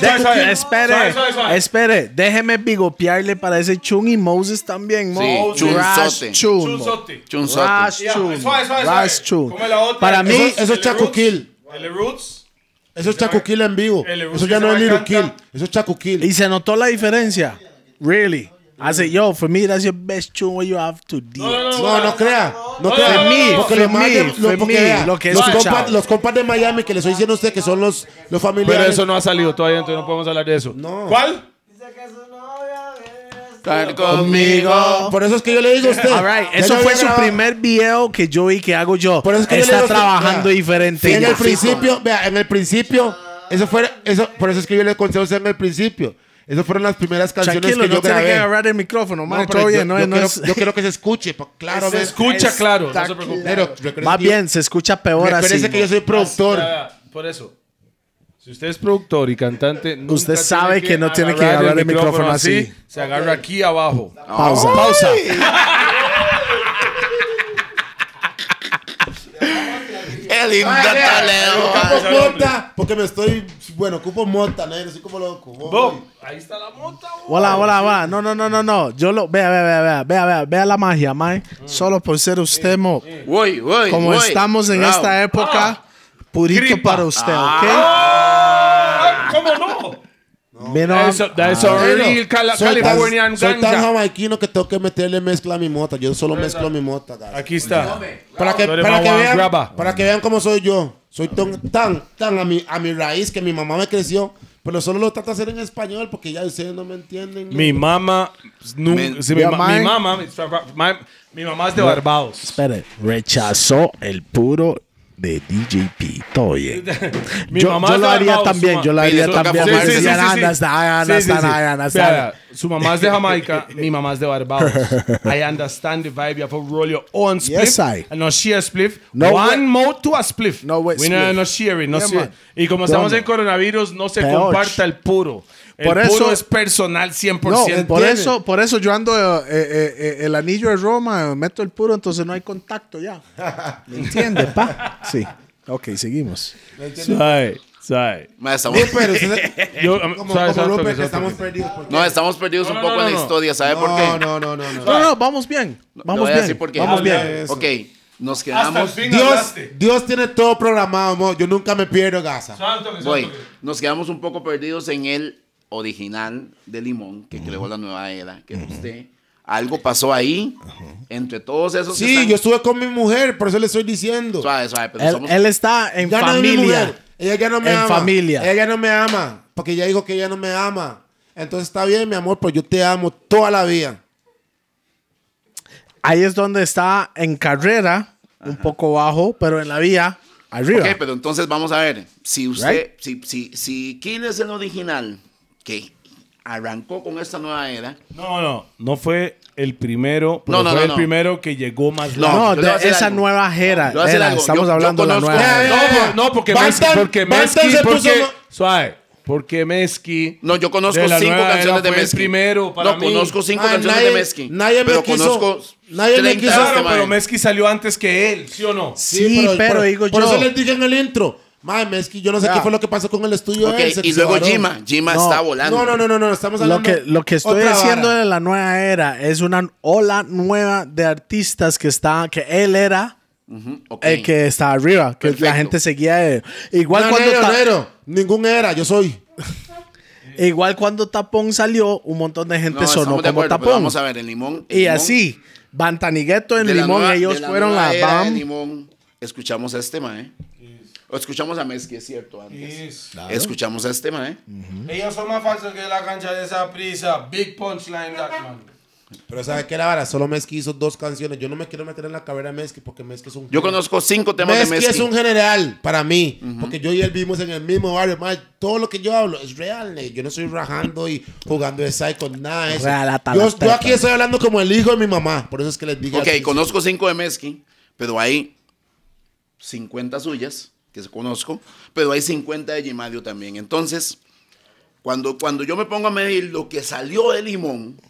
espere, espere. Déjeme bigopearle para ese Chun y Moses también, mo. Chun, Ya, Chun. suave. Chun. ¿Cómo es la otra? Para mí, Eso, es. Kill. El Roots. Eso es Chaco Kill en vivo. Eso ya no es canta. Eso es Chaco Kill. y se notó la diferencia. Really. I said, yo, for me, that's your best tune where you have to deal. No, no crea. No no, crea. no, no, no, Porque for me, for me, lo que los compas, los compas de Miami que le estoy diciendo a usted que son los, los familiares. Pero eso no ha salido todavía, entonces no podemos hablar de eso. No. ¿Cuál? Estar conmigo. Por eso es que yo le digo a usted. All right, eso fue su primer video que yo vi que hago yo. Por eso es que yo le Está digo a usted, trabajando diferente. En el Fijo. principio, vea, en el principio, eso fue, eso, por eso es que yo le consejo a usted en el principio. Esas fueron las primeras canciones Tranquilo, que no yo tiene que grabé. agarrar el micrófono, man. No, pero yo, bien, no, yo no quiero, es- yo quiero que se escuche, pa- claro. Se escucha claro, no se claro. Pero Más bien, se escucha peor así. que yo soy productor. Ya, ya, Por eso. Si usted es productor y cantante, nunca Usted sabe que no tiene que agarrar el micrófono así. Se agarra aquí abajo. Pausa. Pausa. ¡Qué lindo Ocupo Toledo! mota, porque me estoy, bueno, ocupo mota, negro, así como loco. Boom. Ahí está la mota. Hola, hola, hola. No, no, no, no, no. Yo lo. Vea, vea, vea, vea, vea, vea, vea la magia, mae. Solo por ser usted, mo. Como voy. estamos en Bravo. esta época, purito Gripa. para usted, Ah, ¿Cómo no? ¿Ok? Vino a- Eso, that's a real Cali- Soy tan- Californian Soy tan jamaiquino que tengo que meterle mezcla a mi mota. Yo solo mezclo mi mota. Aquí está. Para que, para, que vean, para que vean cómo soy yo. Soy tan, tan, tan a mi, a mi raíz que mi mamá me creció. Pero solo lo trato de hacer en español porque ya ustedes no me entienden. Mi mamá, mi, ma- mae. mi mamá, mi, mi mamá es de Barbados. Espere, rechazó el puro de DJP. Todo bien. Mi yo mamá yo es lo de haría Barbados, también, yo lo haría también. su mamá es de Jamaica, mi mamá es de Barbados. I understand the vibe. You have to roll your own spliff. Yes, I. And no share spliff. No One way- mode to a spliff. No way We no, spliff. no sharing. No Yeah, share. Y como estamos en coronavirus, no se comparta el puro. El Por puro eso- es personal 100%. No, por eso, por eso yo ando eh, eh, eh, el anillo de Roma, meto el puro, entonces no hay contacto ya. ¿Me entiendes, pa? Sí. Ok, seguimos. Suave. Ma, estamos- Rupert, usted- Yo, um, como, toque, estamos perdidos. No, estamos perdidos No, un no, poco no, en la no. historia. ¿Sabe por qué? No, no, no, no, no. No, no, vamos bien. Vamos voy a bien. decir por qué. Vamos bien. de eso. Ok, nos Hasta el quedamos... fin Dios, hablaste. Dios tiene todo programado, mo. Yo nunca me pierdo, Gaza. Voy. toque. Nos quedamos un poco perdidos en el original de Limón, que creó la nueva era, que es usted. Algo pasó ahí, entre todos esos que Sí, están- yo estuve con mi mujer, por eso le estoy diciendo. Suave, suave, pero Él, somos- él está en Ya no es mi familia. Ella ya no me En ama. familia. Ella ya no me ama. Porque ella dijo que ella no me ama. Entonces está bien, mi amor, pero yo te amo toda la vida. Ahí es donde está en carrera, un poco bajo, pero en la vía, arriba. Ok, pero entonces vamos a ver. Si usted, Right. si, si, si Kill es el original que arrancó con esta nueva era, No, no, no fue el primero, pero No, no, fue no, el no. primero que llegó más No. No, de esa algo. nueva era. Era, estamos Yo- yo hablando de la nueva era. Eh, No, por- no, porque Messi, porque puso porque, suave, porque Messi. No, yo conozco cinco canciones era de fue el Messi. primero para no, mí. conozco cinco canciones nadie- de Messi. nadie me pero quiso- conozco nadie me 30 quiso- este Claro, pero mae. Messi salió antes que él, ¿sí o no? Sí, pero por, digo por yo- eso les dije en el intro. Mae, Messi, yo no sé Ya. qué fue lo que pasó con el estudio Ok, de él, se y luego. Jima. Jima No. está volando. No, no, no, no, no, estamos Lo hablando que, lo que estoy otra diciendo vara. de la nueva era es una ola nueva de artistas que está, que él era Ok. el que está arriba, que la Perfecto. gente seguía. de- igual No, cuando Ta- negro. Ningún era, yo soy. igual cuando Tapón salió, un montón de gente No, sonó como acuerdo, Tapón. vamos a ver, el limón. el Y Limón, así, Bantanigueto en de la Limón, nueva- ellos de la fueron nueva la era de BAM. Limón, escuchamos a este mae. O escuchamos a Messi, es cierto, antes. Escuchamos a este mae. Ellos son más falsos que la cancha de esa prisa. Big punchline, that man. Pero ¿sabe qué la vara? Solo Messi hizo dos canciones. Yo no me quiero meter en la carrera de Messi porque Messi es un... Yo conozco cinco temas Messi de Messi. es un general para mí. Porque yo y él vivimos en el mismo barrio. mae, todo lo que yo hablo es real. ne. Yo no estoy rajando y jugando de psycho, nada de eso. Real Yo, aquí estoy hablando como el hijo de mi mamá. Por eso es que les digo. Ok, conozco cinco de Messi, pero hay 50 suyas, que conozco, pero hay 50 de Gimadio también. Entonces, cuando, cuando yo me pongo a medir lo que salió de Limón,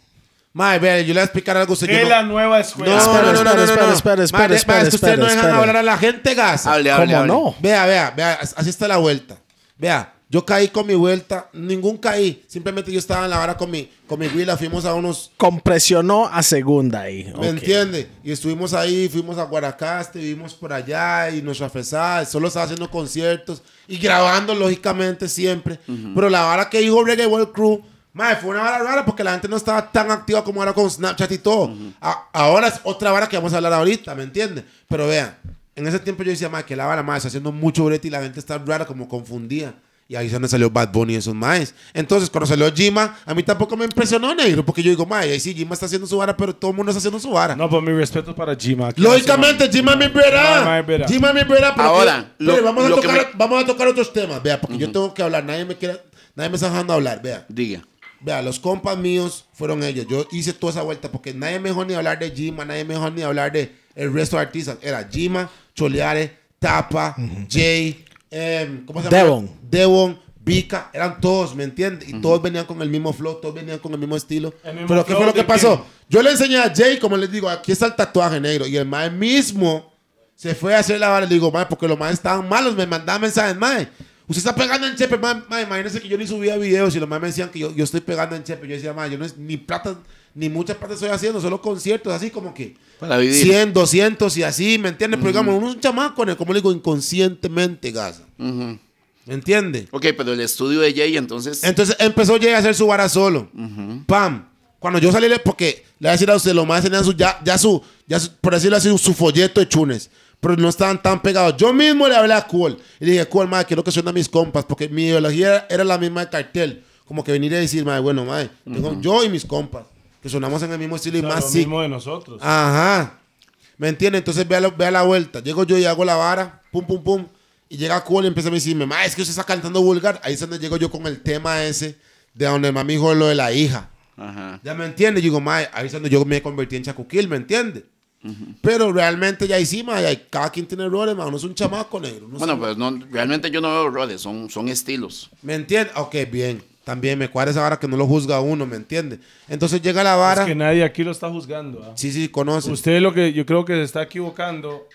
Mae, vea, yo le voy a explicar algo. yo Es no- la nueva No, escuela. Espera, no, no, no, espera, no, no, espera, no. espera, espera, espera, es que ustedes no dejan hablar a la gente, gas. hable, hable, ¿Cómo hable. no? Vea, vea, vea, así está la vuelta. Vea, yo caí con mi vuelta, ningún caí. Simplemente yo estaba en la vara con mi, con mi huila, fuimos a unos, Compresionó a segunda ahí. ¿me ok. entiende? Y estuvimos ahí, fuimos a Guaracaste, vivimos por allá y nuestra fesada, solo estaba haciendo conciertos y grabando, lógicamente, siempre. Pero la vara que dijo Reggae World Crew, madre, fue una vara rara porque la gente no estaba tan activa como era con Snapchat y todo. A- ahora es otra vara que vamos a hablar ahorita, ¿me entiende? Pero vean, en ese tiempo yo decía, madre, que la vara, madre, está haciendo mucho brete y la gente está rara, como confundida. Y ahí es donde salió Bad Bunny y esos maes. Entonces, cuando salió Jima, a mí tampoco me impresionó, negro, porque yo digo, madre, ahí sí, Jima está haciendo su vara, pero todo el mundo está haciendo su vara. No, pues mi respeto para Jima. Lógicamente, Jima brera. brother. Jima mi brera. pero Ahora, lo- vamos, a lo que tocar, me- vamos a tocar otros temas, vea, porque yo tengo que hablar. Nadie me quiere, nadie me está dejando hablar, vea. diga. vea, los compas míos fueron ellos. Yo hice toda esa vuelta porque nadie mejor ni hablar de Jima, nadie mejor ni hablar de el resto de artistas. Era Jima, Choleare, Tapa, Jay, em, ¿cómo se llama? Devon. Devon, Vika, eran todos, ¿me entiendes? Y todos venían con el mismo flow, todos venían con el mismo estilo. El mismo Pero ¿qué fue lo que pasó? Yo le enseñé a Jay, como les digo, aquí está el tatuaje negro. Y el mae mismo se fue a hacer la vara. Le digo, mae, porque los maes estaban malos. Me mandaban mensajes, mae. Usted está pegando en Chepe, mae. mae, imagínense que yo ni subía videos y los maes me decían que yo, yo estoy pegando en Chepe. Yo decía, mae, yo no es ni plata, ni mucha plata estoy haciendo, solo conciertos, así como que Para vivir. 100, 200 y así, ¿me entiendes? Pero digamos, uno es un chamaco, como le digo, inconscientemente, Gaza. Ujú. ¿Me entiendes? Ok, pero el estudio de Jay, entonces. Entonces empezó Jay a hacer su vara solo. Pam. Cuando yo salí, porque le voy a decir a usted, los más tenían su, ya, ya su, ya su- por decirlo así, su folleto de chunes. Pero no estaban tan pegados. Yo mismo le hablé a Cool. Y le dije, Cool, madre, quiero que suenen mis compas. Porque mi ideología era, era la misma de cartel. Como que venir a decir, madre, bueno, madre, tengo yo y mis compas. Que sonamos en el mismo estilo y O sea, más lo sí. mismo de nosotros. Ajá. ¿Me entiendes? Entonces vea, la- vea la vuelta. Llego yo y hago la vara, pum, pum, pum. Y llega Cool y empieza a decirme, ma, es que usted está cantando vulgar. Ahí es donde llego yo con el tema ese de donde mami dijo lo de la hija. Ajá. ¿Ya me entiende? Yo digo, ma, ahí es donde yo me convertí en Chacuquil, ¿me entiende? Pero realmente ya hicimos, ya cada quien tiene errores, ma. Uno es un chamaco negro. uno Bueno, es- pues no, realmente yo no veo roles, son, son estilos. ¿Me entiende? Ok, bien. También me cuadra esa vara que no lo juzga uno, ¿me entiende? Entonces llega la vara. Es que nadie aquí lo está juzgando. ¿ah? Sí, sí, conoce. Usted lo que yo creo que se está equivocando,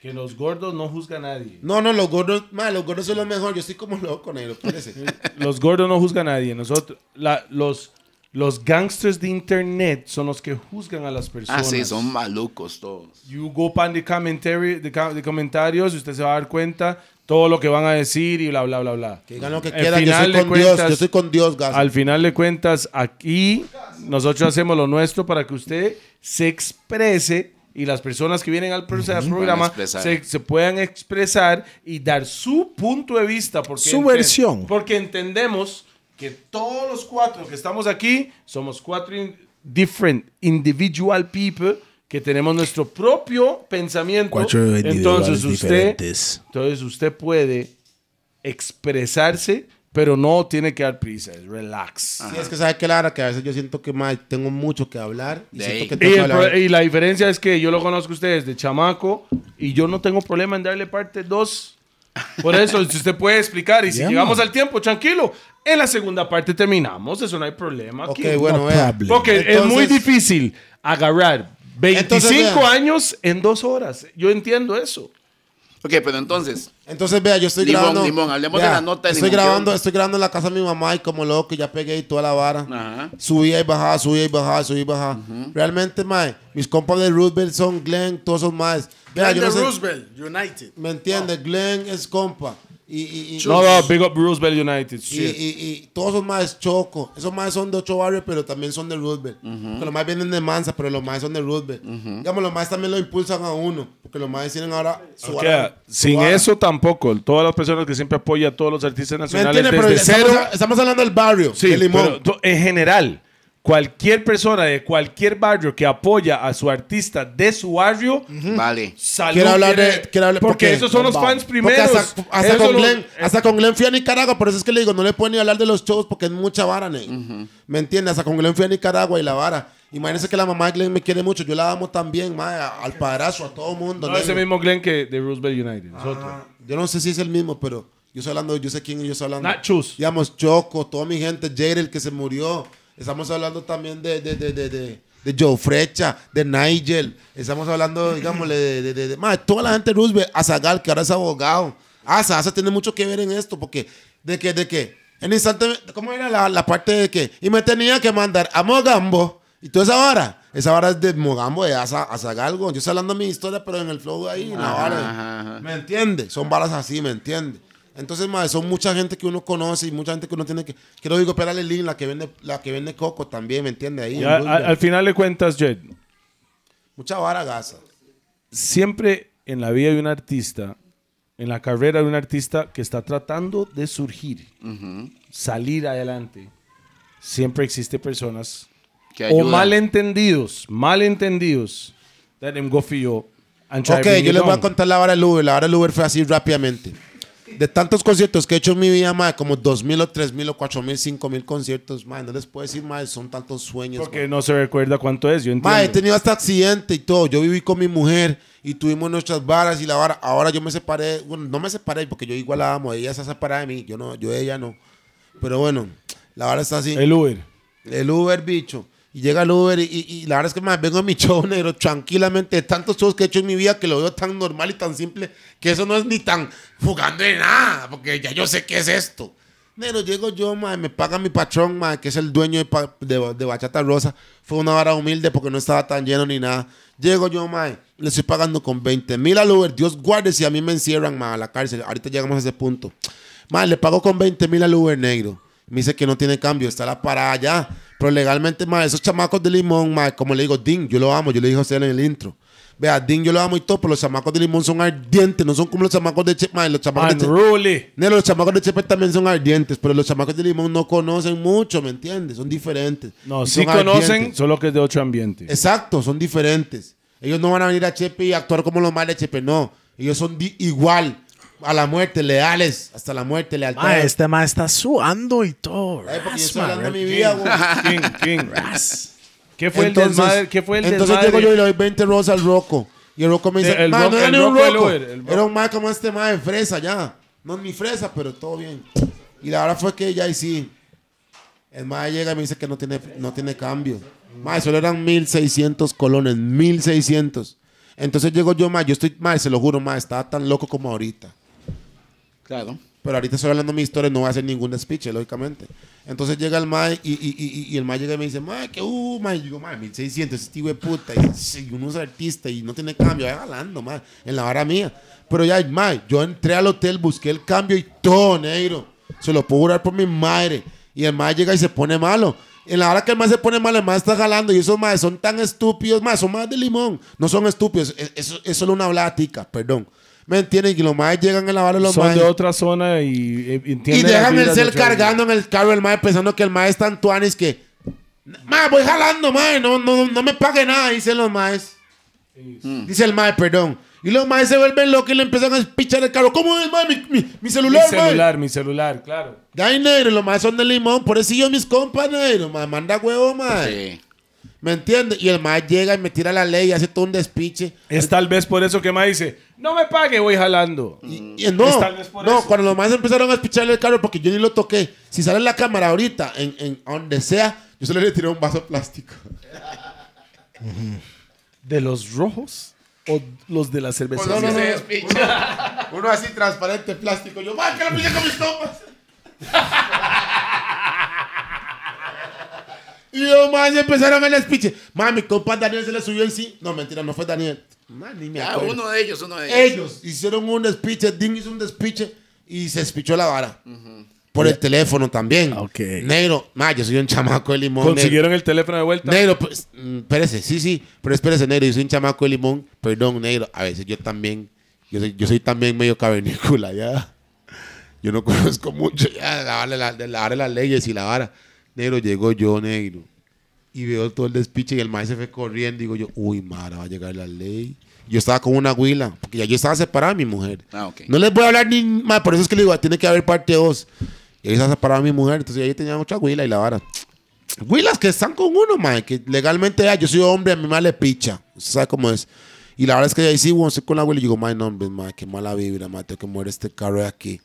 que los gordos no juzgan a nadie. No, no, los gordos, ma, los gordos son lo mejor. Yo estoy como loco, negro, parece. Los gordos no juzgan a nadie. Nosotros, la- los, los gangsters de internet son los que juzgan a las Ah, personas. sí, son malucos todos. You go pan the commentary, the, com- the comentarios y usted se va a dar cuenta todo lo que van a decir y bla, bla, bla, bla. Que digan lo que quieran, yo final estoy de con Dios, cuentas- yo estoy con Dios, Gaza. Al final de cuentas, aquí nosotros hacemos lo nuestro para que usted se exprese y las personas que vienen al, pro- al programa expresar. se, se puedan expresar y dar su punto de vista. Porque Su versión. Porque entendemos que todos los cuatro que estamos aquí somos cuatro in- different individual people que tenemos nuestro propio pensamiento. Entonces usted, diferentes. entonces usted puede expresarse, pero no tiene que dar prisa, es relax. Sí, es que sabe que Lara, que a veces yo siento que ma, tengo mucho que hablar y siento que Y, tengo que el hablar. pro- y la diferencia es que yo lo conozco a ustedes de chamaco y yo no tengo problema en darle parte 2. Por eso, si usted puede explicar y si Yeah, llegamos man. al tiempo, tranquilo. En la segunda parte terminamos, eso no hay problema. Ok, aquí. bueno, No. Porque es Entonces- muy difícil agarrar 25 Entonces, años en dos horas. Yo entiendo eso. Ok, pero entonces, Entonces, vea, yo estoy Limón, grabando. limón, hablemos de vea, la nota de Estoy limón, grabando, ¿qué? estoy grabando en la casa de mi mamá y como loco, ya pegué y toda la vara. Ajá. Subía y bajaba, subía y bajaba, subía y bajaba. Realmente, mae, mis compas de Roosevelt son Glenn, todos son más. Vea, yo no sé- Roosevelt, United. ¿Me entiendes? Glenn es compa. Y, y, y, No, no, big up Roosevelt United. Shit. y, todos son más choco. Esos más son de ocho barrios, pero también son de Roosevelt. Los más vienen de Mansa, pero los más son de Roosevelt. Digamos, los más también lo impulsan a uno. Porque los más tienen ahora su O vara- sea, su sin eso tampoco. Todas las personas que siempre apoyan a todos los artistas ¿Me nacionales desde estamos, cero. estamos hablando del barrio, Sí, de Limón. pero en general, cualquier persona de cualquier barrio que apoya a su artista de su barrio, vale. salud. Quiero hablar de- quiero hablar- porque porque- esos son los fans primeros. hasta, hasta con lo- Glenn, hasta con Glenn fui a Nicaragua, por eso es que le digo, no le puedo ni hablar de los shows porque es mucha vara, negro. ¿Me entiendes? Hasta con Glenn fui a Nicaragua y la vara. Imagínense que la mamá de Glenn me quiere mucho, yo la amo también, al padrazo, a todo mundo. No negro. ese mismo Glenn que de Roosevelt United. es otro. Ah, Yo no sé si es el mismo, pero yo estoy hablando, yo sé quién yo estoy hablando. Nachos. Digamos, Choco, toda mi gente, Jader, que se murió. Estamos hablando también de, de, de, de, de, de Joe Frecha, de Nigel. Estamos hablando, digámosle, de, de, mae, toda la gente de Roosevelt, Azagal, que ahora es abogado. Asa, Asa tiene mucho que ver en esto, porque, de que, de que, en instante, ¿cómo era la, la parte de que? Y me tenía que mandar a Mogambo. Y toda esa vara, esa vara es de Mogambo, de Asa, Azagalgo. Yo estoy hablando de mi historia, pero en el flow ahí, en la vara. ¿Me entiendes? Son balas así, ¿me entiendes? Entonces, madre, son mucha gente que uno conoce y mucha gente que uno tiene que. Quiero digo, espérale, Lin, la que vende, la que vende coco también, ¿me entiendes? Ahí. A- a- al final de cuentas, Jed, Mucha vara gasa. siempre en la vida de un artista, en la carrera de un artista que está tratando de surgir, salir adelante, siempre existe personas Que o malentendidos, malentendidos, that them go for you and try to Ok, yo you les voy a contar la vara del Uber. La vara del Uber fue así rápidamente. De tantos conciertos que he hecho en mi vida, mae, como dos mil o tres mil o cuatro mil, cinco mil conciertos, mae, no les puedo decir, mae, son tantos sueños. Porque no se recuerda cuánto es, yo entiendo. He tenido hasta accidente y todo. Yo viví con mi mujer y tuvimos nuestras varas y la vara. Ahora yo me separé, bueno, no me separé porque yo igual la amo. Ella está separada de mí, yo no, yo de ella no. Pero bueno, la vara está así. El Uber. El Uber, bicho. Y llega el Uber y, la verdad es que más vengo a mi show, negro, tranquilamente. Tantos shows que he hecho en mi vida que lo veo tan normal y tan simple que eso no es ni tan jugando de nada, porque ya yo sé qué es esto. Negro, llego yo, mae, me paga mi patrón, mae, que es el dueño de, de- Bachata Rosa. Fue una vara humilde porque no estaba tan lleno ni nada. Llego yo, mae, le estoy pagando con 20 mil al Uber. Dios guarde si a mí me encierran, mae, a la cárcel. Ahorita llegamos a ese punto. Mae, le pago con 20 mil al Uber negro. Me dice que no tiene cambio, está la parada allá. Pero legalmente, mae, esos chamacos de limón, mae, como le digo, Ding, yo lo amo, yo le dije a usted en el intro. Vea, Ding, yo lo amo y todo, pero los chamacos de limón son ardientes, no son como los chamacos de Chepe, los chamacos de Chepe. Unruly. Los chamacos de Chepe también son ardientes, pero los chamacos de limón no conocen mucho, ¿me entiendes? Son diferentes. No, sí conocen, ardientes. solo que es de otro ambiente. Exacto, son diferentes. Ellos no van a venir a Chepe y actuar como los males de Chepe, no. Ellos son igual a la muerte, leales, hasta la muerte, lealtad. Ma, este ma está sudando y todo. Ay, porque yo Ras, estoy ma, hablando de mi King. vida, güey. King, King. ¿Qué fue Entonces- el desmadre? ¿Qué fue el entonces desmadre? llego yo y le doy 20 rosas al Rocco. Y el Rocco me dice, Eh, el "Ma, Rocco- no era ni un Rocco. Era un ma como este ma de fresa ya. No ni fresa, pero todo bien. Y la verdad fue que ya y sí. El ma llega y me dice que no tiene, no tiene cambio. Ma, solo eran 1600 colones, 1600. Entonces llego yo, ma, yo estoy, ma, se lo juro, ma, estaba tan loco como ahorita. Claro. Pero ahorita estoy hablando de mi historia, no voy a hacer ningún speech, lógicamente. Entonces llega el mae y, el mae llega y me dice, mae, que uh, mae. Yo digo, mae, 1600, ese tío de puta. Y, uno es artista y no tiene cambio, vaya jalando, mae, en la vara mía. Pero ya, mae, yo entré al hotel, busqué el cambio y todo, negro. Se lo puedo jurar por mi madre. Y el mae llega y se pone malo. En la hora que el mae se pone malo, el mae está jalando. Y esos mae son tan estúpidos, mae, son más de limón. No son estúpidos, es, es- es solo una blatica, perdón. ¿Me entienden? Y los maes llegan en la vara de los Son maes. de otra zona y, y Y entienden las dejan el cel cargando en el carro el mae pensando que el mae es tan tuanis que. Mae, voy jalando, mae, no, no, no me pague nada, dicen los maes. Dice el mae, perdón. Y los maes se vuelven locos y le empiezan a pichar el carro. ¿Cómo es, mae? Mi, mi- mi Mi celular, mae. celular, mi celular, claro. Ahí, negro, los maes son de limón. Por eso yo, mis compas, negro, mae, manda huevo, mae. Sí. ¿Me entiendes? Y el mae llega y me tira la ley y hace todo un despiche. Es tal vez por eso que me dice, no me pague, voy jalando. Y no, Es tal vez por no eso. cuando los más empezaron a espicharle el carro porque yo ni lo toqué. Si sale en la cámara ahorita, en, en donde sea, yo solo le tiré un vaso plástico. ¿De los rojos o los de la cerveza? No, no, no, Uno, uno así transparente, plástico. Yo, ¡man, que lo pillé con mis compas! Y los más empezaron a el speech. Man, mi compa Daniel se le subió en sí. No, mentira, no fue Daniel. Man, ni me Ah, acuerdo. uno de ellos, uno de ellos. Ellos hicieron un despiche, Ding hizo un despiche y se despichó la vara. Por el teléfono también. Ok. Negro, ma, yo soy un chamaco de limón. ¿Consiguieron el teléfono de vuelta? Negro, pues, mm, espérese, sí, sí, pero espérese, negro, yo soy un chamaco de limón. Perdón, negro, a veces yo también, yo soy, yo soy también medio cavernícola, ya. Yo no conozco mucho ya la, vara de la, de la vara de las leyes y la vara. Negro, llegó yo, negro. Y veo todo el despiche y el maestro se fue corriendo. Digo yo, uy, mara, va a llegar la ley. Yo estaba con una huila, porque ya yo estaba separada de mi mujer. Ah, ok. No les voy a hablar ni más, por eso es que le digo, tiene que haber parte 2. Y ahí estaba separada de mi mujer, entonces ahí tenía mucha huila y la vara. Huilas que están con uno, mae, que legalmente, ah, yo soy hombre, a mi madre le picha. Usted sabe cómo es. Y la verdad es que ahí sí, bueno, estoy con la huila y digo, mae, no, hombre, mae, qué mala vibra, mae, tengo que mover este carro de aquí.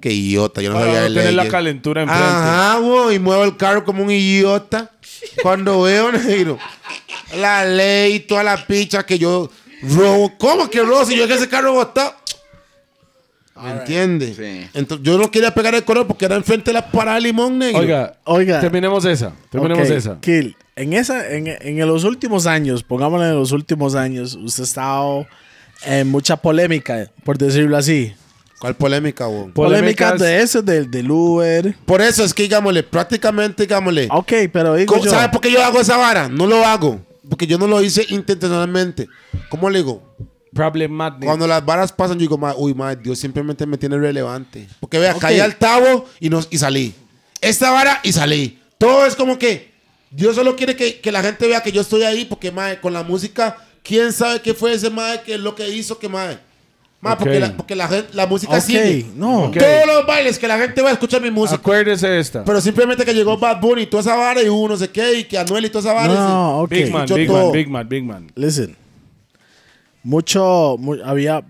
Qué idiota, yo no Para sabía no de tener la calentura enfrente. Ajá, güey, y muevo el carro como un idiota. Cuando veo, negro, la ley, toda la picha que yo robo. ¿Cómo que robo si yo que ese carro botado? ¿Me entiendes? Sí. Entonces, yo no quería pegar el color porque era enfrente de la parada de limón, negro. Oiga, Oiga. terminemos esa. Terminemos Ok, esa. Kill, en, esa, en, en los últimos años, pongámosle en los últimos años, usted ha estado en mucha polémica, por decirlo así. ¿Cuál polémica? Polémica Polémicas. de eso, del, del Uber. Por eso es que, digámosle, prácticamente, digámosle. Ok, pero digo ¿cómo- yo. ¿Sabe por qué yo hago esa vara? No lo hago. Porque yo no lo hice intencionalmente. ¿Cómo le digo? Problematic. Cuando las varas pasan, yo digo, "Ma, uy, madre, Dios simplemente me tiene relevante. Porque vea, caí al tabo y, no, y salí. Esta vara y salí. Todo es como que Dios solo quiere que, que la gente vea que yo estoy ahí porque, madre, con la música, ¿quién sabe qué fue ese madre que es lo que hizo que, madre? Ma, porque, la, porque la, gente- la música sigue. no. Ok. Todos los bailes que la gente va a escuchar mi música. Acuérdese esta. Pero simplemente que llegó Bad Bunny y toda esa vara y hubo no sé qué y que Anuel y toda esa vara. No, ok. Big man, big todo. man, big man, big man. Listen. Mucho, mu- había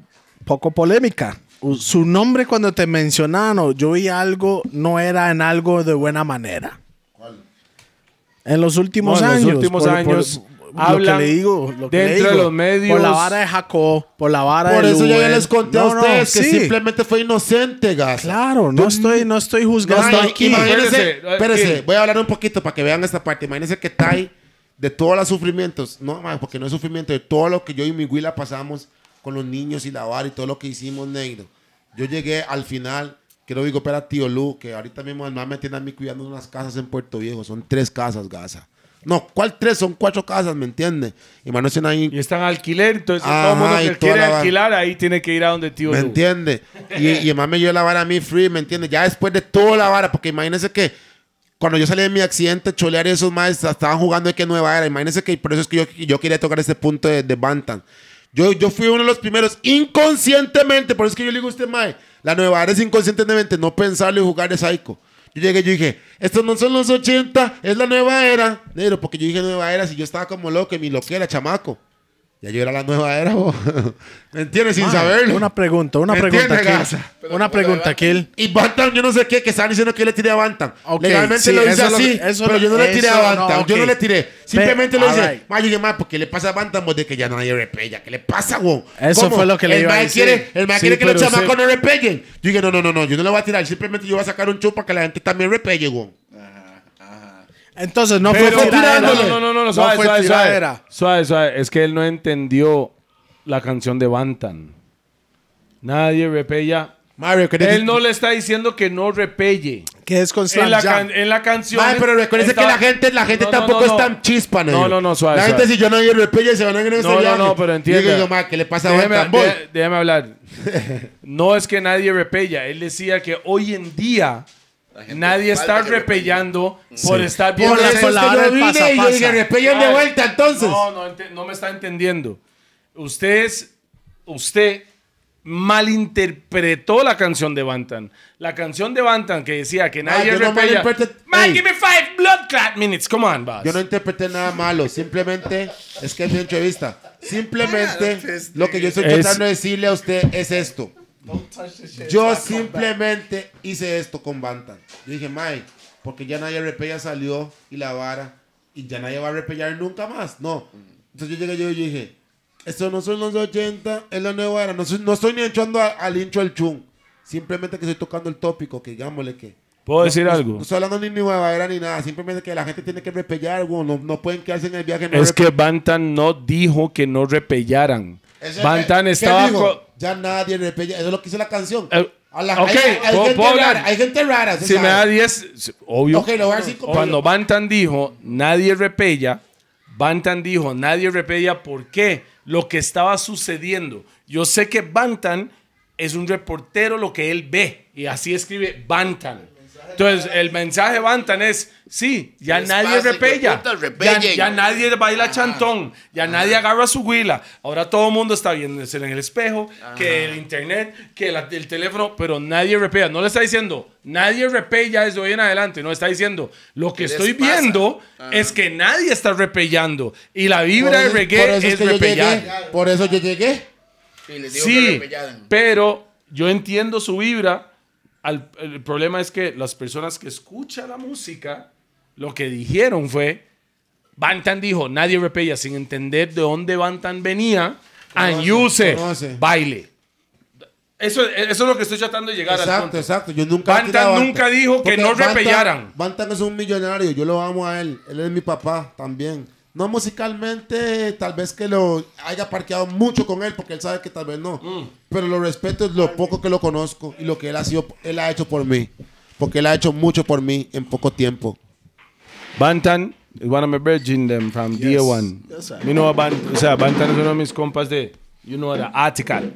poco polémica. U- Su nombre cuando te mencionaban o yo vi algo, no era en algo de buena manera. En los últimos No, en los años. últimos años lo hablan que le digo, lo que le dentro de digo, los medios. Por la vara de Jacob, por la vara Por de eso ya, ya les conté a no, ustedes que sí. simplemente fue inocente, gas. Claro, no estoy, no estoy juzgando No, aquí. Imagínense, Espérese, espérese, ¿quién? voy a hablar un poquito para que vean esta parte. Imagínense que Tai, de todos los sufrimientos, no, porque no es sufrimiento, de todo lo que yo y mi Willa pasamos con los niños y la vara y todo lo que hicimos, negro. Yo llegué al final, quiero digo, para tío Lu, que ahorita mismo además me tiene a mí cuidando unas casas en Puerto Viejo. Son tres casas, Gaza. No, ¿cuál tres? Son cuatro casas, ¿me entiendes? Y mano, ahí Y están alquiler, entonces Ajá, todo el mundo que quiere alquilar ahí tiene que ir a donde tío ¿Me Lu. entiende? Y, y además me dio la vara a mí free, ¿me entiende? Ya después de toda la vara, porque imagínense que cuando yo salí de mi accidente, Cholear y esos más estaban jugando de que nueva era. Imagínense que por eso es que yo, yo quería tocar este punto de, de Bantam. Yo, yo fui uno de los primeros inconscientemente, por eso es que yo le digo a usted, Mae, la nueva era es inconscientemente no pensarlo y jugar de psycho. Yo llegué y yo dije, estos no son los 80, es la nueva era. Negro, porque yo dije nueva era si yo estaba como loco y mi loquera, chamaco. Ya yo era la nueva era, bo. ¿me entiendes? Sin Man, saberlo. Una pregunta, una ¿Me pregunta, entiendes. Gaza? Una pregunta, Kill. Y Bantam, yo no sé qué, que estaban diciendo que yo le tiré a Bantam. Ok, Legalmente sí, lo hice lo así, eso pero yo no le tiré a Bantam. no, Yo no le tiré. Simplemente lo hice. alright. Ma, yo dije, ma, ¿por qué le pasa a Bantam vos de que ya nadie repella? ¿Qué le pasa, güey? Eso fue lo que le el iba a decir. Quiere, el Sí, quiere que los pero chamacos no repellen. Yo dije, no, no, no, no, yo no le voy a tirar. Simplemente yo voy a sacar un show para que la gente también repelle, güey. Entonces no Pero, fue tiradera. no, no, no, no, no, no, suave, fue suave, suave. Suave, suave. Es que él no entendió la canción de Bantan. Nadie repella. Mario, Él no le está diciendo que no repelle. Que es con Slam En la, Jam. can- en la canción. Mae, pero recuérdese está- que la gente, la gente No, no, tampoco no, es tan chispa, No, no, no, suave, La gente, si yo no repella y se van a ir en ese No, no, viaje. no, pero Yo entienda. digo, ¿qué le pasa a Déjeme, déjeme hablar. No es que nadie repella. Él decía que hoy en día nadie está repellando por estar viendo Por eso la es que vara yo vine pasa, y yo dije, repellan de vuelta, entonces. No, no, no me está entendiendo. Usted es, usted malinterpretó la canción de Bantan. La canción de Bantan que decía que nadie yo no repella. malinterpret- Man, give me five blood clot minutes. Come on, boss. Yo no interpreté nada malo, simplemente es que es mi entrevista. Simplemente lo que yo estoy Es- tratando de decirle a usted es esto. Yo simplemente hice esto con Bantan. Yo dije, Mike, porque ya nadie repella salió y la vara y ya nadie va a repellar nunca más. No. Entonces yo llegué yo y dije, esto no son los 80, es la nueva era. No, soy- no estoy ni echando a- al intro el chung. Simplemente que estoy tocando el tópico, que digámosle que. ¿Puedo No- decir no- algo? No estoy hablando ni nueva era ni nada. Simplemente que la gente tiene que repellar, güey. No, no pueden quedarse en el viaje. no Es que Bantan no dijo que no repellaran. Bantan ¿qué estaba. Ya nadie repella. Eso es lo que dice la canción. Eh, A la- ok, hay, hay ¿puedo- gente puedo rara. Hay gente rara. Si me sabe. da 10, obvio. Ok, lo voy a decir como- Cuando Bantan dijo, nadie repella, Bantan dijo, nadie repella, ¿por qué? Lo que estaba sucediendo. Yo sé que Bantan es un reportero lo que él ve, y así escribe Bantan. Entonces, el mensaje de Bantan es, sí, ya Les nadie repella. Ya, nadie baila chantón, ya nadie agarra su huila. Ahora todo el mundo está viéndose en el espejo, que el internet, que la- el teléfono, pero nadie repella. No le está diciendo, nadie repella desde hoy en adelante. No está diciendo, lo que estoy pasa? viendo es que nadie está repellando. Y la vibra de eso- reggae por eso es, que repellar. llegué. Por eso yo llegué. Y les digo que Sí, pero yo entiendo su vibra. Al- el problema es que las personas que escuchan la música, lo que dijeron fue, Bantan dijo, nadie repella sin entender de dónde Bantan venía, and conoce. baile. Eso, eso es lo que estoy tratando de llegar al Exacto, punto. exacto. Yo nunca. Bantan nunca dijo que Porque no Bantan- repellaran. Bantan es un millonario. Yo lo amo a él. Él es mi papá también. No musicalmente, tal vez que lo haya parqueado mucho con él, porque él sabe que tal vez no. Mm. Pero lo respeto es lo poco que lo conozco y lo que él ha sido, él ha hecho por mí. Porque él ha hecho mucho por mí en poco tiempo. Bantan is one of my virgin them from day one. Yes, sir. Me know a Ban- o sea, Bantan es uno de mis compas de, you know, the article.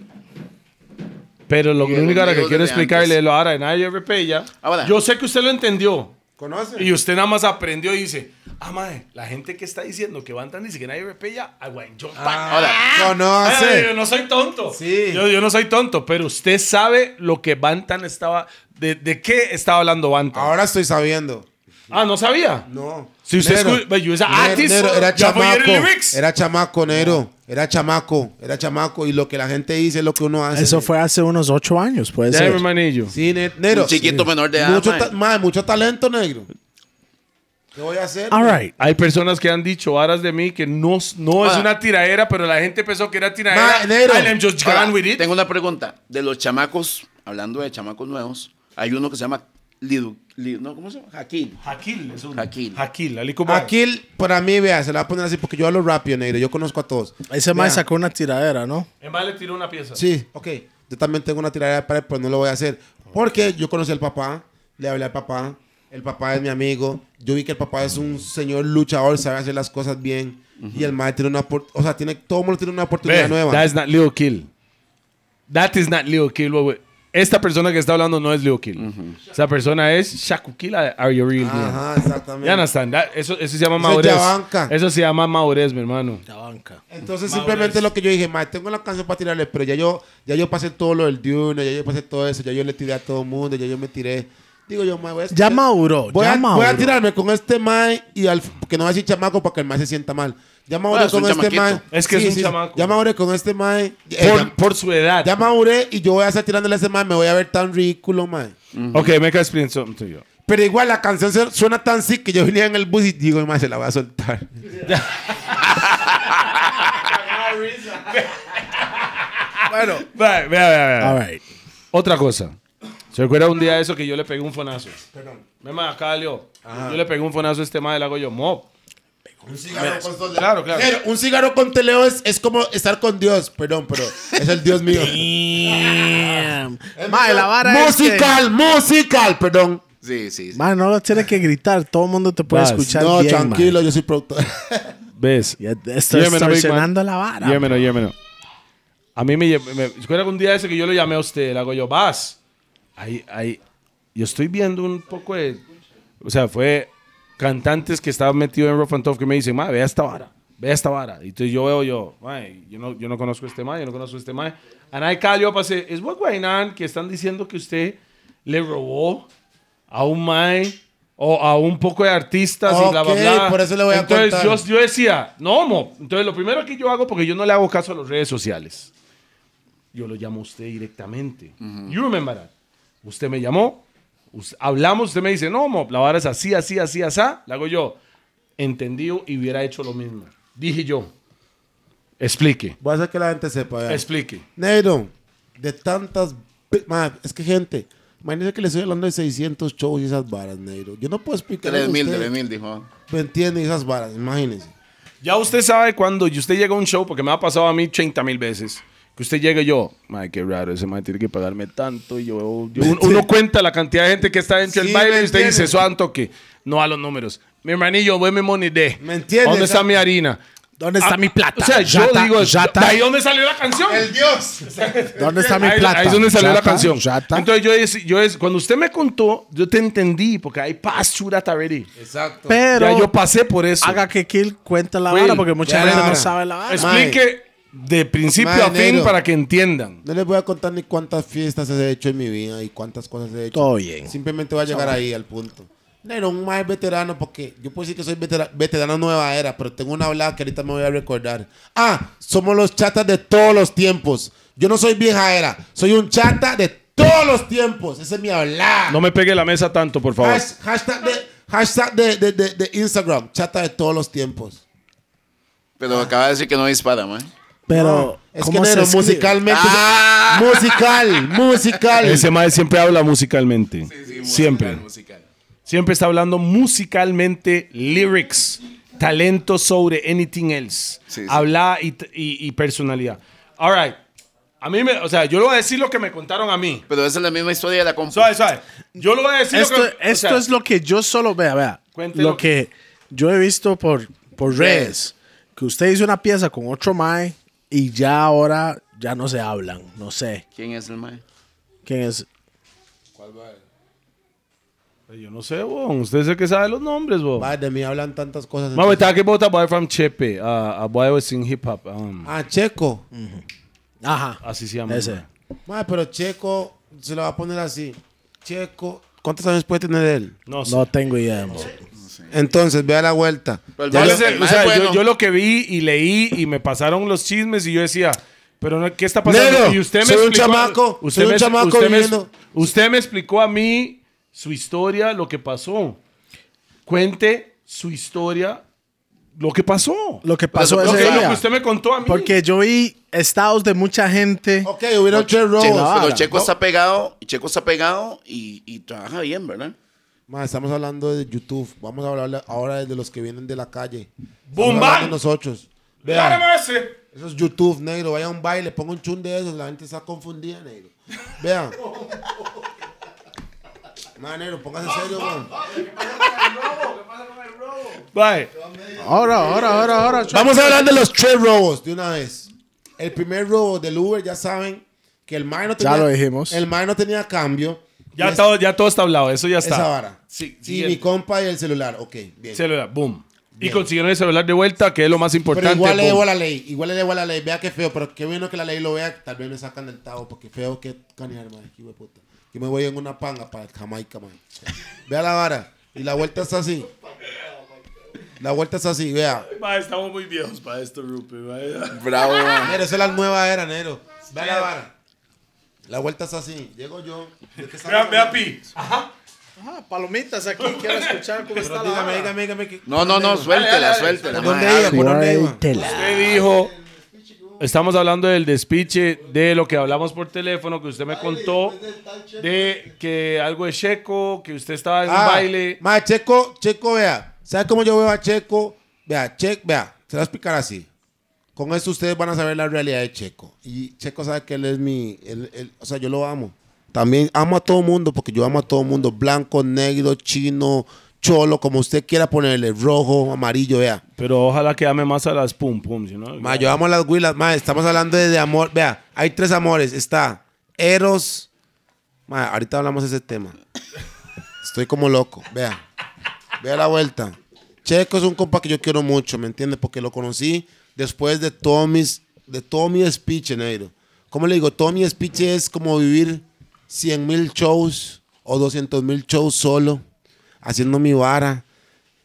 Pero lo único que quiero explicarle antes. es lo ahora de nadie repella. Ahora. Yo sé que usted lo entendió. ¿Conoce? Y usted nada más aprendió y dice, ah, mae, la gente que está diciendo que Bantan dice que nadie repella, I want jump back. Ahora, Ay, yo Conoce. no soy tonto. Sí. Yo, yo no soy tonto, pero usted sabe lo que Bantan estaba. ¿De, de qué estaba hablando Bantan? Ahora estoy sabiendo. ah, no sabía. No. Si usted Nero, escu- but you was an Nero, artist, Nero, era ya chamaco. Era chamaco, Nero. Era chamaco. Era chamaco. Y lo que la gente dice es lo que uno hace. Eso fue hace unos ocho años, puede ser. manillo. Sí, Ne- Nero. Un chiquito menor de edad, Mucho, mae. ta- mae, mucho talento, negro. ¿Qué voy a hacer? All right. Hay personas que han dicho varas de mí que no, no es una tiraera, pero la gente pensó que era tiraera. Ma, and I'm just ahora, gone with it. tengo una pregunta. De los chamacos, hablando de chamacos nuevos, hay uno que se llama Lidu- ¿no? ¿Cómo se llama? Jaquil. Jaquil es un. Jaquil. Jaquil, Ali para mí, vea, se la voy a poner así porque yo hablo rápido, negro. Yo conozco a todos. Ese Vea. sacó una tiradera, ¿no? En vale tiró una pieza. Sí, ok. Yo también tengo una tirada de pared, pero no lo voy a hacer. Porque yo conocí al papá, le hablé al papá, el papá es mi amigo. Yo vi que el papá es un señor luchador, sabe hacer las cosas bien. Y el maestro tiene una oportunidad, o sea, tiene, todo el mundo tiene una oportunidad nueva. That is not Leo Kill. That is not Leo Kill. wey, wey. Esta persona que está hablando no es Leo Kill. Esa persona es Shaku Kill. Are you real? deal? Ajá, exactamente. Ya understand? That- eso, eso se llama Eso es madurez. yabanca. Eso se llama madurez, mi hermano. La banca. Entonces simplemente lo que yo dije, maestro, tengo la canción para tirarle, pero ya yo, ya yo pasé todo lo del Dune, ya yo pasé todo eso, ya yo le tiré a todo el mundo, ya yo me tiré. Digo yo, mae, voy a Ya maduró, Voy, ya a, voy a maduró. tirarme con este mae y al, que no va a decir chamaco para que el mae se sienta mal. Ya maduré Ah, es con un este mae. Es que es un chamaco. Ya maduré con este mae. Eh, Por, ya, por su edad. ya maduré y yo voy a estar tirándole a ese mae, me voy a ver tan ridículo, mae. Ok, me can explain something to you. Pero igual la canción suena tan sick que yo venía en el bus y digo, mae, se la voy a soltar. Bueno. Vea, vea, vea, vea. All right. Otra cosa. ¿Se recuerda un día de eso que yo le pegué un fonazo? Perdón. Me acá Leo. Yo le pegué un fonazo a este madre, le hago yo, mob. Un cigarro con sol de- Claro, claro. Pero un cigarro con teleo es, es como estar con Dios. Perdón, pero es el Dios mío. Damn. Mae, la vara es que... musical, musical, perdón. Sí, sí. sí. Mae, no lo tienes que gritar. Todo el mundo te puede Vas. escuchar No, bien, tranquilo, yo soy productor. ¿Ves? Ya Estoy distorsionando la vara. Llémelo, llémelo. A mí me, me ¿Recuerda que un día ese que yo lo llamé a usted? Le hago yo, vas. Ahí, ahí. Yo estoy viendo un poco de. O sea, fue cantantes que estaban metidos en Rough and Tough que me dicen, ma, vea esta vara. Vea esta vara. Y entonces yo veo yo, ma, yo no, yo no conozco a este ma, yo no conozco a este ma. And I call you up say, is what going on? Que están diciendo que usted le robó a un mae o a un poco de artistas y bla, bla, bla. por eso le voy a Entonces contar. yo, yo decía, no, mo. Entonces lo primero que yo hago, porque yo no le hago caso a las redes sociales, yo lo llamo a usted directamente. You remember that. Usted me llamó, hablamos, usted me dice, no, mo, la vara es así, así, así, así. Le hago yo, entendido y hubiera hecho lo mismo. Dije yo, explique, Voy a hacer que la gente sepa. vea. explique. Negro, de tantas. pe- ma, es que gente, imagínese que le estoy hablando de 600 shows y esas varas, negro. Yo no puedo explicar. 3 mil, 3 mil, dijo. ¿Me entiende? Esas varas, imagínense. Ya usted sabe cuando y usted llega a un show, porque me ha pasado a mí 30 mil veces, que usted llega y yo, madre, qué raro, ese man tiene que pagarme tanto. Y yo, yo- un- uno cuenta la cantidad de gente que está dentro del Sí, baile ¿me y usted dice, entiendes? eso anto que no a los números. Mi hermanillo, voy mi money de. ¿Me entiendes? ¿Dónde está mi harina? ¿Dónde está Ah, mi plata? O sea, yo Yata, digo, yata. ¿de ahí dónde salió la canción? Dios! ¿Dónde está mi plata? ahí es donde salió la canción. yata. Entonces yo, dec- yo dec- cuando usted me contó, yo te entendí, porque hay that already. Exacto. Pero ya yo pasé por eso. haga que Kill cuente la Will, vara porque mucha gente no sabe la vara. Explique de principio a fin negro. para que entiendan. No les voy a contar ni cuántas fiestas he hecho en mi vida y cuántas cosas he hecho. Todo bien. Simplemente voy a llegar ahí al punto. Negro, un más veterano porque yo puedo decir que soy vetera- veterano nueva era, pero tengo una hablada que ahorita me voy a recordar. Ah, somos los chatas de todos los tiempos. Yo no soy vieja era, soy un chata de todos los tiempos. Esa es mi hablada. No me pegue la mesa tanto, por favor. Hash- hashtag de, hashtag de, de- de- de Instagram, chata de todos los tiempos. Pero acaba de decir que no dispara, man. Pero, Es que ¿cómo se musicalmente. Musical, musical. Ese mae siempre habla musicalmente. siempre. Musical. Siempre está hablando musicalmente, lyrics, talento sobre anything else. Sí, sí. Habla y, y- y personalidad. All right. A mí me, o sea, yo le voy a decir lo que me contaron a mí. Pero esa es la misma historia de la compu. Suave, suave. Yo le voy a decir Esto, lo que. o esto sea, es lo que yo solo vea, vea. Cuéntelo. Lo que yo he visto por, por redes. Que usted hizo una pieza con otro Mae y ya ahora ya no se hablan. No sé ¿Quién es el mae? quién es. Yo no sé, weón. Usted es el que sabe los nombres, weón. Mae, de mí hablan tantas cosas. Man, we're talking about a boy from Chepe. Uh, a boy was in hip hop. Um, Ah, Checo. Ajá. así se llama. Ese. man. Mae, pero Checo se lo va a poner así. Checo. ¿Cuántos años puede tener él? No sé. No tengo idea. mo. Entonces, vea la vuelta. Pero el Ya o sea, es yo, bueno. yo lo que vi y leí y me pasaron los chismes y yo decía, pero no, ¿qué está pasando? Negro, y usted me soy un explicó, chamaco, usted soy un me, chamaco usted, me, viviendo. usted me explicó a mí su historia, lo que pasó. Cuente su historia, lo que pasó. Lo que pasó Lo Lo ese que, lo día. que usted me contó a mí. Porque yo vi estados de mucha gente. Ok, hubieron tres robos. Ah, pero Checo está pegado, Checo está pegado y, y trabaja bien, ¿verdad? Mae, estamos hablando de YouTube. Vamos a hablar ahora de los que vienen de la calle. Bang. de nosotros. Vean, eso es YouTube, negro. Vaya a un baile, ponga un chun de esos. La gente está confundida, negro. Vean. Mae, negro, póngase serio, weón. Bye. Ahora, ahora, ahora, ahora. Vamos a hablar de los tres robos de una vez. El primer robo del Uber, ya saben que el mae no Ya tenía. lo dijimos. El mae no tenía cambio. Ya Y todo, ya todo está hablado, eso ya está. Esa vara. Sí, y sí, mi el compa y el celular. Ok, bien. celular, boom. Y Bien. consiguieron el celular de vuelta, que es lo más importante. Pero igual le debo a la ley. Igual le debo a la ley. Vea qué feo. Pero qué bueno que la ley lo vea. Tal vez me sacan del tabo. Porque feo que canear, madre. Hijo de puta. Yo me voy en una panga para Jamaica, man. Vea la vara. Y la vuelta está así. La vuelta está así, vea. Ma, estamos muy viejos para esto, Rupe. Bravo, mae. Nero, esa es la nueva era, Nero. Vea la vara. La vuelta está así. Llego yo. ¿De qué estamos Vea? Pi. Ah, palomitas aquí. Quiero escuchar cómo Pero está la dígame, dígame, dígame. que- No, no, no, suéltela, suéltela. ¿Por dónde mae. iba? ¿Por dónde iba? Usted dijo, estamos hablando del despiche de lo que hablamos por teléfono, que usted me contó, de que algo de Checo, que usted estaba en un Ah, baile. Ma, Checo, Checo, vea. ¿Sabe cómo yo veo a Checo? Vea, Checo, vea, se lo voy a explicar así. Con esto ustedes van a saber la realidad de Checo. Y Checo sabe que él es mi, él- él- o sea, yo lo amo. También amo a todo mundo, porque yo amo a todo mundo. Blanco, negro, chino, cholo, como usted quiera ponerle, rojo, amarillo, vea. Pero ojalá que ame más a las pum pum, ¿sí, ¿no? Ma, yo amo a las huilas. Ma, estamos hablando de, de amor. Vea, hay tres amores. Está Eros. Ma, ahorita hablamos de ese tema. Estoy como loco. Vea. Vea la vuelta. Checo es un compa que yo quiero mucho, ¿me entiendes? Porque lo conocí después de todo mis, de todo mi speech, negro. ¿Cómo le digo? Todo mi speech es como vivir 100 mil shows o 200 mil shows solo, haciendo mi vara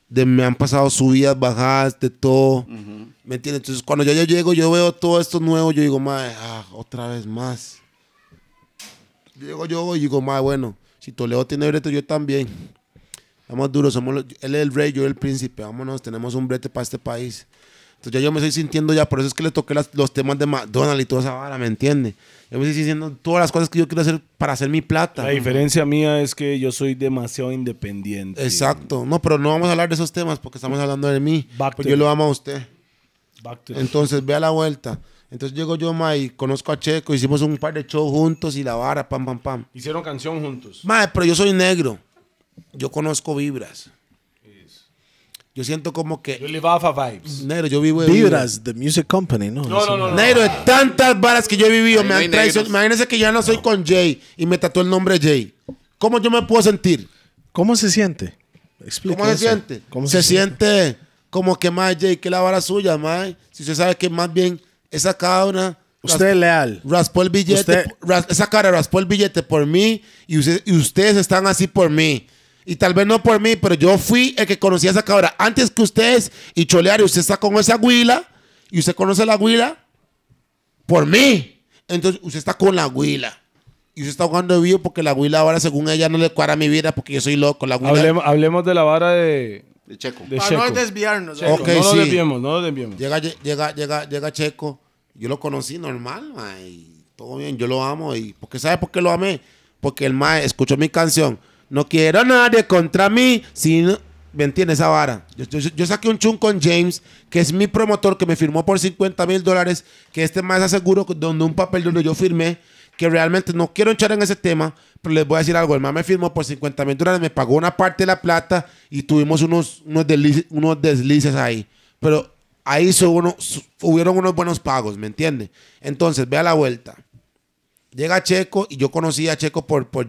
de me han pasado subidas, bajadas, de todo. ¿Me entiendes? Entonces, cuando yo, yo llego, yo veo todo esto nuevo, yo digo, madre, ah, otra vez más. Llego yo y digo, madre, bueno, si Toledo tiene brete, yo también. Vamos duros, somos los- él es el rey, yo el príncipe, vámonos, tenemos un brete para este país. Entonces ya yo me estoy sintiendo ya, por eso es que le toqué las- los temas de McDonald's y toda esa vara, ¿me entiende? Yo me estoy sintiendo todas las cosas que yo quiero hacer para hacer mi plata. La diferencia mía es que yo soy demasiado independiente. Exacto. No, pero no vamos a hablar de esos temas porque estamos hablando de mí. Porque yo lo amo a usted. Entonces, vea la vuelta. Entonces llego yo, ma, y conozco a Checo, hicimos un par de shows juntos y la vara, pam, pam, pam. Hicieron canción juntos. Ma, pero yo soy negro. Yo conozco vibras. Yo siento como Yo que, live off of vibes. negro, yo vivo de Vibras, The Music Company, ¿no? No, no, no. no. Negro, de tantas varas que yo he vivido, Ahí me no han traicionado. Imagínense que ya no soy con Jay y me tatuó el nombre Jay. ¿Cómo yo me puedo sentir? ¿Cómo se siente? Explica ¿Cómo se eso. siente? ¿Cómo se, siente como que más Jay, que la vara suya, más. Si usted sabe que más bien esa cabra Usted es leal. raspó el billete, Usted- ras- esa cara raspó el billete por mí y, usted- y ustedes están así por mí. Y tal vez no por mí, pero yo fui el que conocía a esa cabra antes que ustedes y cholear y usted está con esa huila y usted conoce la huila por mí. Entonces usted está con la huila. Y usted está jugando de vivo porque la huila ahora según ella no le cuadra mi vida porque yo soy loco. La. Hablemos, hablemos de la vara de, De Checo. de Para Checo. no desviarnos. Checo, Ok, no nos sí. desviemos, no nos desviemos. Llega, llega, llega, llega Checo. Yo lo conocí normal, mae, y todo bien, yo lo amo. Y porque ¿sabe por qué lo amé? Porque el mae escuchó mi canción. No quiero nadie contra mí, sino... ¿Me entiendes esa vara? Yo, yo- yo saqué un chun con James, que es mi promotor, que me firmó por 50 mil dólares, que este más aseguro donde un papel donde yo firmé, que realmente no quiero echar en ese tema, pero les voy a decir algo. El más me firmó por 50 mil dólares, me pagó una parte de la plata y tuvimos unos, unos, deslices, unos deslices ahí. Pero ahí uno- hubieron unos buenos pagos, ¿me entiende? Entonces, vea la vuelta. Llega Checo y yo conocí a Checo por, por.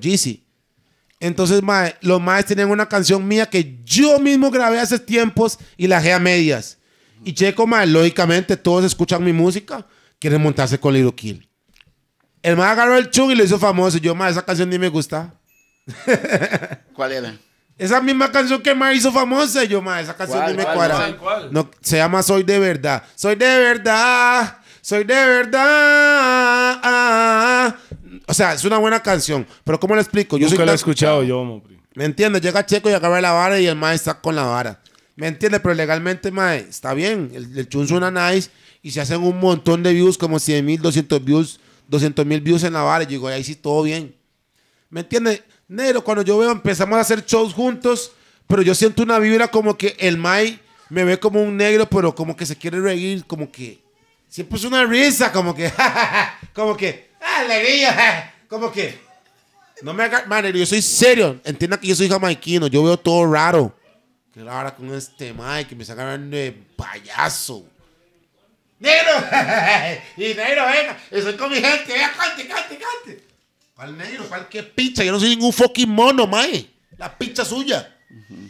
Entonces, mae, los maes tenían una canción mía que yo mismo grabé hace tiempos y la dejé a medias. Y Checo, mae, lógicamente todos escuchan mi música, quieren montarse con Little Kill. El mae agarró el chung y lo hizo famoso. Yo, mae, esa canción ni me gusta. ¿Cuál era? Esa misma canción que mae hizo famosa. Yo, mae, esa canción ¿Cuál, ni me cuadra. cuál? No, se llama Soy de verdad. Soy de verdad. Soy de verdad. O sea, es una buena canción. Pero ¿cómo le explico? Yo Nunca soy lo he escuchado yo, pri. ¿Me entiendes? Llega Checo y agarra la vara y el mae está con la vara. ¿Me entiendes? Pero legalmente, mae, está bien. El, el chun suena nice y se hacen un montón de views, como 100 mil, 200 views, 200 mil views en la vara. Y digo, ahí sí, todo bien. ¿Me entiendes? Negro, cuando yo veo, empezamos a hacer shows juntos, pero yo siento una vibra como que el mae me ve como un negro, pero como que se quiere reír, como que siempre es una risa, como que, como que, "Ah, como que, no me haga, man, yo soy serio. Entienda que yo soy jamaiquino. Yo veo todo raro. Que ahora con este Mike que me está agarrando de payaso. ¡Negro! y negro, venga. Estoy con mi gente. Venga, cante, cante, cante. ¿Cuál negro? ¿Cuál qué picha? Yo no soy ningún fucking mono, mae. La picha suya.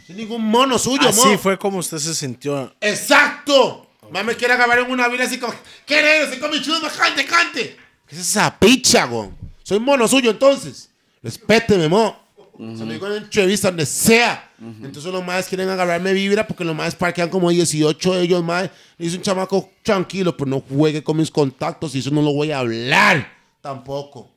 Soy ningún mono suyo, Así mo. fue como usted se sintió. ¡Exacto! Más me quiere agarrar en una vida así como, ¿qué negro? Estoy con mi chulo, cante, cante. ¿Qué es esa picha, güey? Soy mono suyo, entonces. Respéteme, mo. Se lo digo en entrevista, donde sea. Entonces los más quieren agarrarme vibra porque los más parquean como 18 de ellos, más. Dice un chamaco tranquilo, pero no juegue con mis contactos y eso no lo voy a hablar tampoco.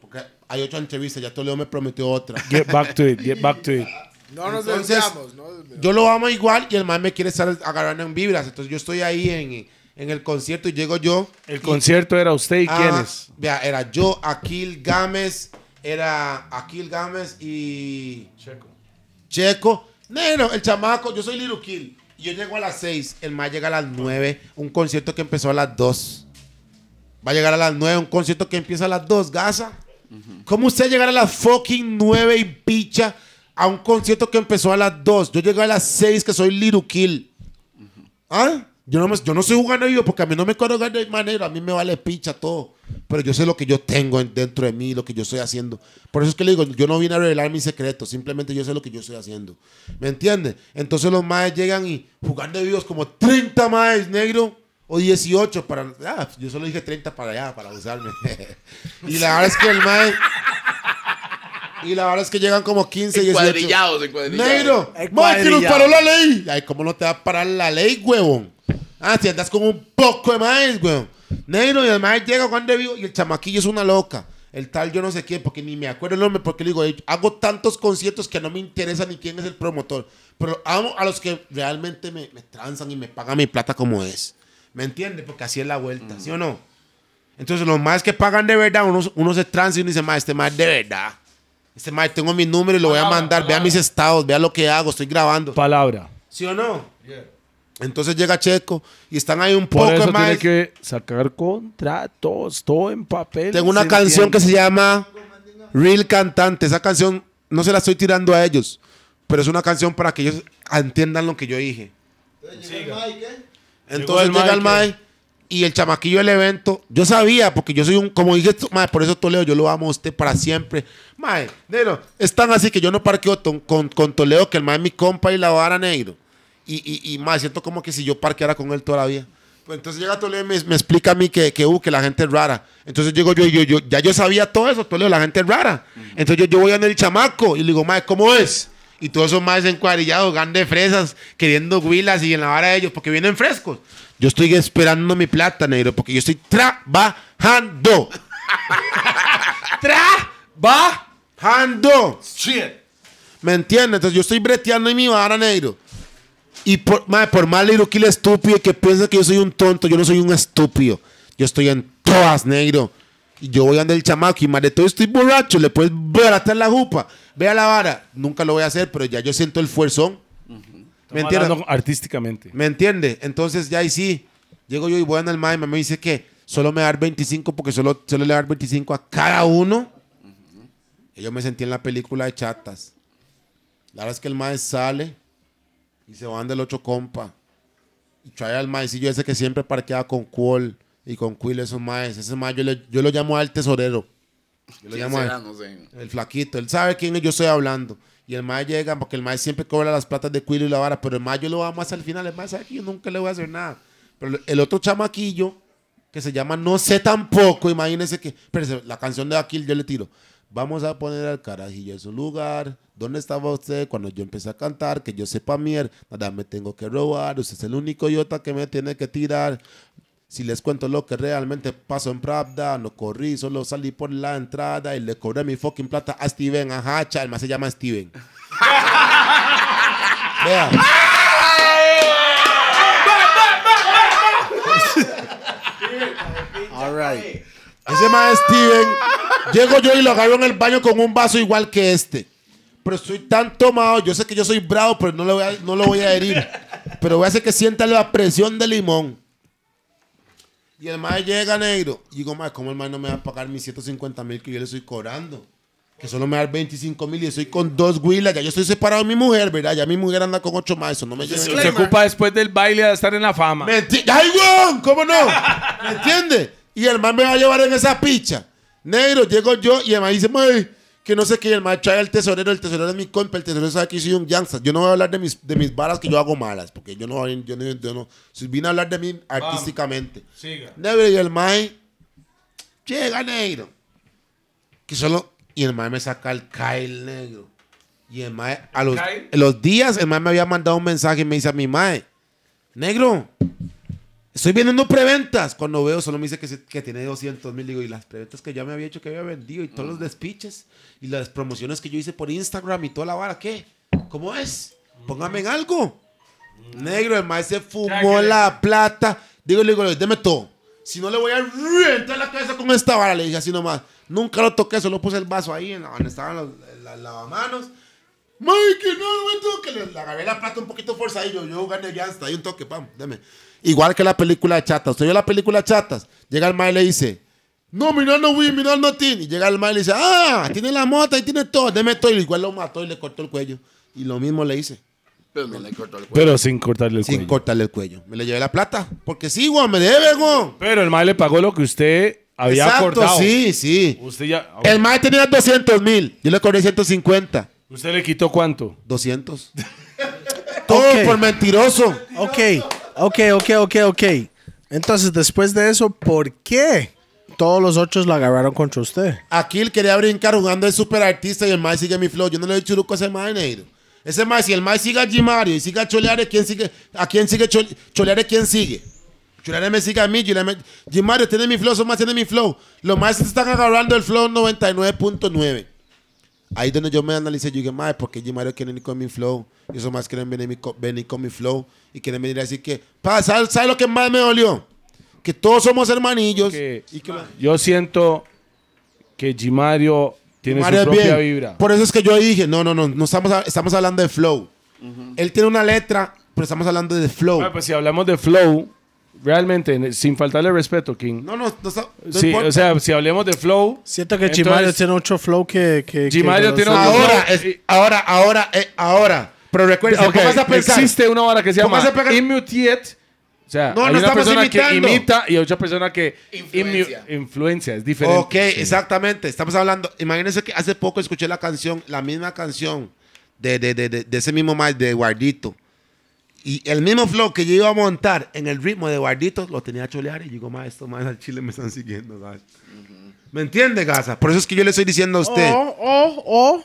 Porque hay otra entrevista, ya Toledo me prometió otra. Get back to it, get back to it. No nos Entonces, desviamos, ¿no? Yo lo amo igual y el man me quiere estar agarrando en vibras. Entonces yo estoy ahí en, en el concierto y llego yo. El y- concierto era usted y Ah, quiénes. Vea, era yo, Aquil Gámez, era Aquil Gámez y Checo. Checo. Negro, el chamaco, yo soy Little Kill. Y yo llego a las 6, el man llega a las 9, un concierto que empezó a las 2. Va a llegar a las 9, un concierto que empieza a las 2, Gaza. ¿Cómo usted llegar a las fucking 9 y picha a un concierto que empezó a las 2? Yo llegué a las 6, que soy Little Kill. ¿Ah? Yo no, me- yo no soy jugando yo porque a mí no me ganar de manera, a mí me vale picha todo. Pero yo sé lo que yo tengo en- dentro de mí, lo que yo estoy haciendo. Por eso es que le digo, yo no vine a revelar mis secretos, simplemente yo sé lo que yo estoy haciendo. ¿Me entiendes? Entonces los maes llegan y jugando vivos como 30 maes negro o 18 para... Ah, yo solo dije 30 para allá, para usarme. y la verdad es que el mae... Y la verdad es que llegan como 15, 18. Encuadrillados, encuadrillados. Negro, que nos paró la ley. Ay, ¿cómo no te va a parar la ley, huevón? Ah, si andas con un poco de maíz, huevón. Negro, y el maíz llega cuando vivo y el chamaquillo es una loca. El tal yo no sé quién, porque ni me acuerdo el nombre, porque le digo, hago tantos conciertos que no me interesa ni quién es el promotor. Pero amo a los que realmente me, me transan y me pagan mi plata como es. ¿Me entiendes? Porque así es la vuelta, ¿sí o no? Entonces, los más que pagan de verdad, uno, uno se transa y uno dice, más, este más de verdad. Este más, tengo mi número y lo voy a Palabra, mandar. Vea mis estados, vea lo que hago, estoy grabando. Palabra. ¿Sí o no? Entonces llega Checo y están ahí un Por poco eso más. tiene que sacar contratos, todo en papel. Tengo una ¿se canción entiende? que se llama Real Cantante. Esa canción no se la estoy tirando a ellos, pero es una canción para que ellos entiendan lo que yo dije. Entonces Llegó el llega el Mike. Mae y el chamaquillo del evento. Yo sabía, porque yo soy un, como dije, mae, por eso Toledo, yo lo amo a usted para siempre. Mae, negro, es tan así que yo no parqueo ton- con, con Toledo, que el Mae es mi compa y la vara negro. Y, y, y mae, siento como que si yo parqueara con él todavía. Pues entonces llega Toledo y me, me explica a mí que, que, uh, que la gente es rara. Entonces llego yo yo, yo, ya yo sabía todo eso, Toledo, la gente es rara. Entonces yo, yo voy en el chamaco y le digo, mae, ¿cómo es? Y todos esos más encuadrillados, gan de fresas, queriendo huilas y en la vara de ellos, porque vienen frescos. Yo estoy esperando mi plata, negro, porque yo estoy trabajando. trabajando. ¿Me entiendes? Entonces yo estoy breteando en mi vara, negro. Y por, mae, por más Kill estúpido que piensa que yo soy un tonto, yo no soy un estúpido. Yo estoy en todas, negro. Y yo voy a andar el chamaco y más de todo estoy borracho. Le puedes baratar la jupa. Vea la vara. Nunca lo voy a hacer, pero ya yo siento el fuerzón. ¿Me entiendes? artísticamente. ¿Me entiende? Entonces ya ahí sí. Llego yo y voy a andar el mae. Me dice que solo me va a dar 25 porque solo, solo le va a dar 25 a cada uno. Y yo me sentí en la película de chatas. La verdad es que el mae sale y se van del otro compa. Y trae al maecillo ese que siempre parqueaba con Cuol y con Quill, esos maes. Ese mae yo, le- yo lo llamo al tesorero. Yo lo ¿Quién llamo a? No sé. El flaquito, él sabe quién yo estoy hablando. Y el mae llega, porque el mae siempre cobra las platas de cuilo y la vara, pero el mae yo lo amo hasta el final. El mae sabe que yo nunca le voy a hacer nada. Pero el otro chamaquillo, que se llama No sé tampoco, imagínense que. Pero la canción de Aquil yo le tiro. Vamos a poner al carajillo en su lugar. ¿Dónde estaba usted cuando yo empecé a cantar? Que yo sepa mier, nada me tengo que robar. Usted es el único idiota que me tiene que tirar. Si les cuento lo que realmente pasó en Pravda, no corrí, solo salí por la entrada y le cobré mi fucking plata a Steven Ajacha. El más se llama Steven. Vea. All right. Ese más Steven, llego yo y lo agarro en el baño con un vaso igual que este. Pero estoy tan tomado, yo sé que yo soy bravo, pero no, le voy a- no lo voy a herir. Pero voy a hacer que sienta la presión de limón. Y el mae llega negro. Y digo, mae, ¿cómo el mae no me va a pagar mis 150 mil que yo le estoy cobrando? Que solo me da 25 mil y estoy con dos huilas. Ya yo estoy separado de mi mujer, ¿verdad? Ya mi mujer anda con ocho más. Eso no me lleva. Se ocupa después del baile de estar en la fama. ¿Me enti- ¡Ay, weón! ¿Cómo no? ¿Me entiende? Y el man me va a llevar en esa picha. Negro, llego yo y el man dice, "Mae, que no sé qué. Y el trae al tesorero. El tesorero es mi compa. El tesorero sabe que soy un gangsta. Yo no voy a hablar de mis, de mis varas que yo hago malas. Porque yo no, yo no, yo no. si vine a hablar de mí artísticamente. Siga. Negro, y el man llega negro. Que solo. Y el man me saca el Kyle negro. Y el mae, a los, los días, el mae me había mandado un mensaje y me dice a mi mae, negro, estoy vendiendo preventas. Cuando veo, solo me dice que, se- que tiene 200 mil. Digo, y las preventas que ya me había hecho que había vendido, y todos los despiches, y las promociones que yo hice por Instagram y toda la vara, ¿qué? ¿Cómo es? Póngame en algo. Negro, el mae se fumó la plata. Digo, le digo, deme todo. Si no le voy a reventar la cabeza con esta vara, le dije así nomás. Nunca lo toqué, solo puse el vaso ahí en donde estaban los la- lavamanos. Mike, no, no toque. Le, le agarré la plata un poquito forzadillo. Yo gané ya hasta ahí un toque, pam, deme. Igual que la película de Chatas. ¿Usted vio la película de Chatas? Llega el mae y le dice, no, mira, no, güey, mira, no tiene. Y llega el mae y le dice, ah, tiene la mota y tiene todo, deme todo. Y igual lo mató y le cortó el cuello. Y lo mismo le hice. Pero no le cortó el cuello. Pero sin cortarle el Sin cuello. cortarle el cuello. Me le llevé la plata. Porque sí, güey, me debe, güey. Pero el mae le pagó lo que usted había Exacto, cortado. sí, sí. Usted ya. El mae tenía 200 mil. Yo le cobré 150. ¿Usted le quitó cuánto? 200. Todo por mentiroso. Ok, ok, ok, ok, ok. Entonces, después de eso, ¿por qué todos los otros lo agarraron contra usted? Aquí él quería brincar jugando el super artista y el mae sigue mi flow. Yo no le doy churuco a ese mae, negro. Ese mae, si el mae sigue a Gimario y sigue a Choleare, ¿quién sigue? ¿A quién sigue Chol- Choleare? ¿Quién sigue? Choleare me sigue a mí. Choleare me- Gimario tiene mi flow, son más tiene mi flow. Los se están agarrando el flow 99.9. Ahí es donde yo me analicé, yo dije, mae, ¿por qué Gimario quiere venir con mi flow? Y esos más quieren venir, venir con mi flow y quieren venir a decir que, pa, ¿sabes, ¿sabes lo que más me dolió? Que todos somos hermanillos. Que- y que Yo siento que Gimario tiene Mario su propia bien. vibra. Por eso es que yo dije, no, no, no, no estamos, estamos hablando de flow. Él tiene una letra, pero estamos hablando de flow. Ah, pues si hablamos de flow, realmente, sin faltarle respeto, King. No, no, no, está- no sí, importa. o sea, si hablemos de flow, Siento que Chimario tiene otro flow que... que que Chimario tiene otro ahora, flow. es- ahora, ahora, eh, ahora. Pero recuerda, Ok, póngase a pensar. existe una hora que se llama Póngase a pegar- immutiate. O sea, No, hay no una persona imitando. que imita y otra persona que Influencia. Es diferente. Ok, exactamente. Estamos hablando. Imagínense que hace poco escuché la canción, la misma canción de, de, de, de, de ese mismo más de Guardito. Y el mismo flow que yo iba a montar en el ritmo de Guardito lo tenía a cholear. Y digo, más esto más al chile me están siguiendo. ¿sabes? ¿Me entiende, Gaza? Por eso es que yo le estoy diciendo a usted. O, o, o.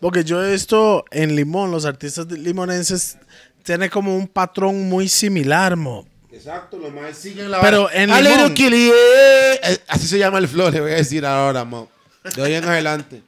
Porque yo he visto en Limón, los artistas limonenses tienen como un patrón muy similar, mo. Exacto, los más siguen la Pero en A Limón- eh. Eh, Así se llama el flow, le voy a decir ahora, mo. De hoy en adelante.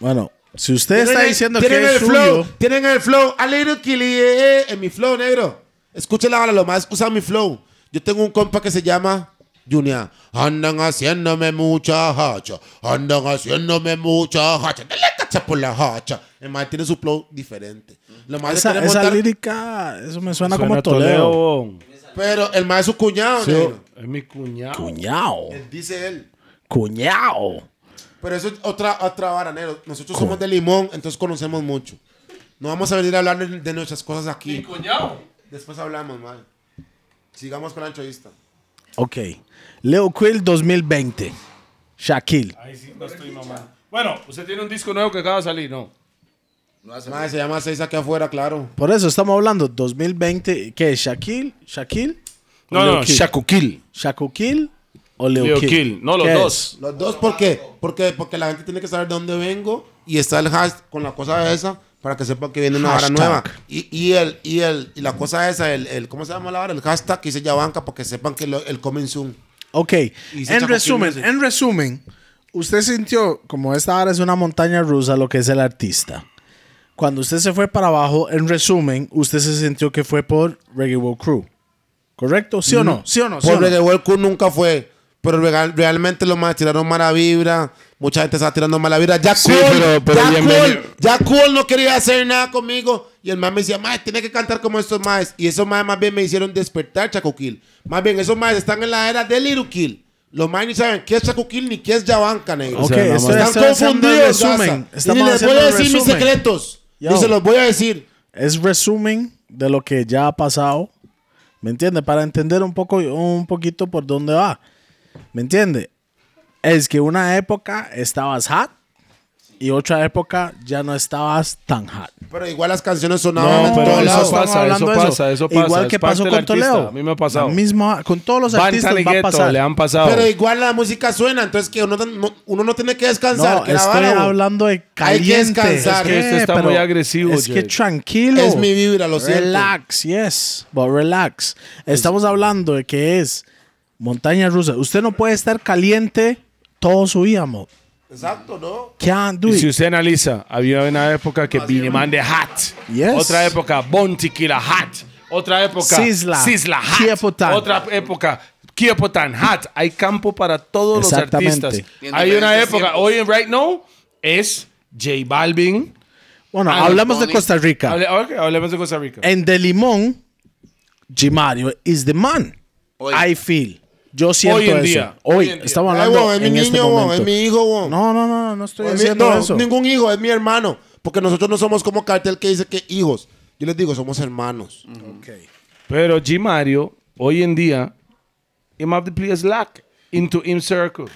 Bueno, si usted está Tienen- diciendo que el es flow, suyo, tienen el flow, a little killie, eh, en mi flow, negro. Escuchen la bala, lo más usan mi flow. Yo tengo un compa que se llama Junior. Andan haciéndome mucha hacha, andan haciéndome mucha hacha. Dale cacha por la hacha. El man tiene su flow diferente. Lo más esa, esa montar- lírica, eso me suena, Suena como Toledo. Toledo. pero el más es su cuñado, Sí, negro. es mi cuñado. Cuñao, Él dice él. cuñao. Pero eso es otra, otra vara, negro. Nosotros somos de Limón, entonces conocemos mucho. No vamos a venir a hablar de, nuestras cosas aquí. cuñado. Después hablamos, man. Sigamos con la entrevista. Ok. Leo Quill 2020. Shaquille. Ahí sí no estoy mamando. Bueno, usted tiene un disco nuevo que acaba de salir, ¿no? Mae, se llama Seis aquí afuera, claro. Por eso estamos hablando 2020. ¿Qué es? ¿Shaquille? ¿Shaquille? No, ¿O no? Shaquille. ¿Shaquille o Leo Kill? Kill. No, los ¿Qué dos. es? Los dos, ¿por qué? Porque, porque la gente tiene que saber de dónde vengo y está el hash con la cosa esa para que sepan que viene una hora Hashtag. nueva. Y, y, el, y, el, y la cosa esa, el, el, ¿cómo se llama la hora? El hashtag que dice ya banca para que sepan que lo- el coming soon. Ok, se en resumen, Music. en resumen, usted sintió como esta ahora es una montaña rusa lo que es el artista. Cuando usted se fue para abajo, en resumen, usted se sintió que fue por Reggae World Crew. ¿Correcto? ¿Sí o no? ¿Sí o no? ¿Sí Por o no? Reggae World Crew nunca fue. Pero regal- realmente los más tiraron mala vibra. Mucha gente estaba tirando mala vibra. Jack Sí, Cole, pero- pero bienvenido. Cole, Jack Cole no quería hacer nada conmigo. Y el man me decía, mae, tiene que cantar como estos maes. Y esos maes más bien me hicieron despertar, Chaco Kill. Más bien, esos maes están en la era de Little Kill. Los maes ni saben qué es Chaco Kill ni qué es Yabanca, negro. Ok, sea, nada esto más- es- Están el confundidos, resumen. Gaza. Estamos y les voy a decir mis resumen. secretos. Yo. Y se los voy a decir. Es resumen de lo que ya ha pasado. ¿Me entiende? Para entender un poco, un poquito por dónde va. ¿Me entiende? Es que una época estabas hot y otra época ya no estabas tan hot. Pero igual las canciones sonaban No, en todos eso lados. estamos pasa, eso pasa, eso pasa, Igual es que pasó con. Toledo. A mí me ha pasado. La misma, con todos los Van artistas va a pasar. le han pasado. Pero igual la música suena, entonces que uno no, uno no tiene que descansar. No, que estoy vara, hablando de Hay que caliente. descansar. Es que usted está pero muy agresivo, Es que Jay. tranquilo. Es mi vibra, lo siento. Relax, yes. But relax. Estamos hablando de que es montaña rusa. Usted no puede estar caliente todo su vida, mo. Exacto, ¿no? Can't do Y it. si usted analiza, había una época que Bineman de Hat. Yes. Otra época, Bon Tequila Hat. Otra época, Sisla. Sisla Hat. Kiepotan. Otra época, Kiepotan Hat. Hay campo para todos los artistas. Hay una época, tiempos. hoy en Right Now, es J Balvin. Bueno, Ah, hablamos de. Costa Rica. Hable- ok, hablemos de Costa Rica. En De Limón, Gimario is the man. Hoy. I feel. Yo siento Hoy en eso. día, Hoy, hoy en día. estamos Ay, hablando bo, es mi en este niño, es mi hijo. No, no, no, no estoy Es mi- diciendo no, eso. ningún hijo, es mi hermano. Porque nosotros no somos como cartel que dice que hijos. Yo les digo, somos hermanos. Pero G Mario, hoy en día, him have the players lack into him circle.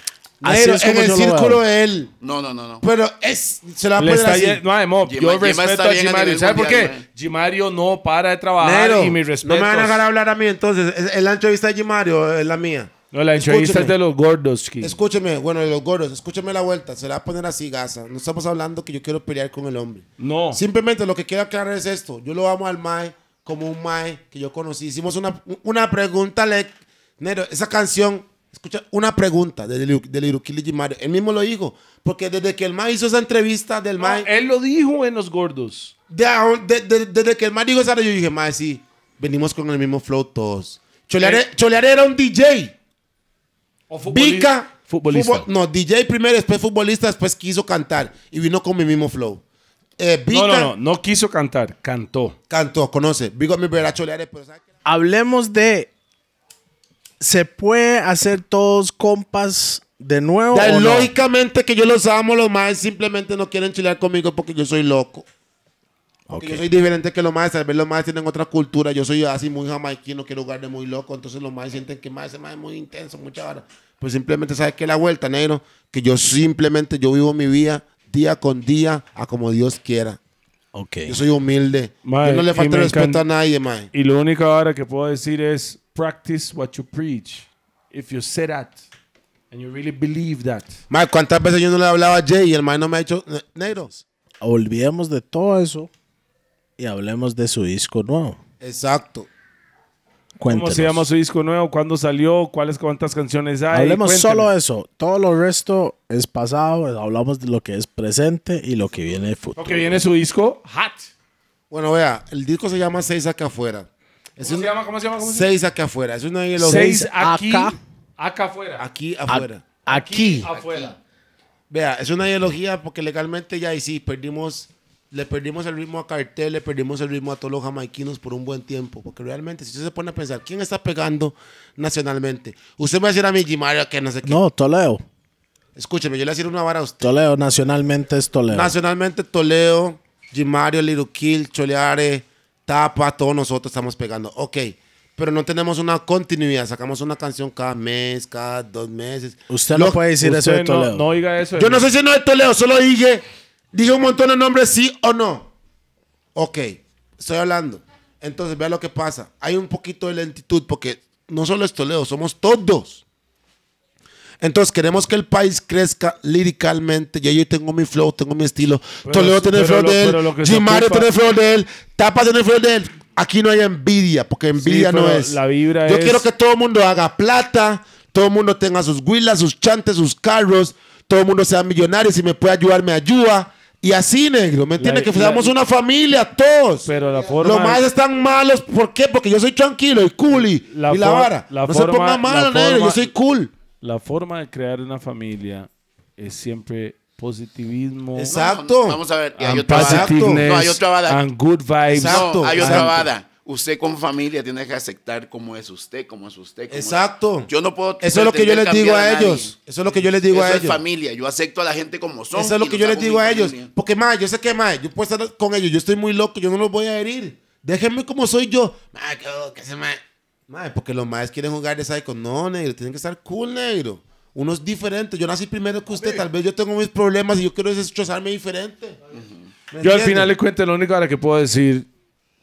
En el círculo de él. No, no, no, no. Pero es, se la va a Le poner está así. no, Emo, Gima- yo respeto a bien G a Mario. nivel ¿Sabe por qué? man. G Mario no para de trabajar Nero, y mi no respeto. me van a dejar hablar a mí entonces. Es- es la entrevista de Jimario es la mía. No, la entrevista es de los gordos. King. Escúcheme, bueno, de los gordos, escúcheme la vuelta. Se la va a poner así, Gaza. No estamos hablando que yo quiero pelear con el hombre. No. Simplemente lo que quiero aclarar es esto. Yo lo amo al Mae como un Mae que yo conocí. Hicimos una, una pregunta, le, Nero, esa canción, escucha, una pregunta de Liru- de Liruquili Jimario. Él mismo lo dijo. Porque desde que el Mae hizo esa entrevista del No, Mae, él lo dijo en los gordos. de- de- de- desde que el Mae dijo esa, yo dije, Mae, sí, venimos con el mismo flow todos. Choleare, Eh. Choleare era un DJ. O futboli- Vica. Futbolista. fútbol- no, DJ primero, después futbolista, después quiso cantar. Y vino con mi mismo flow. Eh, Vica No, no, no. No quiso cantar. Cantó. cantó, conoce. Vigo mi verá choleare, pero ¿sabe qué? Hablemos de. ¿Se puede hacer todos compas de nuevo? Ya, o no? lógicamente que yo los amo, los más simplemente no quieren chilear conmigo porque yo soy loco. Porque yo soy diferente que los más, tal vez los más tienen otra cultura. Yo soy así muy jamaiquino, quiero jugar de muy loco. Entonces los más sienten que más ese más es muy intenso, mucha vara. Pues simplemente sabes que la vuelta, negro, que yo simplemente yo vivo mi vida día con día a como Dios quiera. Ok. Yo soy humilde. Mae, yo no le falta respeto encanta- a nadie, mae. Y lo único ahora que puedo decir es practice what you preach. If you say that and you really believe that. Mae, ¿cuántas veces yo no le hablaba a Jay y el mae no me ha dicho, "Ne- negro? Olvidemos de todo eso y hablemos de su disco nuevo. Exacto. Cuéntenos. ¿Cómo se llama su disco nuevo? ¿Cuándo salió? ¿Cuáles cuántas canciones hay? Hablemos Cuénteme. solo de eso. Todo lo resto es pasado. Hablamos de lo que es presente y lo que viene de futuro. Porque viene su disco Hot. Bueno, vea, el disco se llama Seis acá afuera. Es ¿Cómo un- se llama? ¿Cómo se llama? ¿Cómo se llama? Seis acá afuera. Es una ideología. Seis aquí. acá. Acá afuera. Aquí afuera. Aquí. Afuera. Vea, es una ideología porque legalmente ya y sí, perdimos, le perdimos el ritmo a Cartel, le perdimos el ritmo a todos los jamaiquinos por un buen tiempo. Porque realmente, si usted se pone a pensar, ¿quién está pegando nacionalmente? Usted me va a decir a mí, Jimario, que no sé qué. No, Toledo. Escúcheme, yo le voy a decir una vara a usted. Toledo nacionalmente es Toledo. Nacionalmente, Toledo, Jimario, Little Kill, Choleare, Tapa, todos nosotros estamos pegando. Ok, pero no tenemos una continuidad. Sacamos una canción cada mes, cada dos meses. Usted no Lo- puede decir eso de Usted no, Toledo. no oiga eso. de Yo no sé si no es Toledo, solo dije, dije un montón de nombres, sí o no. Ok, estoy hablando. Entonces, vea lo que pasa. Hay un poquito de lentitud porque no solo es Toledo, somos todos. Entonces, queremos que el país crezca líricamente. Ya yo tengo mi flow, tengo mi estilo. Pero- Toledo tiene el flow lo- de él. que se Jim Mario ocupa- tiene el flow de él. Tapa tiene el flow de él. Aquí no hay envidia, porque envidia no pero es. la vibra yo es- quiero que todo el mundo haga plata, todo el mundo tenga sus huilas, sus chantes, sus carros, todo el mundo sea millonario. Si me puede ayudar, me ayuda. Y así, negro, ¿me entiendes? Que seamos una familia, todos. Pero la forma. Los más están malos, ¿por qué? Porque yo soy tranquilo y cool y La y la, vara. la no forma- se ponga malo, negro, yo soy cool. La forma de crear una familia es siempre positivismo. Exacto. Vamos a ver, y hay otra No, hay otra vara. and good vibes. Exacto. No, hay otra vara. Usted con familia tiene que aceptar cómo es usted, cómo es usted. cómo es- Exacto. Yo no puedo. Eso es lo que yo les digo a ellos. Eso es lo que yo les digo Eso a es ellos. familia. Yo acepto a la gente como son. Eso es lo que yo les digo a ellos. familia. Porque, más, yo sé que, más, yo puedo estar con ellos. Yo estoy muy loco, yo no los voy a herir. Déjenme como soy yo. Mae, que, que se me... Mae, porque los maes quieren jugar de psycho. No, negro, tienen que estar cool, negro. Uno es diferente. Yo nací primero que usted. Tal vez yo tengo mis problemas y yo quiero destrozarme diferente. ¿Me Yo al final de cuentas, lo único ahora que puedo decir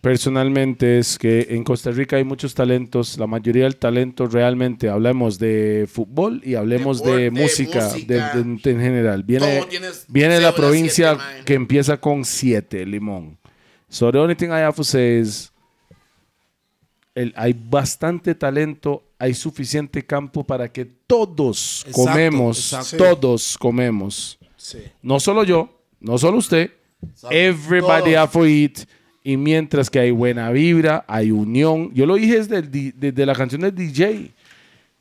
personalmente es que en Costa Rica hay muchos talentos. La mayoría del talento realmente, hablemos de fútbol y hablemos de música, música. de- de- en general. Viene, viene la provincia siete, que empieza con 7, Limón. So the only thing I have to say is, el- hay bastante talento, hay suficiente campo para que todos Exacto, comemos, exacto. todos comemos. Sí. No solo yo, no solo usted. Everybody todos. have to eat. Y mientras que hay buena vibra, hay unión. Yo lo dije desde, el di- desde la canción del DJ.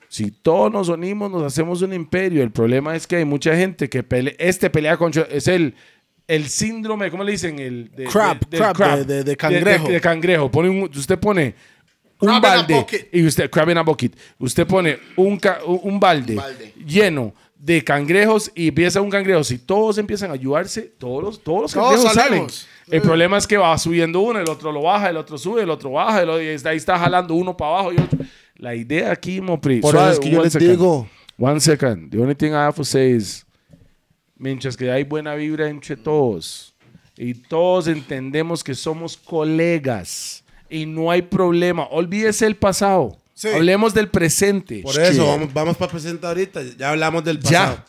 Si todos nos unimos, nos hacemos un imperio. El problema es que hay mucha gente que pelea. Este pelea contra. Es el, el síndrome, ¿cómo le dicen? El de, Crab, de- del crab, de- de- de cangrejo. De, de cangrejo. Pone un- usted pone un balde. Y usted, crab in a bucket. Usted pone un, ca- un- un balde, balde. lleno de cangrejos y empieza un cangrejo. Si todos empiezan a ayudarse, todos los, todos los Todos cangrejos salen. El problema es que va subiendo uno, el otro lo baja, el otro sube, el otro baja, el otro, y ahí está jalando uno para abajo y otro. La idea aquí, Mopri. Por eso es que yo one les second. digo. One second. The only thing I have to say is, mientras que hay buena vibra entre todos y todos entendemos que somos colegas y no hay problema, olvídese el pasado. Sí. Hablemos del presente. Por eso, vamos, vamos para presentar ahorita. Ya hablamos del pasado.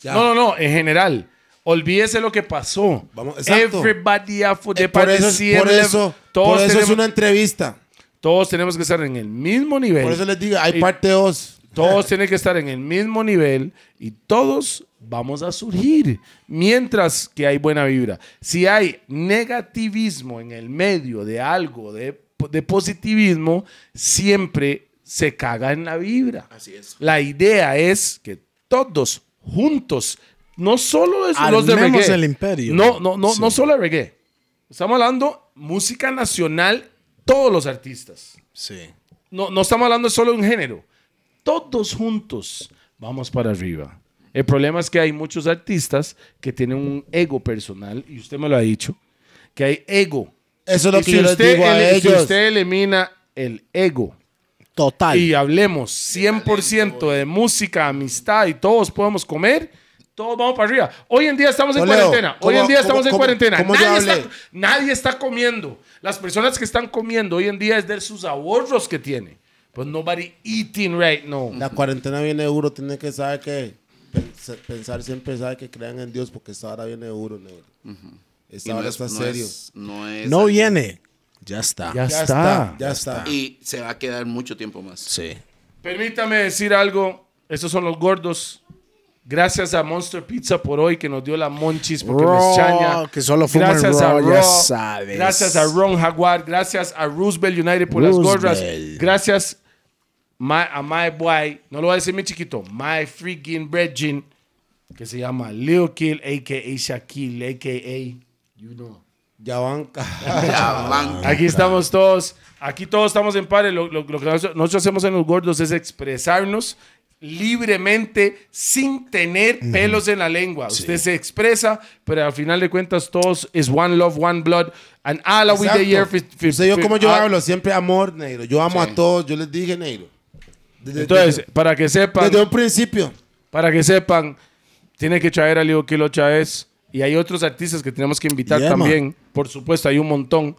Ya. No, no, no, en general. Olvídese lo que pasó. Vamos- exacto. Everybody Eh, de por eso, por eso, todos, por eso tenemos, es una entrevista. todos tenemos que estar en el mismo nivel. Por eso les digo, hay Y- parte 2. Todos tienen que estar en el mismo nivel y todos vamos a surgir mientras que hay buena vibra. Si hay negativismo en el medio de algo, de, de positivismo, siempre se caga en la vibra. Así es. La idea es que todos juntos, no solo es los de reggae, el imperio. no, no, no, no solo de reggae. Estamos hablando música nacional, todos los artistas. Sí. No, no estamos hablando solo de un género. Todos juntos vamos para arriba. El problema es que hay muchos artistas que tienen un ego personal, y usted me lo ha dicho, que hay ego. Eso es lo Y que yo les usted digo a ele- Si ellos. usted elimina el ego Total. y hablemos 100% de música, amistad y todos podemos comer, todos vamos para arriba. Hoy en día estamos en cuarentena. Hoy ¿cómo- en día estamos en cuarentena. yo Nadie está, nadie está comiendo. Las personas que están comiendo hoy en día es de sus ahorros que tiene. But nobody eating right now. La cuarentena viene duro, tiene que saber que pensar siempre sabe que crean en Dios porque esta hora viene duro, negro. Esta no hora es, está no serio. es- no es no viene. Ya está. Ya, ya está. está, ya está. Y se va a quedar mucho tiempo más. Sí. Permítame decir algo. Estos son los gordos. Gracias a Monster Pizza por hoy que nos dio la monchis porque Raw, nos chaña. que solo gracias a Raw, ya sabes. Gracias a Ron Jaguar. Gracias a Roosevelt United por las gorras. Roosevelt. Gracias my- a my boy, no lo voy a decir mi chiquito, my freaking virgin, que se llama Lil Kill, a.k.a. Shaquille, a.k.a. You know. Ya van. Ya van. Aquí estamos todos, aquí todos estamos en pares. Lo, lo- lo que nosotros, hacemos en los gordos es expresarnos. libremente sin tener pelos en la lengua. Usted se expresa, pero al final de cuentas todos is one love, one blood. And all we the year. Usted yo como yo hablo, siempre amor, negro. Yo amo a todos, yo les dije, negro. Desde, Entonces, desde- para que sepan, desde un principio. para que sepan, tiene que traer a Leo Kilo Chávez y hay otros artistas que tenemos que invitar Yeah, también. Por supuesto, hay un montón.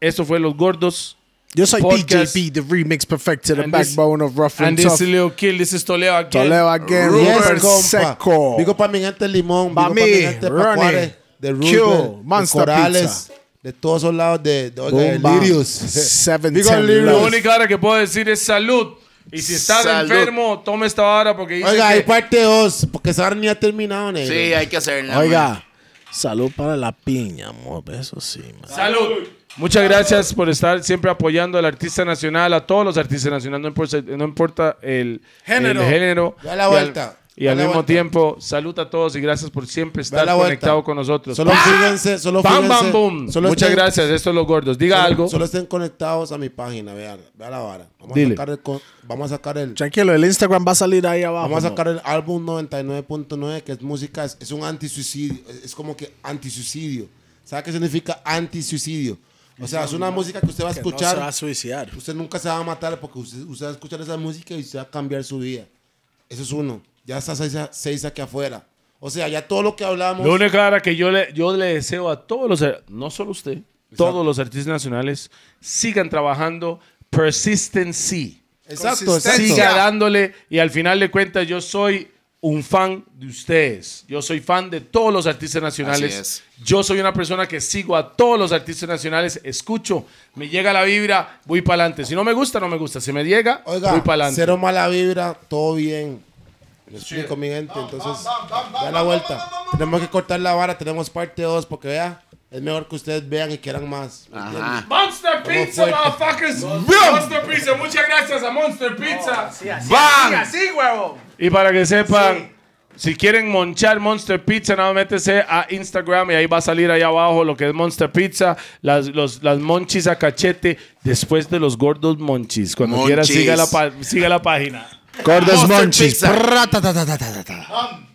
Esto fue Los Gordos. Yo soy Podcast. DJP, the remix perfected, the And this- backbone of Rough and, And this Tough. is Leo Kill, this is Toledo again. Toledo again, Yes, Rupert compa. Seco. Digo para mi gente Limón, para mi mí, gente Ronnie, Pacuare, de Q, Roosevelt, de Monster Corales, Pizza. de todos esos lados de, de, de. Lirios. Seven, Digo Lirios. Lo único ahora que puedo decir es salud. Y si estás Salud. enfermo, tome esta vara porque dice Oiga, que- hay parte 2, porque esa hora ni ha terminado, negro. Sí, hay que hacerla. Oiga, salud para la piña, amor. Eso sí, man. Salud. Muchas gracias por estar siempre apoyando al artista nacional, a todos los artistas nacionales, no importa, no importa el Género. el género. Da la vuelta. Y al mismo vuelta. tiempo, salud a todos y gracias por siempre estar conectado con nosotros. Solo fíjense, solo Bam, fíjense. bam, boom. Solo Muchas estén- gracias. Esto es Los Gordos. Diga solo- algo. Solo estén conectados a mi página, vean, vean la vara. Vamos Dile. a sacar el, vamos a sacar el, Tranquilo, el Instagram va a salir ahí abajo. Vamos a ¿no? sacar el álbum 99.9, que es música, es, es un antisuicidio, es, es como que antisuicidio. ¿Sabe qué significa antisuicidio? O sea, es una música que usted va a Que no escuchar, se va a suicidar. usted nunca se va a matar porque usted, usted va a escuchar esa música y usted va a cambiar su vida. Eso es uno. Ya está seis, seis aquí afuera. O sea, ya todo lo que hablamos... Lo único ahora que yo le, yo le deseo a todos los, no solo usted, todos los artistas nacionales, sigan trabajando. Persistency. exacto. Siga dándole y al final de cuentas yo soy un fan de ustedes. Yo soy fan de todos los artistas nacionales. Así es. Yo soy una persona que sigo a todos los artistas nacionales, escucho, me llega la vibra, voy para adelante. Si no me gusta, no me gusta. Si me llega, Oiga, voy para adelante. cero mala vibra, todo bien. Me explico, mi gente. Entonces, da la vuelta. Tenemos que cortar la vara, tenemos parte 2 porque vea, es mejor que ustedes vean y quieran más. Monster Pizza, motherfuckers. Monster Pizza, muchas gracias a Monster Pizza. ¡Bam! Y para que sepan, si quieren monchar Monster Pizza, nada más métese a Instagram y ahí va a salir ahí abajo lo que es Monster Pizza, las, los, las monchis a cachete, después de los gordos monchis. Cuando quiera, Monchis. siga la, siga la página. Gordos Monster Monchis. Pizza. Prratatatatata.